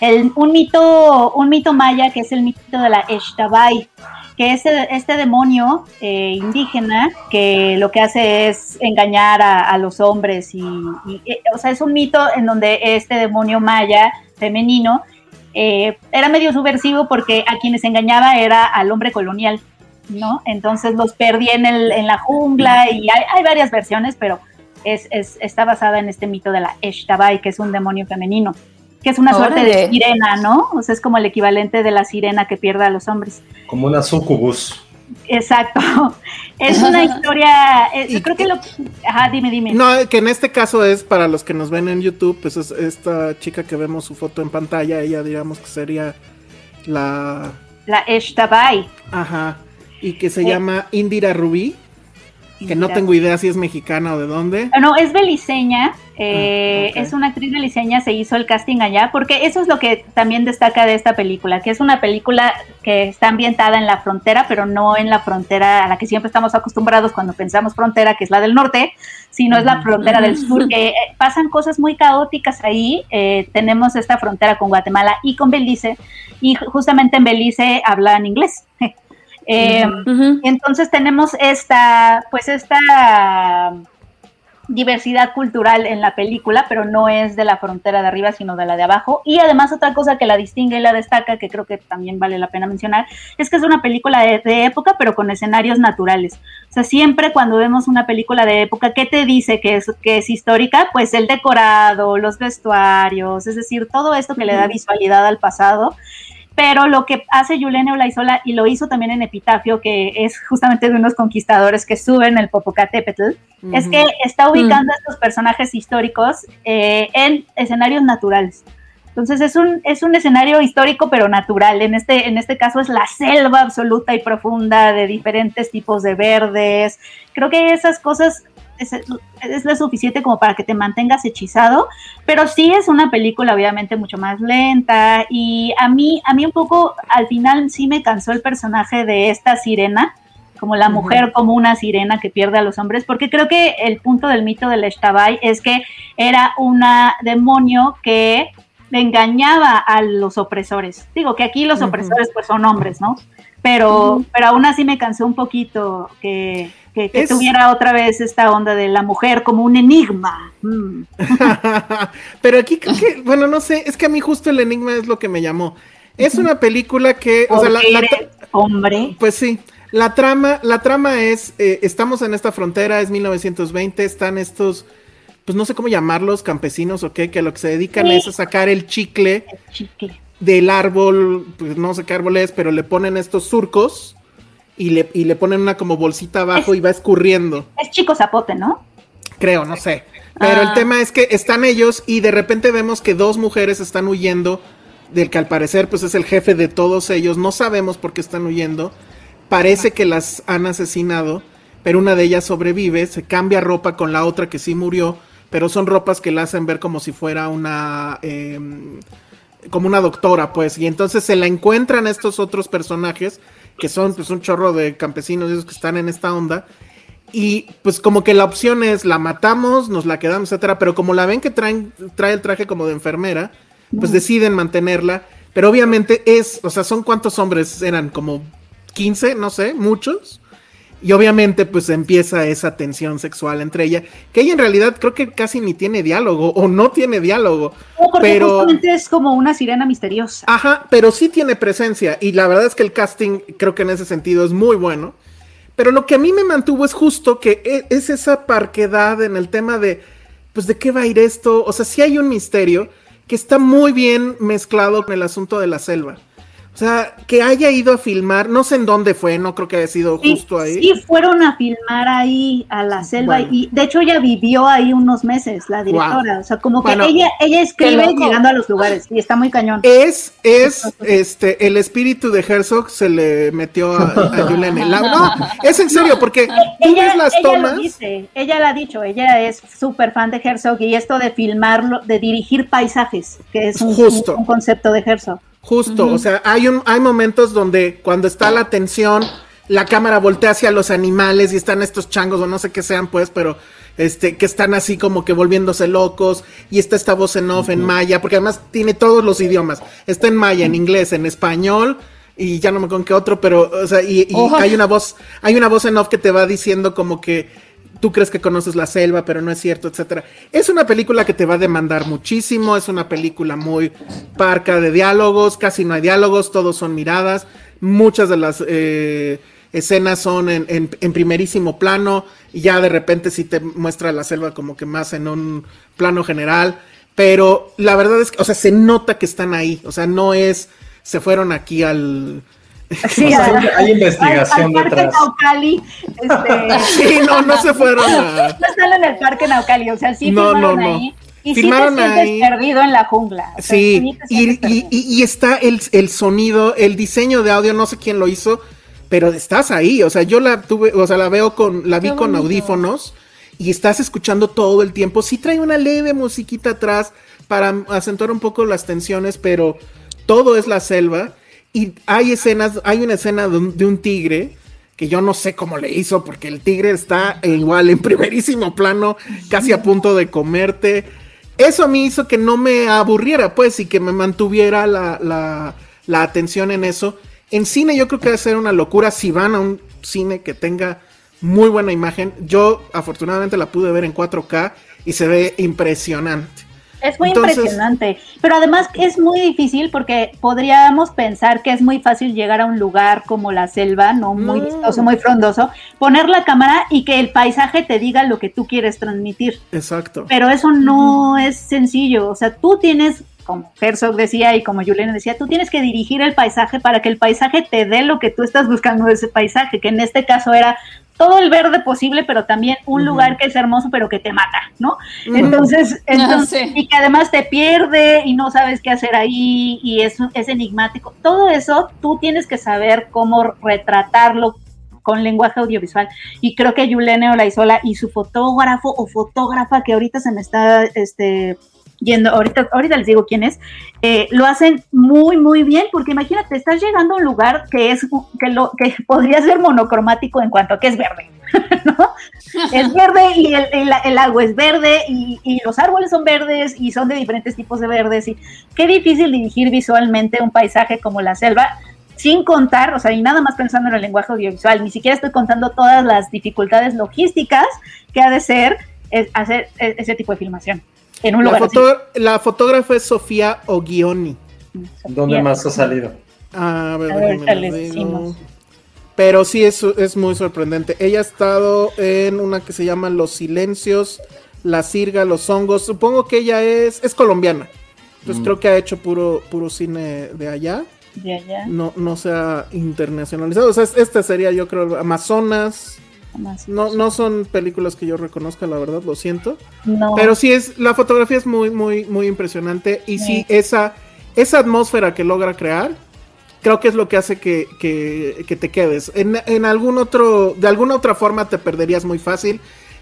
el, un, mito, un mito maya que es el mito de la Eshtabay, que es este demonio eh, indígena que lo que hace es engañar a, los hombres. Y, eh, o sea, es un mito en donde este demonio maya femenino era medio subversivo porque a quienes engañaba era al hombre colonial. ¿no? Entonces los perdí en, el, en la jungla y hay, varias versiones, pero es, está basada en este mito de la Eshtabai, que es un demonio femenino, que es una suerte de sirena, ¿no? O sea, es como el equivalente de la sirena que pierde a los hombres. Como una sucubus. Exacto. <laughs> Es una historia. Eh, yo creo que lo. Ajá, dime, dime. No, que en este caso es para los que nos ven en YouTube, pues es esta chica que vemos su foto en pantalla, ella digamos que sería la. La Eshtabai. Ajá y que se llama Indira Rubí, que no tengo idea si es mexicana o de dónde. No, es beliceña, eh, ah, es una actriz beliceña, se hizo el casting allá, porque eso es lo que también destaca de esta película, que es una película que está ambientada en la frontera, pero no en la frontera a la que siempre estamos acostumbrados cuando pensamos frontera, que es la del norte, sino es la frontera del sur, que eh, pasan cosas muy caóticas ahí. Eh, tenemos esta frontera con Guatemala y con Belice, y justamente en Belice hablan inglés. Eh, entonces tenemos esta, pues esta diversidad cultural en la película, pero no es de la frontera de arriba, sino de la de abajo. Y además otra cosa que la distingue y la destaca, que creo que también vale la pena mencionar, es que es una película de, época, pero con escenarios naturales. O sea, siempre cuando vemos una película de época, ¿qué te dice que es, que es histórica? Pues el decorado, los vestuarios, es decir, todo esto que le da visualidad al pasado pero lo que hace Yulene Olaizola, y lo hizo también en Epitafio, que es justamente de unos conquistadores que suben el Popocatépetl, es que está ubicando a estos personajes históricos eh, en escenarios naturales. Entonces es un, es un escenario histórico pero natural. En este, en este caso es la selva absoluta y profunda de diferentes tipos de verdes. Creo que esas cosas es, lo suficiente como para que te mantengas hechizado, pero sí es una película obviamente mucho más lenta y a mí, a mí un poco al final sí me cansó el personaje de esta sirena, como la mujer como una sirena que pierde a los hombres, porque creo que el punto del mito del Eshtabai es que era una demonio que engañaba a los opresores. Digo que aquí los opresores pues son hombres, ¿no? Pero, pero aún así me cansó un poquito que, que, tuviera otra vez esta onda de la mujer como un enigma. Mm. <laughs> Pero aquí creo que, bueno, no sé, es que a mí justo el enigma es lo que me llamó. Es una película que, o sea, la, hombre. Pues sí, la trama, la trama es, eh, estamos en esta frontera, es 1920, están estos, pues no sé cómo llamarlos, campesinos o qué, que lo que se dedican es a sacar el chicle, el chicle del árbol, pues no sé qué árbol es, pero le ponen estos surcos y le, y le ponen una como bolsita abajo y va escurriendo. Es chico zapote, ¿no? Creo, no sé. Pero el ah. tema es que están ellos y de repente vemos que dos mujeres están huyendo del que al parecer pues es el jefe de todos ellos. No sabemos por qué están huyendo. Parece que las han asesinado, pero una de ellas sobrevive, se cambia ropa con la otra que sí murió, pero son ropas que la hacen ver como si fuera una... Em, como una doctora, pues, y entonces se la encuentran estos otros personajes que son pues un chorro de campesinos esos que están en esta onda. Y pues como que la opción es la matamos, nos la quedamos, etcétera, pero como la ven que traen, trae el traje como de enfermera, pues deciden mantenerla. Pero obviamente es, o sea, son cuántos hombres eran, como 15, no sé, muchos. Y obviamente pues empieza esa tensión sexual entre ella, que ella en realidad creo que casi ni tiene diálogo o no tiene diálogo. pero justamente es como una sirena misteriosa. Ajá, pero sí tiene presencia y la verdad es que el casting creo que en ese sentido es muy bueno. Pero lo que a mí me mantuvo es justo que e, es esa parquedad en el tema de, pues de qué va a ir esto, o sea, sí hay un misterio que está muy bien mezclado con el asunto de la selva. O sea, que haya ido a filmar, no sé en dónde fue, no creo que haya sido justo ahí. Sí, fueron a filmar ahí a la selva y de hecho ella vivió ahí unos meses, la directora. O sea, como que ella, ella escribe llegando a los lugares y está muy cañón. Es, es, este, el espíritu de Herzog se le metió a, a Yulene. no, es en serio, porque ella, las tomas. dice, ella la ha dicho, ella es súper fan de Herzog y esto de filmarlo, de dirigir paisajes, que es un, un concepto de Herzog. Justo, o sea, hay, un, hay momentos donde cuando está la tensión, la cámara voltea hacia los animales y están estos changos o no sé qué sean, pues, pero este, que están así como que volviéndose locos, y está esta voz en off en maya, porque además tiene todos los idiomas, está en maya, en inglés, en español, y ya no me acuerdo qué otro, pero, o sea, y, y Oh. hay una voz, hay una voz en off que te va diciendo como que tú crees que conoces la selva, pero no es cierto, etcétera. Es una película que te va a demandar muchísimo, es una película muy parca de diálogos, casi no hay diálogos, todos son miradas, muchas de las eh, escenas son en, en- primerísimo plano, y ya de repente sí te muestra la selva como que más en un plano general, pero la verdad es que, o sea, se nota que están ahí, o sea, no es, se fueron aquí al... <laughs> Sí, O sea, hay- hay investigación al, al parque detrás. Naucali, este, Sí, no, no se fueron a... no están en el parque Naucali, o sea, sí No, filmaron no, no. ahí. Y Filmaron sí te sientes ahí. perdido en la jungla. o sea, Sí, te y, y- y- y está el, el sonido, el diseño de audio, no sé quién lo hizo, pero estás ahí, o sea, yo la tuve, o sea, la veo con, la vi Qué con bonito. audífonos y estás escuchando todo el tiempo. Sí trae una leve musiquita atrás para acentuar un poco las tensiones, pero todo es la selva y hay escenas, hay una escena de un, tigre que yo no sé cómo le hizo, porque el tigre está igual en primerísimo plano, casi a punto de comerte. Eso a mí hizo que no me aburriera, pues, y que me mantuviera la, la- la atención en eso. En cine yo creo que a ser una locura si van a un cine que tenga muy buena imagen. Yo afortunadamente la pude ver en 4K y se ve impresionante. Es muy Entonces- impresionante, pero además es muy difícil porque podríamos pensar que es muy fácil llegar a un lugar como la selva, no muy No. vistoso, muy frondoso, poner la cámara y que el paisaje te diga lo que tú quieres transmitir. Exacto. Pero eso no es sencillo, o sea, tú tienes, como Herzog decía y como Juliana decía, tú tienes que dirigir el paisaje para que el paisaje te dé lo que tú estás buscando de ese paisaje, que en este caso era todo el verde posible, pero también un lugar que es hermoso, pero que te mata, ¿no? Entonces, entonces sí. y que además te pierde y no sabes qué hacer ahí y es, es enigmático. Todo eso tú tienes que saber cómo retratarlo con lenguaje audiovisual. Y creo que Yulene Olaizola y su fotógrafo o fotógrafa que ahorita se me está este, yendo, ahorita, ahorita les digo quién es, eh, lo hacen muy, muy bien, porque imagínate, estás llegando a un lugar que es que lo que podría ser monocromático en cuanto a que es verde. <laughs> ¿no? Es verde y el, el- agua es verde y, y los árboles son verdes y son de diferentes tipos de verdes. Y qué difícil dirigir visualmente un paisaje como la selva sin contar, o sea, y nada más pensando en el lenguaje audiovisual, ni siquiera estoy contando todas las dificultades logísticas que ha de ser es, hacer e- ese tipo de filmación en un La, lugar foto- la fotógrafa es Sofía Oghioni. así. ¿Dónde Sofía. más ha salido? A ver, A ver. Pero sí es, es muy sorprendente. Ella ha estado en una que se llama Los Silencios, La Sirga, Los Hongos. Supongo que ella es, es colombiana. Entonces creo que ha hecho puro, puro cine de allá. De allá, No, no se ha internacionalizado. O sea, es- este sería yo creo Amazonas. Más. No, no son películas que yo reconozca, la verdad, lo siento. No. Pero sí es, la fotografía es muy, muy, muy impresionante. Y sí, Sí. esa, esa atmósfera que logra crear, creo que es lo que hace que, que- que te quedes. En, en algún otro, de alguna otra forma te perderías muy fácil.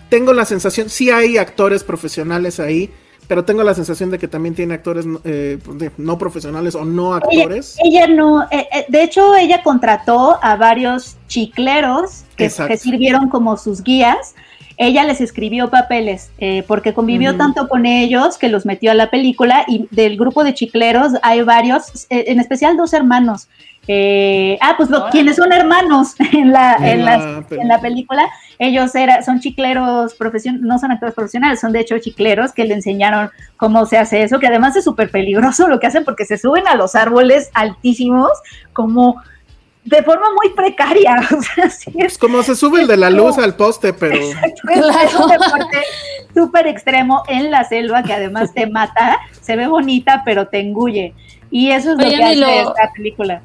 Tengo la sensación, sí hay actores profesionales ahí, pero tengo la sensación de que también tiene actores eh, de- no profesionales o no actores. ella no, eh, eh, de hecho ella contrató a varios chicleros que, sirvieron como sus guías. Ella les escribió papeles eh, porque convivió tanto con ellos que los metió a la película y del grupo de chicleros hay varios, eh, en especial dos hermanos. Eh, ah, pues quienes son hermanos <laughs> en la, En en la en la película, ellos era, son chicleros profesionales, no son actores profesionales, son de hecho chicleros que le enseñaron cómo se hace eso, que además es súper peligroso lo que hacen porque se suben a los árboles altísimos como de forma muy precaria. <laughs> O sea, sí es, como se sube el de la luz al poste, pero es- es un deporte súper extremo en la selva que además te mata, se ve bonita pero te engulle. Y eso es lo que hace lo- esta película.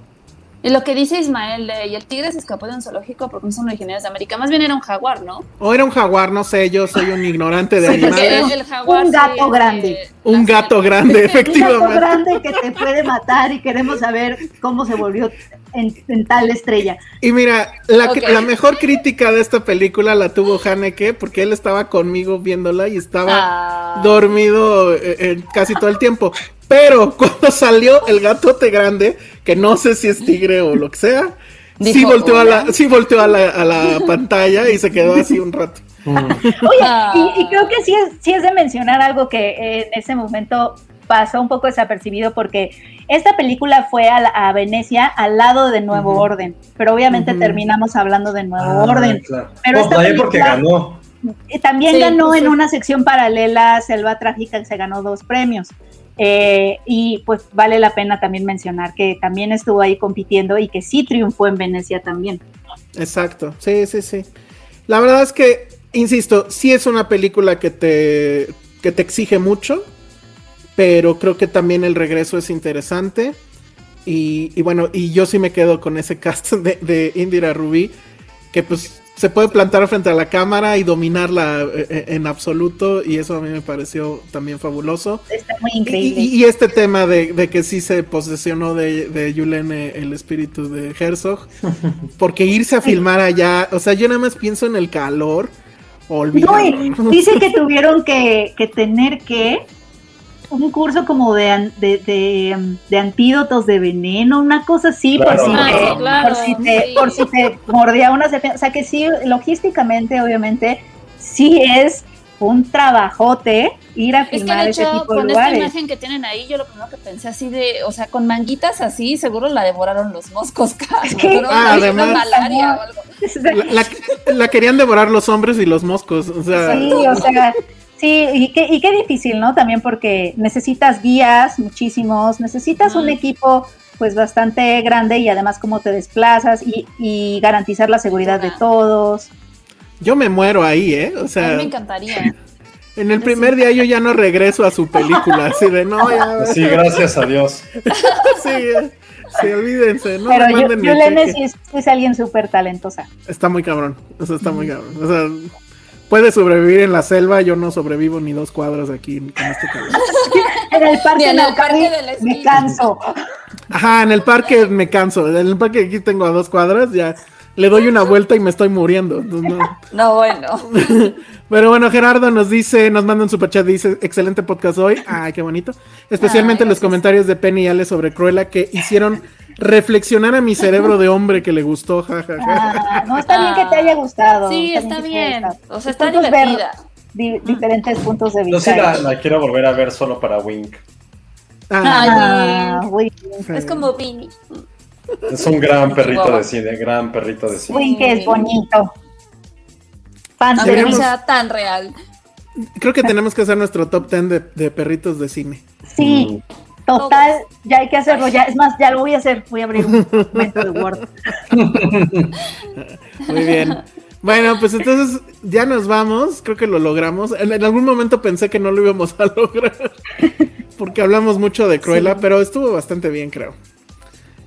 Y lo que dice Ismael, de, y el tigre se escapó de un zoológico porque no son originarios de América. Más bien era un jaguar, ¿no? o era un jaguar, no sé, yo soy un ignorante de animales. el, el jaguar Un sí, gato eh, grande. <laughs> Un gato grande, Un gato efectivamente. grande que te puede matar y queremos saber cómo se volvió en, en tal estrella. Y mira, la mejor crítica de esta película la tuvo Haneke porque él estaba conmigo viéndola y estaba Ah. dormido eh, eh, casi todo el tiempo. Pero <laughs> cuando salió el gatote grande, que no sé si es tigre o lo que sea, sí volteó, a la, sí volteó a la, a la pantalla y se quedó así un rato. <laughs> Oye, y, y creo que sí es, sí es de mencionar algo que eh, en ese momento pasó un poco desapercibido porque esta película fue a, la- a Venecia al lado de Nuevo. Orden, pero obviamente terminamos hablando de Nuevo Ah, Orden. claro. Pero esta también porque ganó. Eh, También Sí, ganó pues, en una sección paralela Selva Trágica, que se ganó dos premios. Eh, y pues vale la pena también mencionar que también estuvo ahí compitiendo y que sí triunfó en Venecia también. Exacto, sí, sí, sí. La verdad es que, insisto, sí es una película que te, que te exige mucho, pero creo que también el regreso es interesante. Y, y bueno, y yo sí me quedo con ese <laughs> cast de, de Indira Rubí, que pues se puede plantar frente a la cámara y dominarla eh, eh, en absoluto, y eso a mí me pareció también fabuloso. Está muy increíble. y- y este tema de, de que sí se posesionó de, de Yulene el espíritu de Herzog, <laughs> porque irse a filmar allá, o sea, yo nada más pienso en el calor, No, dice que <laughs> tuvieron que, que tener que un curso como de, an- de, de, um, de antídotos de veneno, una cosa así, Claro. por, si Ah, te, claro, por, si te, sí. por si te mordía una serpiente. O sea que sí, logísticamente, obviamente, sí es un trabajote ir a Es que filmar ese tipo de con esta lugares. imagen que tienen ahí, yo lo primero que pensé así de, o sea, con manguitas así, seguro la devoraron los moscos, <laughs> casi. Ah, una además. malaria o algo. <laughs> La, la- la querían devorar los hombres y los moscos, o sea, Sí, o sea, sí, y qué, y qué difícil, ¿no? También porque necesitas guías, muchísimos, necesitas un equipo pues bastante grande y además cómo te desplazas y, y garantizar la seguridad de todos. yo me muero ahí, ¿eh? O A mí sea, me encantaría. en el primer día yo ya no regreso a su película, <laughs> así de no, ya, Sí, gracias a Dios. <laughs> sí, sí, olvídense, no Pero me yo, manden cheque. sí es, es alguien súper talentosa. Está muy cabrón. O sea, está muy cabrón. O sea, puede sobrevivir en la selva. Yo no sobrevivo ni dos cuadras aquí con este <laughs> cabrón. En el parque, en el parque de la me canso. Ajá, en el parque me canso. En el parque aquí tengo a dos cuadras. Ya le doy una vuelta y me estoy muriendo. No. <laughs> No, bueno. <laughs> Pero bueno, Gerardo nos dice, nos manda un superchat, dice, excelente podcast hoy. Ay, qué bonito. Especialmente Ay, los comentarios de Penny y Ale sobre Cruella que hicieron reflexionar a mi cerebro de hombre que le gustó. Ja, ja, ja. Ah, no, está bien que te haya gustado. Sí, está bien. O sea, está divertida. di- diferentes puntos de Yo vista. sí la, la quiero volver a ver solo para Wink. Ah, Ah, Wink. Es como Vini. Es un gran perrito de cine, gran perrito de cine. Wink es bonito. Fan no sea tan real. creo que tenemos que hacer nuestro top 10 de, de perritos de cine. Sí, total, ya hay que hacerlo. Ya, es más, ya lo voy a hacer. Voy a abrir un <laughs> documento de Word. <laughs> Muy bien. Bueno, pues entonces ya nos vamos. Creo que lo logramos. En, en algún momento pensé que no lo íbamos a <laughs> lograr. Porque hablamos mucho de Cruella, pero estuvo bastante bien, creo.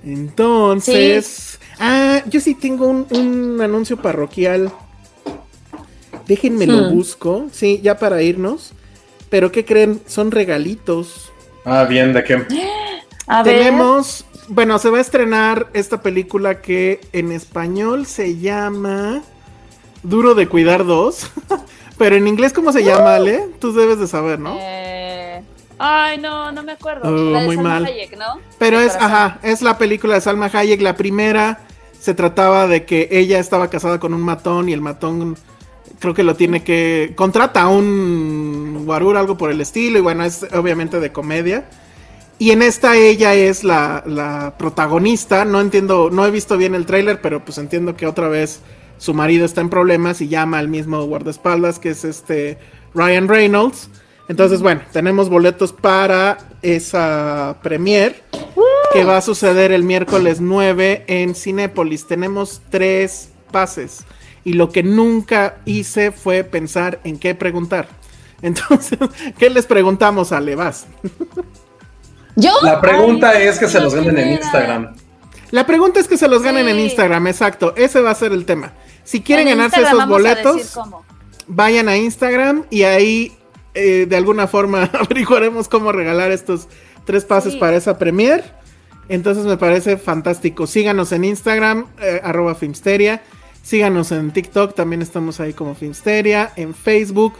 Entonces. Ah, yo sí tengo un, un anuncio parroquial. Déjenme lo Hmm. busco. Sí, ya para irnos. Pero ¿qué creen? Son regalitos. Ah, bien, ¿de qué? <gasps> A ver. Tenemos, bueno, se va a estrenar esta película que en español se llama Duro de Cuidar 2. <laughs> Pero en inglés, ¿cómo se llama, Ale? Tú debes de saber, ¿no? Eh, Ay, no, no me acuerdo. Oh, La de muy Salma mal. Hayek, ¿no? Pero es, ajá, es la película de Salma Hayek. La primera se trataba de que ella estaba casada con un matón y el matón creo que lo tiene que... Contrata a un guarur, algo por el estilo. Y bueno, es obviamente de comedia. Y en esta ella es la, la protagonista. No entiendo, no he visto bien el tráiler, pero pues entiendo que otra vez su marido está en problemas y llama al mismo guardaespaldas, que es este Ryan Reynolds. Entonces, bueno, tenemos boletos para esa premier que va a suceder el miércoles 9 en Cinépolis. Tenemos tres pases y lo que nunca hice fue pensar en qué preguntar. <laughs> Entonces, ¿qué les preguntamos a Levas? ¿Yo? La pregunta Ay, es que se los ganen en. Instagram. La pregunta es que se los ganen en. Instagram, exacto. Ese va a ser el tema. Si quieren En ganarse Instagram esos boletos, vayan a Instagram y ahí eh, de alguna forma <laughs> averiguaremos cómo regalar estos tres pases Sí. para esa premier. Entonces me parece fantástico. Síganos en Instagram, eh, arroba Filmsteria. Síganos en TikTok, también estamos ahí como Filmsteria. En Facebook,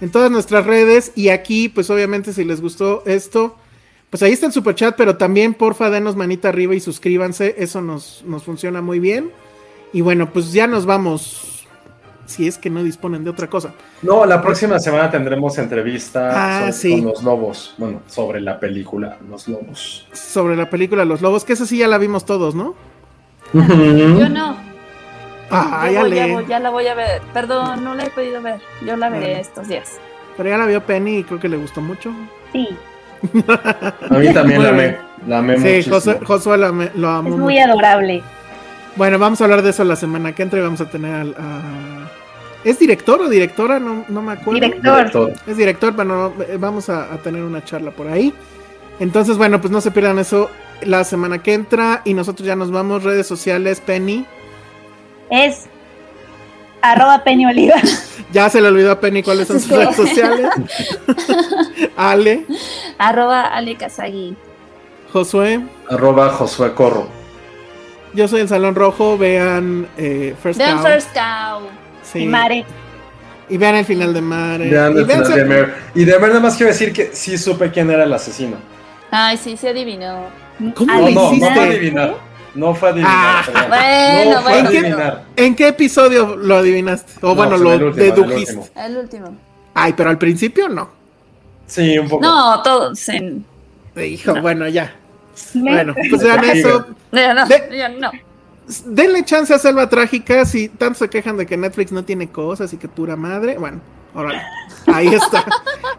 en todas nuestras redes. Y aquí, pues obviamente si les gustó esto, Pues ahí está el super chat, pero también porfa denos manita arriba y suscríbanse, eso nos, nos funciona muy bien. Y bueno, pues ya nos vamos, si es que no disponen de otra cosa. No, la próxima semana tendremos entrevista Ah, sobre- sí. con los lobos. Bueno, sobre la película Los Lobos. Sobre la película Los Lobos, que esa sí ya la vimos todos, ¿no? Yo no. Ah, ya voy- ya, le. voy- ya la voy a ver. Perdón, no la he podido ver. Yo la veré estos días. Pero ya la vio Penny y creo que le gustó mucho. Sí, A mí también la amé. La amé Sí, muchísimo. Josué, Josué lo, amó es mucho. muy adorable. Bueno, vamos a hablar de eso la semana que entra y vamos a tener a- ¿Es director o directora? No, no me acuerdo. Director. Es director, bueno, eh, vamos a, a tener una charla por ahí. Entonces, bueno, pues no se pierdan eso la semana que entra y nosotros ya nos vamos. Redes sociales, Penny. Es arroba Penny Oliva. <laughs> Ya se le olvidó a Penny cuáles son sus Sí. redes sociales. <laughs> Ale, Arroba Ale Kazagi. Josué. Arroba Josué Corro. Yo soy el Salón Rojo. Vean eh, First Vean Cow. First Cow. Sí. Y Mare. Y vean el final de Mare. Vean y el final véanse- de Mer. Y de verdad nada más quiero decir que sí supe quién era el asesino. Ay, sí, se adivinó. ¿Cómo No, lo no, no hiciste? fue adivinar. No fue adivinar. Ah, bueno, no fue bueno. adivinar. ¿En qué episodio lo adivinaste? O No, bueno, lo el último, en el dedujiste. último. El último. Ay, pero al principio no. Sí, un poco. No, todos en. Hijo, bueno, ya. Bueno, pues vean eso. Ya no, De- ya no. Denle chance a Selva Trágica. Si tanto se quejan de que Netflix no tiene cosas y que pura madre. Bueno, órale. Ahí está.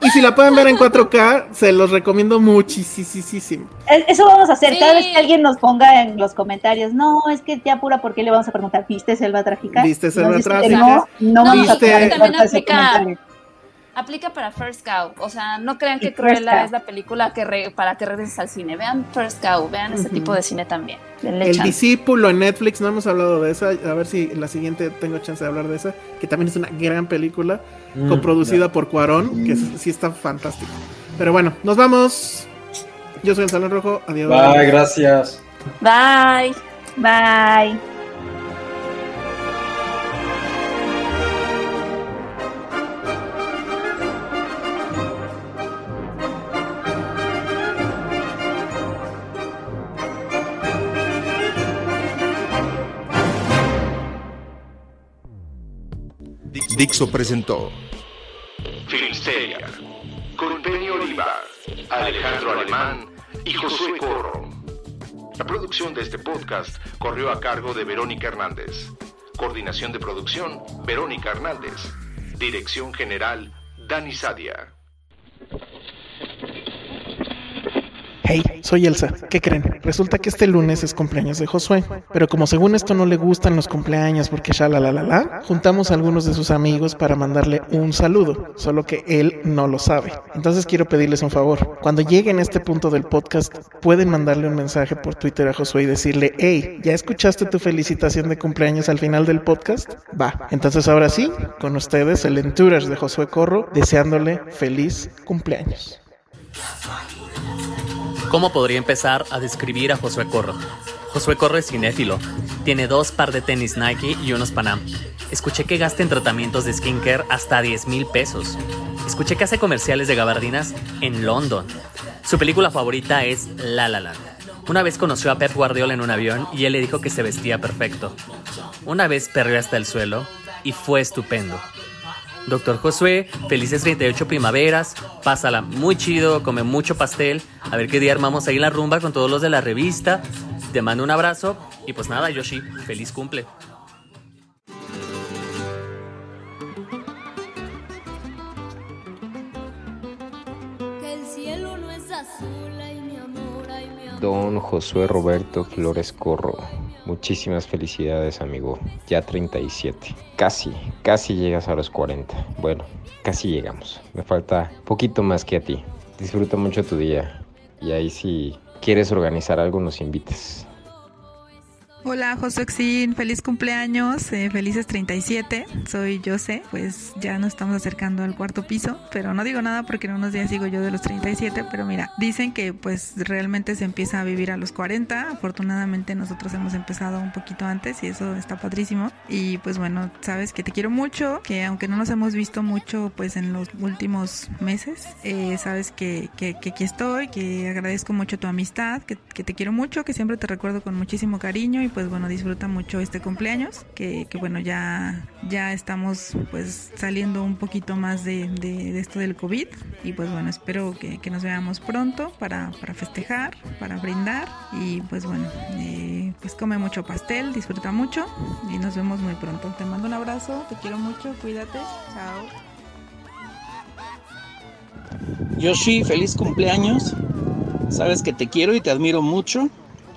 Y si la pueden ver en 4K, se los recomiendo muchísimo. Es- Eso vamos a hacer. Sí. Cada vez que alguien nos ponga en los comentarios, no, es que ya pura, ¿por qué le vamos a preguntar? ¿Viste Selva Trágica? ¿Viste Selva Trágica? No, no vamos a. aplica- para First Cow. O sea, no crean que Cruella es la película que re- para que regreses al cine. Vean First Cow, vean ese tipo de cine también. Denle El chance. discípulo en Netflix, no hemos hablado de esa. A ver si la siguiente tengo chance de hablar de esa. Que también es una gran película. Mm, coproducida por Cuarón. Que sí sí está fantástico. Pero bueno, nos vamos. Yo soy el Salón Rojo. Adiós. Bye, gracias. Bye. Bye. Dixo presentó Filmsteria, con Oliva, Alejandro Alemán y Josué Corro. La producción de este podcast corrió a cargo de Verónica Hernández. Coordinación de producción, Verónica Hernández. Dirección general, Dani Sadia. Hey, soy Elsa. ¿Qué creen? Resulta que este lunes es cumpleaños de Josué. Pero como según esto no le gustan los cumpleaños porque ya la la la la, juntamos a algunos de sus amigos para mandarle un saludo. Solo que él no lo sabe. Entonces quiero pedirles un favor. Cuando lleguen a este punto del podcast, pueden mandarle un mensaje por Twitter a Josué y decirle, hey, ¿ya escuchaste tu felicitación de cumpleaños al final del podcast? Va. Entonces ahora sí, con ustedes el Entourage de Josué Corro, deseándole feliz cumpleaños. ¿Cómo podría empezar a describir a Josué Corro? Josué Corro es cinéfilo. Tiene dos par de tenis Nike y unos Panam. Escuché que gasta en tratamientos de skincare hasta 10 mil pesos. Escuché que hace comerciales de gabardinas en London. Su película favorita es La La. Una vez conoció a Pep Guardiola en un avión y él le dijo que se vestía perfecto. Una vez perrió hasta el suelo y fue estupendo. Doctor Josué, felices 38 primaveras, pásala muy chido, come mucho pastel, a ver qué día armamos ahí la rumba con todos los de la revista. Te mando un abrazo y pues nada, Yoshi, feliz cumple. Don Josué Roberto Flores Corro. Muchísimas felicidades, amigo. Ya 37. Casi, casi llegas a los 40. Bueno, casi llegamos. Me falta poquito más que a ti. Disfruta mucho tu día. Y ahí si quieres organizar algo nos invites. Hola Josuexin, feliz cumpleaños, eh, felices 37, soy Jose, pues ya nos estamos acercando al cuarto piso, pero no digo nada porque en unos días sigo yo de los 37, pero mira, dicen que pues realmente se empieza a vivir a los 40, afortunadamente nosotros hemos empezado un poquito antes y eso está padrísimo. Y pues bueno, sabes que te quiero mucho, que aunque no nos hemos visto mucho pues en los últimos meses, eh, sabes que, que, que, aquí estoy, que agradezco mucho tu amistad, que, que te quiero mucho, que siempre te recuerdo con muchísimo cariño y pues bueno, disfruta mucho este cumpleaños, que, que bueno, ya, ya estamos pues saliendo un poquito más de, de, esto del COVID y pues bueno, espero que, que nos veamos pronto para, para, festejar, para brindar y pues bueno, eh, pues come mucho pastel, disfruta mucho y nos vemos muy pronto. Te mando un abrazo, te quiero mucho, cuídate, chao. Yoshi, feliz cumpleaños. Sabes que te quiero y te admiro mucho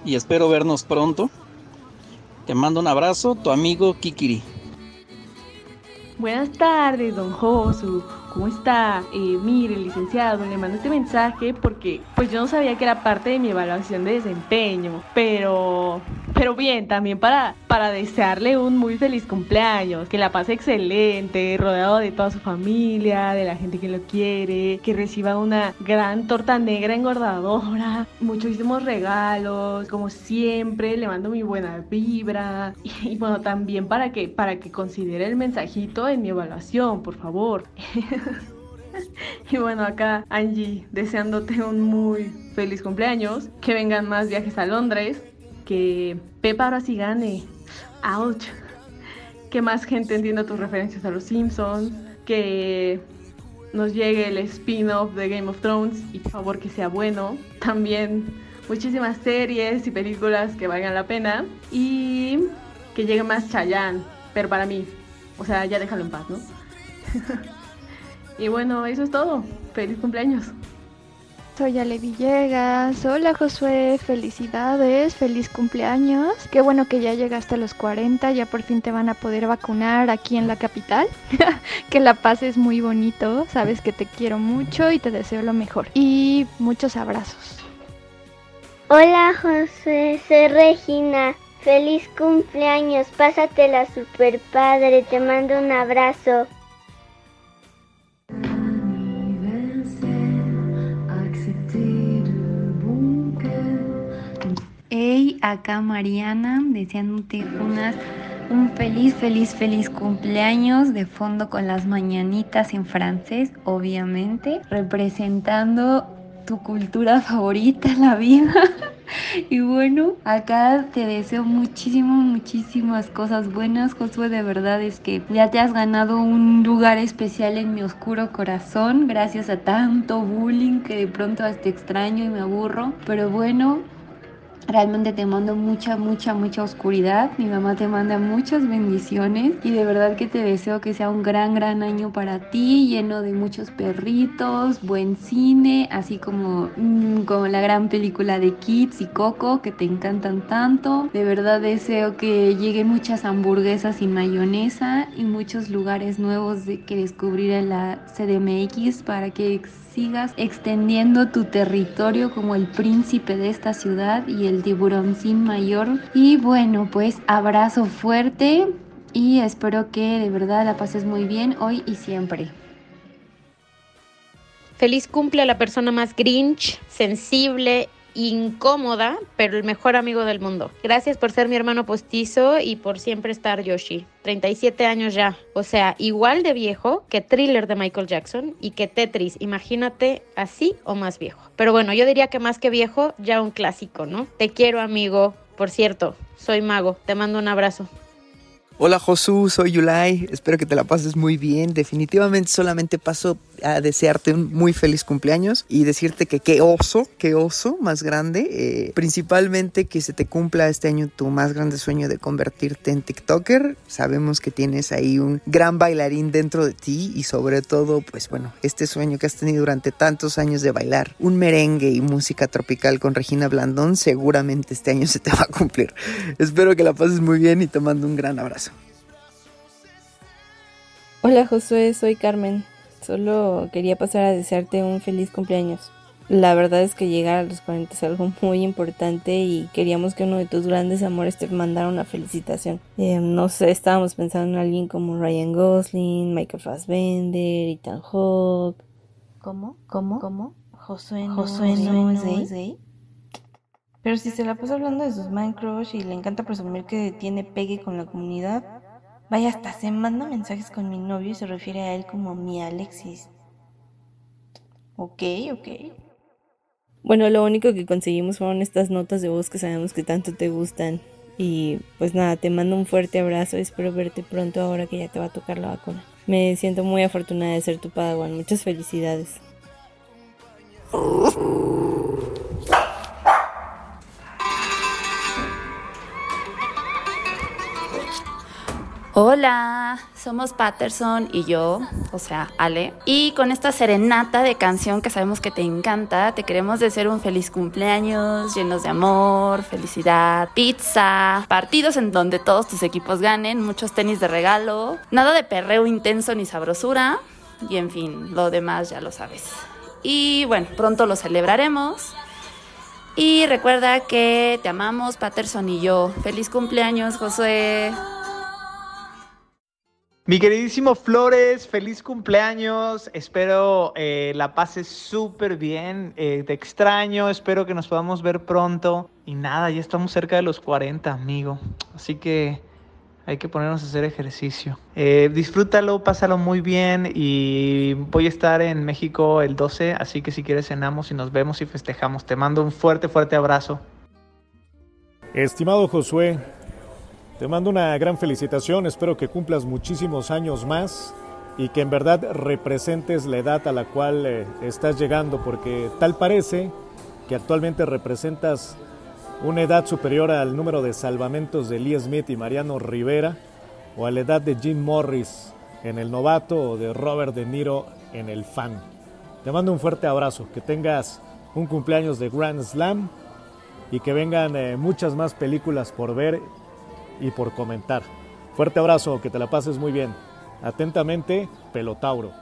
y espero vernos pronto. Te mando un abrazo, tu amigo Kikiri. Buenas tardes, don Josu. ¿Cómo está? Eh, mire, licenciado, le mando este mensaje porque pues yo no sabía que era parte de mi evaluación de desempeño, pero pero bien, también para, para desearle un muy feliz cumpleaños, que la pase excelente, rodeado de toda su familia, de la gente que lo quiere, que reciba una gran torta negra engordadora, muchísimos regalos, como siempre, le mando mi buena vibra y, <laughs> y bueno, también para que, para que considere el mensajito en mi evaluación, por favor. <laughs> <laughs> Y bueno, acá Angie, deseándote un muy feliz cumpleaños, que vengan más viajes a Londres, que Pepa ahora sí gane, ouch, que más gente entienda tus referencias a los Simpsons, que nos llegue el spin-off de Game of Thrones y por favor que sea bueno, también muchísimas series y películas que valgan la pena y que llegue más Chayanne, pero para mí, o sea, ya déjalo en paz, ¿no? <laughs> Y bueno, eso es todo. Feliz cumpleaños. Soy Ale Villegas. Hola Josué, felicidades, feliz cumpleaños. Qué bueno que ya llegaste a los 40, ya por fin te van a poder vacunar aquí en la capital. <laughs> que la pases muy bonito, sabes que te quiero mucho y te deseo lo mejor. Y muchos abrazos. Hola Josué, soy Regina. Feliz cumpleaños, pásatela super padre, te mando un abrazo. Hey, acá Mariana, deseándote unas, un feliz, feliz, feliz cumpleaños de fondo con las mañanitas en francés, obviamente, representando tu cultura <laughs> favorita, la vida. <laughs> Y bueno, acá te deseo muchísimo, muchísimas cosas buenas, Josué. De verdad es que ya te has ganado un lugar especial en mi oscuro corazón, gracias a tanto bullying que de pronto hasta extraño y me aburro. Pero bueno, Realmente te mando mucha, mucha, mucha oscuridad. Mi mamá te manda muchas bendiciones y de verdad que te deseo que sea un gran, gran año para ti, lleno de muchos perritos, buen cine, así como, mmm, como la gran película de Kids y Coco que te encantan tanto. De verdad deseo que lleguen muchas hamburguesas sin mayonesa y muchos lugares nuevos de que descubrir en la CDMX para que sigas extendiendo tu territorio como el príncipe de esta ciudad y el tiburoncín mayor. Y bueno, pues abrazo fuerte y espero que de verdad la pases muy bien hoy y siempre. Feliz cumple a la persona más grinch, sensible incómoda, pero el mejor amigo del mundo. Gracias por ser mi hermano postizo y por siempre estar Yoshi. 37 años ya. O sea, igual de viejo que Thriller de Michael Jackson y que Tetris. Imagínate así o más viejo. Pero bueno, yo diría que más que viejo, ya un clásico, ¿no? Te quiero, amigo. Por cierto, soy mago. Te mando un abrazo. Hola Josu, soy Yulai, espero que te la pases muy bien. Definitivamente solamente paso a desearte un muy feliz cumpleaños y decirte que qué oso, qué oso más grande. Eh, principalmente que se te cumpla este año tu más grande sueño de convertirte en TikToker. Sabemos que tienes ahí un gran bailarín dentro de ti y sobre todo, pues bueno, este sueño que has tenido durante tantos años de bailar un merengue y música tropical con Regina Blandón, seguramente este año se te va a cumplir. Espero que la pases muy bien y te mando un gran abrazo. Hola Josué, soy Carmen. Solo quería pasar a desearte un feliz cumpleaños. La verdad es que llegar a los 40 es algo <laughs> muy importante y queríamos que uno de tus grandes amores te mandara una felicitación. Eh, no sé, estábamos pensando en alguien como Ryan Gosling, Michael Fassbender, Ethan Hawke. ¿Cómo? ¿Cómo? ¿Cómo? Josué no, Josué no, es gay. gay. Pero si se la pasa hablando de sus man crush y le encanta presumir que tiene pegue con la comunidad, vaya hasta se manda mensajes con mi novio y se refiere a él como mi Alexis. Ok, ok. Bueno, lo único que conseguimos fueron estas notas de voz que sabemos que tanto te gustan. Y pues nada, te mando un fuerte abrazo. Espero verte pronto ahora que ya te va a tocar la vacuna. Me siento muy afortunada de ser tu padawan. Muchas felicidades. <laughs> Hola, somos Patterson y yo, o sea, Ale. Y con esta serenata de canción que sabemos que te encanta, te queremos desear un feliz cumpleaños, llenos de amor, felicidad, pizza, partidos en donde todos tus equipos ganen, muchos tenis de regalo, nada de perreo intenso ni sabrosura, y en fin, lo demás ya lo sabes. Y bueno, pronto lo celebraremos. Y recuerda que te amamos, Patterson y yo. Feliz cumpleaños, Josué. Mi queridísimo Flores, feliz cumpleaños. Espero eh, la pases súper bien. Eh, te extraño, espero que nos podamos ver pronto. Y nada, ya estamos cerca de los 40, amigo. Así que hay que ponernos a hacer ejercicio. Eh, disfrútalo, pásalo muy bien. Y voy a estar en México el 12, así que si quieres cenamos y nos vemos y festejamos. Te mando un fuerte, fuerte abrazo. Estimado Josué, te mando una gran felicitación, espero que cumplas muchísimos años más y que en verdad representes la edad a la cual eh, estás llegando, porque tal parece que actualmente representas una edad superior al número de salvamentos de Lee Smith y Mariano Rivera, o a la edad de Jim Morris en El Novato o de Robert De Niro en El Fan. Te mando un fuerte abrazo, que tengas un cumpleaños de Grand Slam y que vengan eh, muchas más películas por ver y por comentar. Fuerte abrazo, que te la pases muy bien. Atentamente, Pelotauro.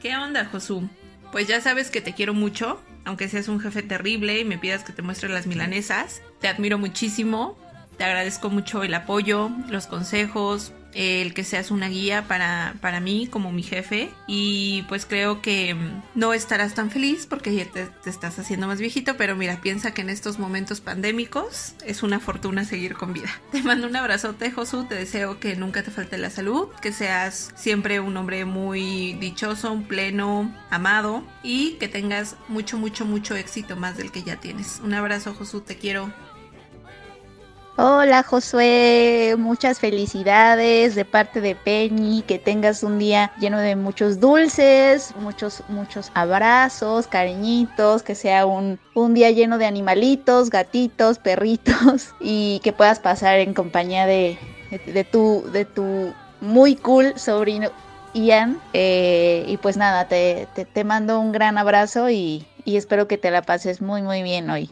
¿Qué onda, Josu? Pues ya sabes que te quiero mucho, aunque seas un jefe terrible y me pidas que te muestre las milanesas. Te admiro muchísimo, te agradezco mucho el apoyo, los consejos, el que seas una guía para, para mí como mi jefe y pues creo que mm, no estarás tan feliz porque ya te, te, estás haciendo más viejito, pero mira, piensa que en estos momentos pandémicos es una fortuna seguir con vida. <laughs> Te mando un abrazote, Josu, te deseo que nunca te falte la salud, que seas siempre un hombre muy dichoso, pleno, amado y que tengas mucho, mucho, mucho éxito más del que ya tienes. Un abrazo, Josu, te quiero. Hola Josué, muchas felicidades de parte de Peñi, que tengas un día lleno de muchos dulces, muchos, muchos abrazos, cariñitos, que sea un, un día lleno de animalitos, gatitos, perritos <laughs> y que puedas pasar en compañía de, de, de tu, de tu muy cool sobrino Ian. Eh, y pues nada, te, te, te, mando un gran abrazo y, y espero que te la pases muy muy bien hoy.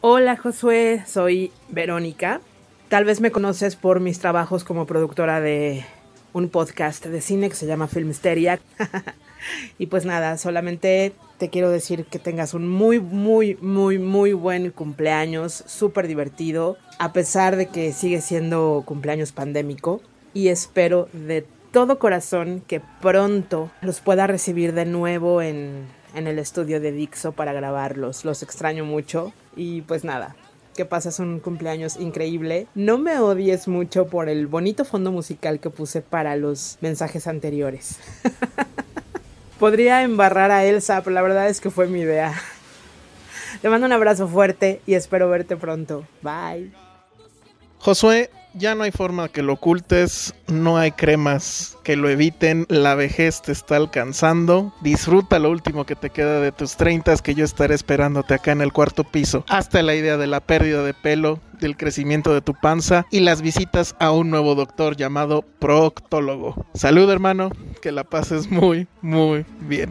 Hola Josué, soy Verónica. Tal vez me conoces por mis trabajos como productora de un podcast de cine que se llama Filmsteria. <laughs> y pues nada, solamente te quiero decir que tengas un muy, muy, muy, muy buen cumpleaños, súper divertido, a pesar de que sigue siendo cumpleaños pandémico. Y espero de todo corazón que pronto los pueda recibir de nuevo en, en el estudio de Dixo para grabarlos. Los extraño mucho. Y pues nada, que pasas un cumpleaños increíble. No me odies mucho por el bonito fondo musical que puse para los mensajes anteriores. <laughs> Podría embarrar a Elsa, pero la verdad es que fue mi idea. Te mando un abrazo fuerte y espero verte pronto. Bye. Josué, ya no hay forma que lo ocultes, no hay cremas que lo eviten, la vejez te está alcanzando. Disfruta lo último que te queda de tus 30 que yo estaré esperándote acá en el cuarto piso. Hasta la idea de la pérdida de pelo, del crecimiento de tu panza y las visitas a un nuevo doctor llamado proctólogo. Salud hermano, que la pases muy, muy bien.